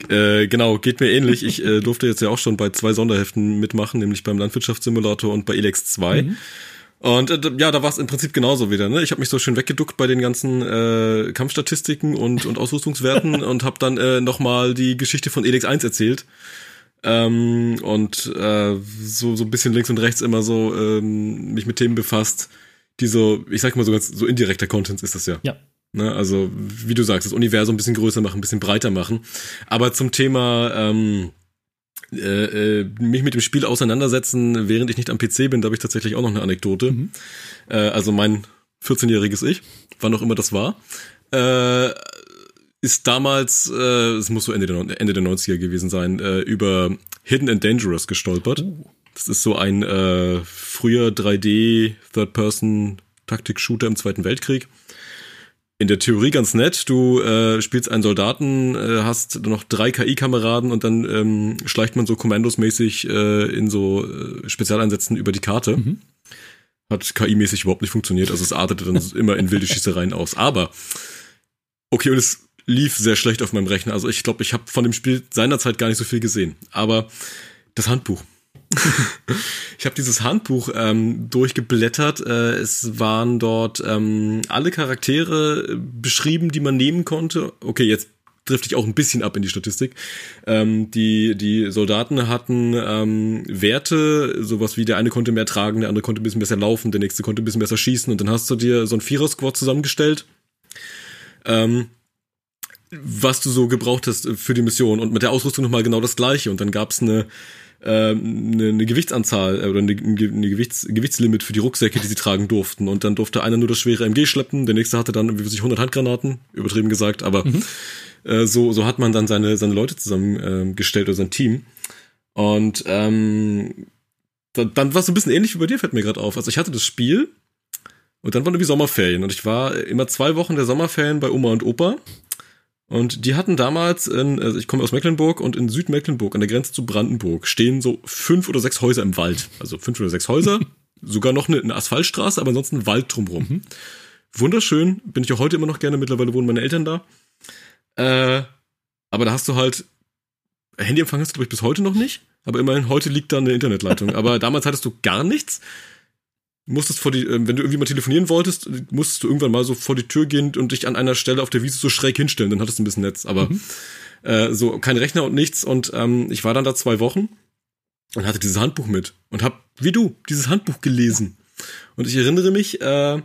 Äh, genau, geht mir ähnlich. Ich äh, durfte jetzt ja auch schon bei zwei Sonderheften mitmachen, nämlich beim Landwirtschaftssimulator und bei Elex 2. Mhm. Und äh, ja, da war es im Prinzip genauso wieder. Ne? Ich habe mich so schön weggeduckt bei den ganzen äh, Kampfstatistiken und, und Ausrüstungswerten und habe dann äh, nochmal die Geschichte von Elex 1 erzählt. Ähm, und äh, so, so ein bisschen links und rechts immer so ähm, mich mit Themen befasst, die so, ich sag mal so ganz so indirekter Content ist das ja. Ja. Ne? Also, wie du sagst, das Universum ein bisschen größer machen, ein bisschen breiter machen. Aber zum Thema ähm, äh, äh, mich mit dem Spiel auseinandersetzen, während ich nicht am PC bin, da habe ich tatsächlich auch noch eine Anekdote. Mhm. Äh, also mein 14-jähriges Ich, wann auch immer das war, äh, ist damals, äh, es muss so Ende der, Ende der 90er gewesen sein, äh, über Hidden and Dangerous gestolpert. Oh. Das ist so ein äh, früher 3D Third-Person-Taktik-Shooter im Zweiten Weltkrieg in der Theorie ganz nett. Du äh, spielst einen Soldaten, äh, hast noch drei KI-Kameraden und dann ähm, schleicht man so kommandosmäßig äh, in so äh, Spezialeinsätzen über die Karte. Mhm. Hat KI-mäßig überhaupt nicht funktioniert, also es artete dann immer in wilde Schießereien aus. Aber okay, und es lief sehr schlecht auf meinem Rechner. Also ich glaube, ich habe von dem Spiel seinerzeit gar nicht so viel gesehen. Aber das Handbuch ich habe dieses Handbuch ähm, durchgeblättert. Äh, es waren dort ähm, alle Charaktere beschrieben, die man nehmen konnte. Okay, jetzt trifft ich auch ein bisschen ab in die Statistik. Ähm, die, die Soldaten hatten ähm, Werte, sowas wie der eine konnte mehr tragen, der andere konnte ein bisschen besser laufen, der nächste konnte ein bisschen besser schießen und dann hast du dir so ein Vierer-Squad zusammengestellt. Ähm, was du so gebraucht hast für die Mission und mit der Ausrüstung nochmal genau das gleiche. Und dann gab's eine ähm, eine, eine Gewichtsanzahl äh, oder eine, eine Gewichts, Gewichtslimit für die Rucksäcke, die sie tragen durften. Und dann durfte einer nur das schwere MG schleppen, der nächste hatte dann wie sich 100 Handgranaten, übertrieben gesagt, aber mhm. äh, so, so hat man dann seine, seine Leute zusammengestellt äh, oder sein Team. Und ähm, dann, dann war es ein bisschen ähnlich wie bei dir, fällt mir gerade auf. Also ich hatte das Spiel und dann waren irgendwie Sommerferien und ich war immer zwei Wochen der Sommerferien bei Oma und Opa. Und die hatten damals, in, also ich komme aus Mecklenburg und in Südmecklenburg an der Grenze zu Brandenburg stehen so fünf oder sechs Häuser im Wald. Also fünf oder sechs Häuser, sogar noch eine, eine, Asphaltstraße, aber ansonsten Wald drumrum. Mhm. Wunderschön, bin ich auch heute immer noch gerne, mittlerweile wohnen meine Eltern da. Äh, aber da hast du halt, Handyempfang hast du glaube ich bis heute noch nicht, aber immerhin heute liegt da eine Internetleitung. aber damals hattest du gar nichts musstest vor die, äh, wenn du irgendwie mal telefonieren wolltest, musstest du irgendwann mal so vor die Tür gehen und dich an einer Stelle auf der Wiese so schräg hinstellen, dann hattest du ein bisschen Netz, aber mhm. äh, so kein Rechner und nichts. Und ähm, ich war dann da zwei Wochen und hatte dieses Handbuch mit und hab wie du dieses Handbuch gelesen. Und ich erinnere mich äh,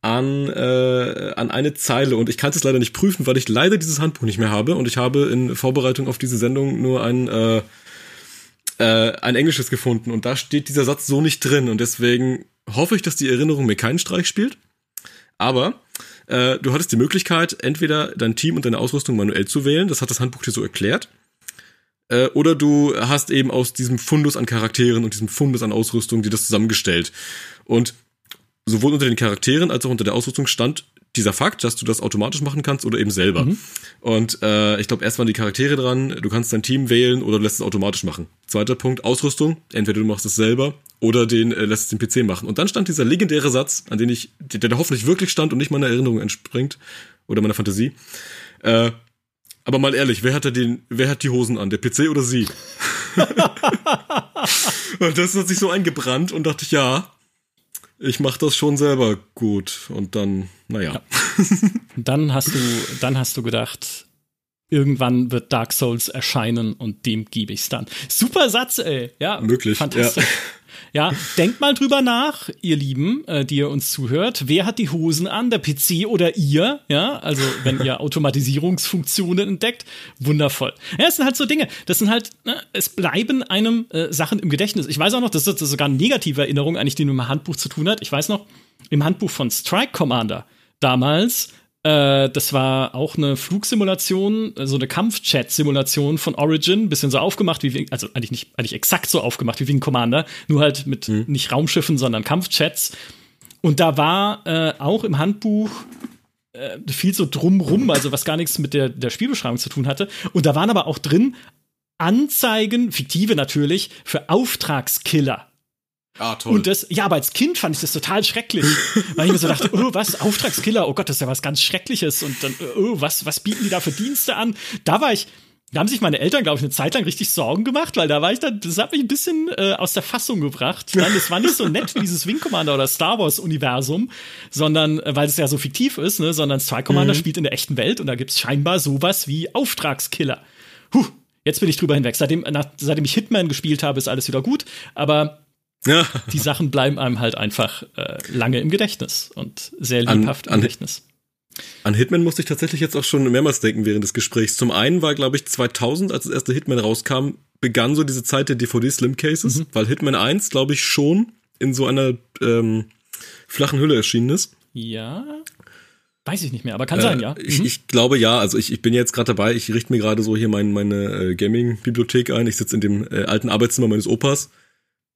an äh, an eine Zeile. Und ich kann es leider nicht prüfen, weil ich leider dieses Handbuch nicht mehr habe. Und ich habe in Vorbereitung auf diese Sendung nur ein äh, äh, ein englisches gefunden und da steht dieser Satz so nicht drin und deswegen hoffe ich, dass die Erinnerung mir keinen Streich spielt. Aber äh, du hattest die Möglichkeit, entweder dein Team und deine Ausrüstung manuell zu wählen, das hat das Handbuch dir so erklärt, äh, oder du hast eben aus diesem Fundus an Charakteren und diesem Fundus an Ausrüstung dir das zusammengestellt. Und sowohl unter den Charakteren als auch unter der Ausrüstung stand dieser Fakt, dass du das automatisch machen kannst oder eben selber. Mhm. Und äh, ich glaube, erst waren die Charaktere dran, du kannst dein Team wählen oder du lässt es automatisch machen. Zweiter Punkt, Ausrüstung. Entweder du machst es selber oder den äh, lässt es den PC machen. Und dann stand dieser legendäre Satz, an den ich, der, der hoffentlich wirklich stand und nicht meiner Erinnerung entspringt oder meiner Fantasie. Äh, aber mal ehrlich, wer hat da den, wer hat die Hosen an, der PC oder sie? und das hat sich so eingebrannt und dachte ich, ja, ich mache das schon selber gut. Und dann, naja. Ja. Dann hast du, dann hast du gedacht, irgendwann wird Dark Souls erscheinen und dem gebe ich's dann. Super Satz, ey. Ja, möglich. Fantastisch. Ja. Ja, denkt mal drüber nach, ihr Lieben, äh, die ihr uns zuhört. Wer hat die Hosen an, der PC oder ihr? Ja, also wenn ihr Automatisierungsfunktionen entdeckt, wundervoll. Ja, das sind halt so Dinge. Das sind halt, ne, es bleiben einem äh, Sachen im Gedächtnis. Ich weiß auch noch, das ist sogar eine negative Erinnerung, eigentlich, die mit dem Handbuch zu tun hat. Ich weiß noch, im Handbuch von Strike Commander damals äh, das war auch eine Flugsimulation, so eine Kampfchat-Simulation von Origin, bisschen so aufgemacht wie, also eigentlich nicht, eigentlich exakt so aufgemacht wie Wing Commander, nur halt mit mhm. nicht Raumschiffen, sondern Kampfchats. Und da war äh, auch im Handbuch äh, viel so drumrum, also was gar nichts mit der, der Spielbeschreibung zu tun hatte. Und da waren aber auch drin Anzeigen, fiktive natürlich, für Auftragskiller. Ah, toll. Und das, ja, aber als Kind fand ich das total schrecklich, weil ich mir so dachte, oh, was, Auftragskiller, oh Gott, das ist ja was ganz Schreckliches und dann, oh, was, was bieten die da für Dienste an? Da war ich, da haben sich meine Eltern, glaube ich, eine Zeit lang richtig Sorgen gemacht, weil da war ich dann, das hat mich ein bisschen äh, aus der Fassung gebracht. Dann, das war nicht so nett wie dieses Wing Commander oder Star Wars Universum, sondern, äh, weil es ja so fiktiv ist, ne, sondern Strike Commander mhm. spielt in der echten Welt und da gibt's scheinbar sowas wie Auftragskiller. Puh, jetzt bin ich drüber hinweg. Seitdem, nach, seitdem ich Hitman gespielt habe, ist alles wieder gut, aber ja. Die Sachen bleiben einem halt einfach äh, lange im Gedächtnis und sehr lebhaft an, im Gedächtnis. An Hitman musste ich tatsächlich jetzt auch schon mehrmals denken während des Gesprächs. Zum einen war, glaube ich, 2000, als das erste Hitman rauskam, begann so diese Zeit der DVD-Slim-Cases, mhm. weil Hitman 1, glaube ich, schon in so einer ähm, flachen Hülle erschienen ist. Ja. Weiß ich nicht mehr, aber kann äh, sein, ja. Mhm. Ich, ich, glaube ja, also ich, ich bin jetzt gerade dabei, ich richte mir gerade so hier mein, meine äh, Gaming-Bibliothek ein. Ich sitze in dem äh, alten Arbeitszimmer meines Opas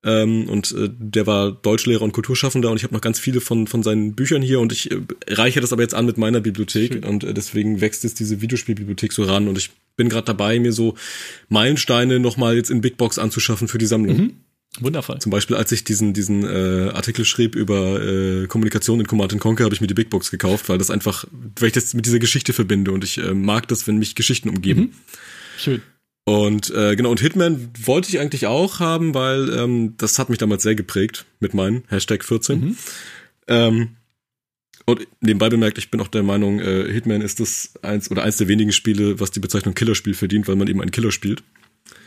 ähm, und äh, der war Deutschlehrer und Kulturschaffender und ich habe noch ganz viele von, von seinen Büchern hier und ich äh, reiche das aber jetzt an mit meiner Bibliothek Schön. und äh, deswegen wächst jetzt diese Videospielbibliothek so ran und ich bin gerade dabei, mir so Meilensteine nochmal jetzt in Big Box anzuschaffen für die Sammlung. Mhm. Wundervoll. Zum Beispiel, als ich diesen, diesen äh, Artikel schrieb über äh, Kommunikation in Command Conquer, habe ich mir die Big Box gekauft, weil das einfach, weil ich das mit dieser Geschichte verbinde und ich äh, mag das, wenn mich Geschichten umgeben. Mhm. Schön. Und äh, genau, und Hitman wollte ich eigentlich auch haben, weil ähm, das hat mich damals sehr geprägt mit meinem Hashtag 14. Mhm. Ähm, und nebenbei bemerkt, ich bin auch der Meinung, äh, Hitman ist das eins oder eins der wenigen Spiele, was die Bezeichnung Killerspiel verdient, weil man eben einen Killer spielt.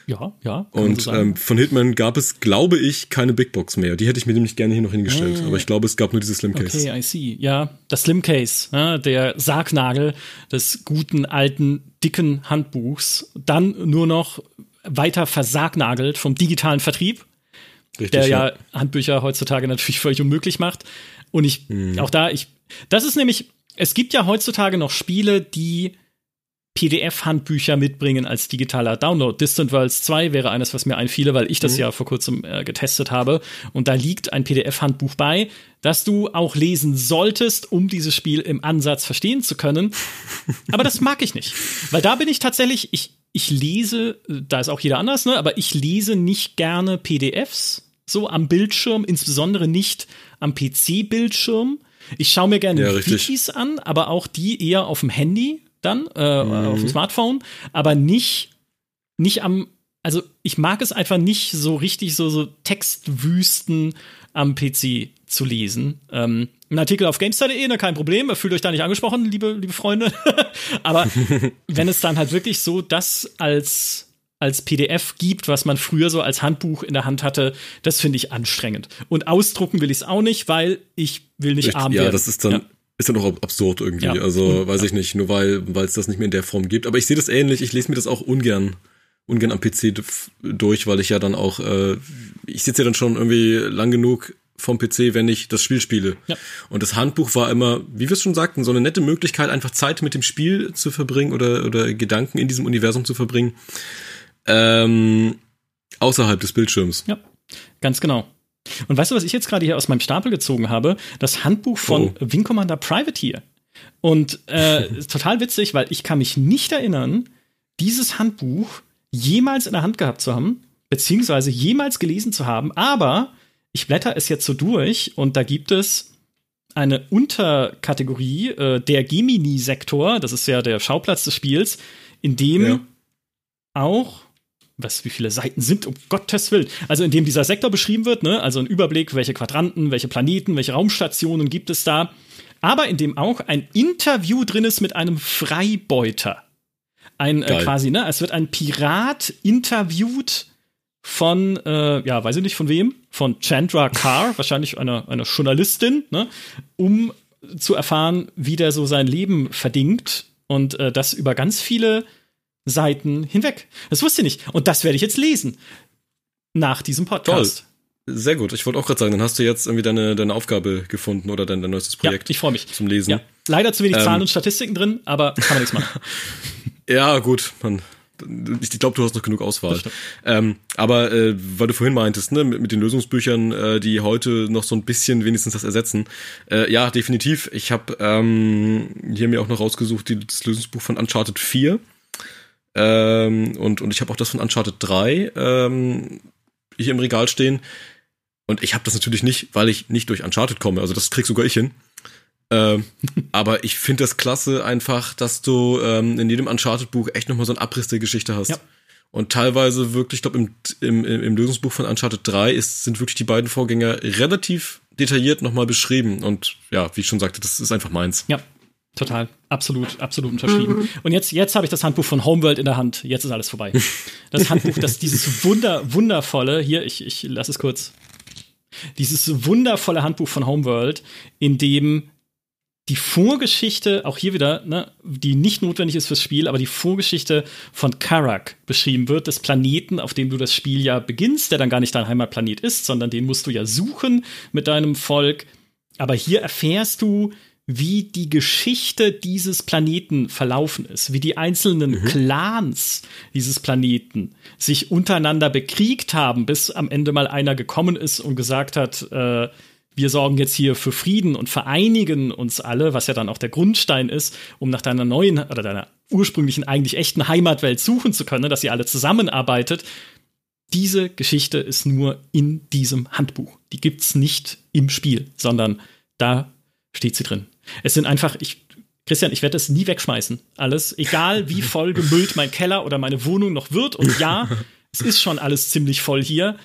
Ja, ja. Und so ähm, von Hitman gab es, glaube ich, keine Big Box mehr. Die hätte ich mir nämlich gerne hier noch hingestellt. Äh, aber ich glaube, es gab nur diese Slim Case. Okay, I see. Ja, das Slim Case, ja, der Sargnagel des guten, alten, dicken Handbuchs. Dann nur noch weiter versagnagelt vom digitalen Vertrieb, Richtig, der ja, Handbücher heutzutage natürlich völlig unmöglich macht. Und ich, Mhm. auch da, ich, das ist nämlich, es gibt ja heutzutage noch Spiele, die PDF-Handbücher mitbringen als digitaler Download. Distant Worlds 2 wäre eines, was mir einfiele, weil ich das Mhm. ja vor kurzem äh, getestet habe. Und da liegt ein PDF-Handbuch bei, das du auch lesen solltest, um dieses Spiel im Ansatz verstehen zu können. Aber das mag ich nicht. Weil da bin ich tatsächlich, ich, ich lese, da ist auch jeder anders, ne? aber ich lese nicht gerne PDFs so am Bildschirm, insbesondere nicht am PC-Bildschirm. Ich schaue mir gerne Ja. Wikis an, aber auch die eher auf dem Handy dann, äh, Mhm. auf dem Smartphone, aber nicht, nicht am, also ich mag es einfach nicht so richtig so, so Textwüsten am PC zu lesen. Ähm, ein Artikel auf GameStar.de, ne, kein Problem, fühlt euch da nicht angesprochen, liebe, liebe Freunde. aber wenn es dann halt wirklich so das als als PDF gibt, was man früher so als Handbuch in der Hand hatte, das finde ich anstrengend. Und ausdrucken will ich es auch nicht, weil ich will nicht Richtig, arm ja, werden. das ist dann, Ja. Ist dann auch ab- absurd irgendwie. Ja. Also, Und- weiß ich nicht, nur weil es das nicht mehr in der Form gibt. Aber ich sehe das ähnlich, ich lese mir das auch ungern ungern am PC durch, weil ich ja dann auch, äh, ich sitze ja dann schon irgendwie lang genug vom PC, wenn ich das Spiel spiele. Ja. Und das Handbuch war immer, wie wir es schon sagten, so eine nette Möglichkeit, einfach Zeit mit dem Spiel zu verbringen oder, oder Gedanken in diesem Universum zu verbringen. Ähm, außerhalb des Bildschirms. Ja, ganz genau. Und weißt du, was ich jetzt gerade hier aus meinem Stapel gezogen habe? Das Handbuch von Oh. Wing Commander Privateer. Und äh, total witzig, weil ich kann mich nicht erinnern, dieses Handbuch jemals in der Hand gehabt zu haben, beziehungsweise jemals gelesen zu haben. Aber ich blätter es jetzt so durch und da gibt es eine Unterkategorie, äh, der Gemini-Sektor, das ist ja der Schauplatz des Spiels, in dem Ja. auch was, wie viele Seiten sind, um Gottes Willen. Also in dem dieser Sektor beschrieben wird, ne? also ein Überblick, welche Quadranten, welche Planeten, welche Raumstationen gibt es da. Aber in dem auch ein Interview drin ist mit einem Freibeuter. Ein äh, quasi, ne? Es wird ein Pirat interviewt von, äh, ja, weiß ich nicht von wem, von Chandra Carr, wahrscheinlich einer, einer Journalistin, ne? um zu erfahren, wie der so sein Leben verdingt. Und äh, das über ganz viele Seiten hinweg. Das wusste ich nicht. Und das werde ich jetzt lesen. Nach diesem Podcast. Sehr gut. Ich wollte auch gerade sagen, dann hast du jetzt irgendwie deine, deine Aufgabe gefunden oder dein, dein neuestes Ja, Projekt ich freue mich. zum Lesen. Ja. Leider zu wenig Ähm. Zahlen und Statistiken drin, aber kann man nichts machen. Ja, gut, man. Ich glaube, du hast noch genug Auswahl. Ähm, aber äh, weil du vorhin meintest, ne, mit, mit den Lösungsbüchern, äh, die heute noch so ein bisschen wenigstens das ersetzen. Äh, ja, definitiv. Ich habe ähm, hier mir auch noch rausgesucht, die, das Lösungsbuch von Uncharted 4. Ähm, und, und ich habe auch das von Uncharted 3 ähm, hier im Regal stehen. Und ich habe das natürlich nicht, weil ich nicht durch Uncharted komme. Also das krieg sogar ich hin. Ähm, aber ich finde das klasse einfach, dass du ähm, in jedem Uncharted-Buch echt nochmal so einen Abriss der Geschichte hast. Ja. Und teilweise wirklich, ich glaube, im, im, im Lösungsbuch von Uncharted 3 ist, sind wirklich die beiden Vorgänger relativ detailliert nochmal beschrieben. Und ja, wie ich schon sagte, das ist einfach meins. Ja, total. Absolut, absolut unterschrieben. Und jetzt, jetzt habe ich das Handbuch von Homeworld in der Hand. Jetzt ist alles vorbei. Das Handbuch, das dieses wunder, wundervolle, hier, ich, ich lasse es kurz. Dieses wundervolle Handbuch von Homeworld, in dem die Vorgeschichte, auch hier wieder, ne, die nicht notwendig ist fürs Spiel, aber die Vorgeschichte von Karak beschrieben wird, des Planeten, auf dem du das Spiel ja beginnst, der dann gar nicht dein Heimatplanet ist, sondern den musst du ja suchen mit deinem Volk. Aber hier erfährst du, wie die Geschichte dieses Planeten verlaufen ist, wie die einzelnen Clans dieses Planeten sich untereinander bekriegt haben, bis am Ende mal einer gekommen ist und gesagt hat, äh, wir sorgen jetzt hier für Frieden und vereinigen uns alle, was ja dann auch der Grundstein ist, um nach deiner neuen oder deiner ursprünglichen eigentlich echten Heimatwelt suchen zu können, dass ihr alle zusammenarbeitet. Diese Geschichte ist nur in diesem Handbuch. Die gibt's nicht im Spiel, sondern da steht sie drin. Es sind einfach, ich, Christian, ich werde das nie wegschmeißen. Alles, egal wie voll gemüllt mein Keller oder meine Wohnung noch wird. Und ja, es ist schon alles ziemlich voll hier.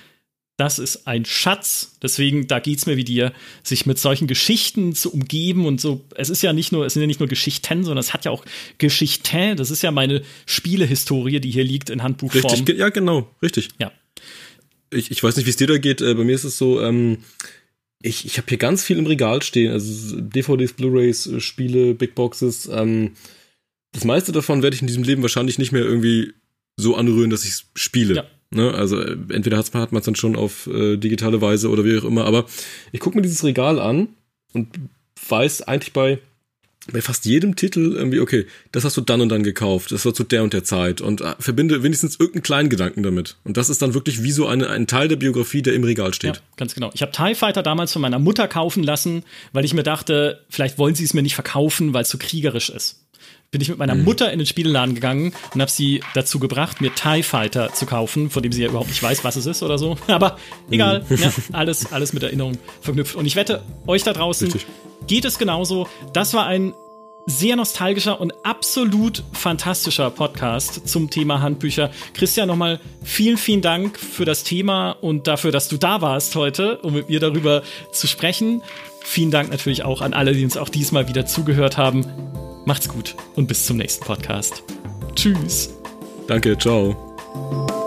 Das ist ein Schatz. Deswegen, da geht's mir wie dir, sich mit solchen Geschichten zu umgeben und so. Es ist ja nicht nur, es sind ja nicht nur Geschichten, sondern es hat ja auch Geschichten. Das ist ja meine Spielehistorie, die hier liegt in Handbuchform. Richtig, ja, genau, richtig. Ja. Ich, ich weiß nicht, wie es dir da geht. Äh, bei mir ist es so, ähm, ich, ich habe hier ganz viel im Regal stehen. Also DVDs, Blu-Rays, äh, Spiele, Big Boxes. Ähm, das meiste davon werde ich in diesem Leben wahrscheinlich nicht mehr irgendwie so anrühren, dass ich es spiele. Ja. Ne? Also äh, entweder hat man es dann schon auf äh, digitale Weise oder wie auch immer. Aber ich gucke mir dieses Regal an und weiß eigentlich bei bei fast jedem Titel irgendwie, okay, das hast du dann und dann gekauft, das war zu der und der Zeit und äh, verbinde wenigstens irgendeinen kleinen Gedanken damit. Und das ist dann wirklich wie so eine, ein Teil der Biografie, der im Regal steht. Ja, ganz genau. Ich habe TIE Fighter damals von meiner Mutter kaufen lassen, weil ich mir dachte, vielleicht wollen sie es mir nicht verkaufen, weil es so kriegerisch ist. Bin ich mit meiner mhm. Mutter in den Spielladen gegangen und habe sie dazu gebracht, mir TIE Fighter zu kaufen, von dem sie ja überhaupt nicht weiß, was es ist oder so. Aber egal, mhm. ja, alles, alles mit Erinnerung verknüpft. Und ich wette, euch da draußen Richtig geht es genauso. Das war ein sehr nostalgischer und absolut fantastischer Podcast zum Thema Handbücher. Christian, nochmal vielen, vielen Dank für das Thema und dafür, dass du da warst heute, um mit mir darüber zu sprechen. Vielen Dank natürlich auch an alle, die uns auch diesmal wieder zugehört haben. Macht's gut und bis zum nächsten Podcast. Tschüss. Danke, ciao.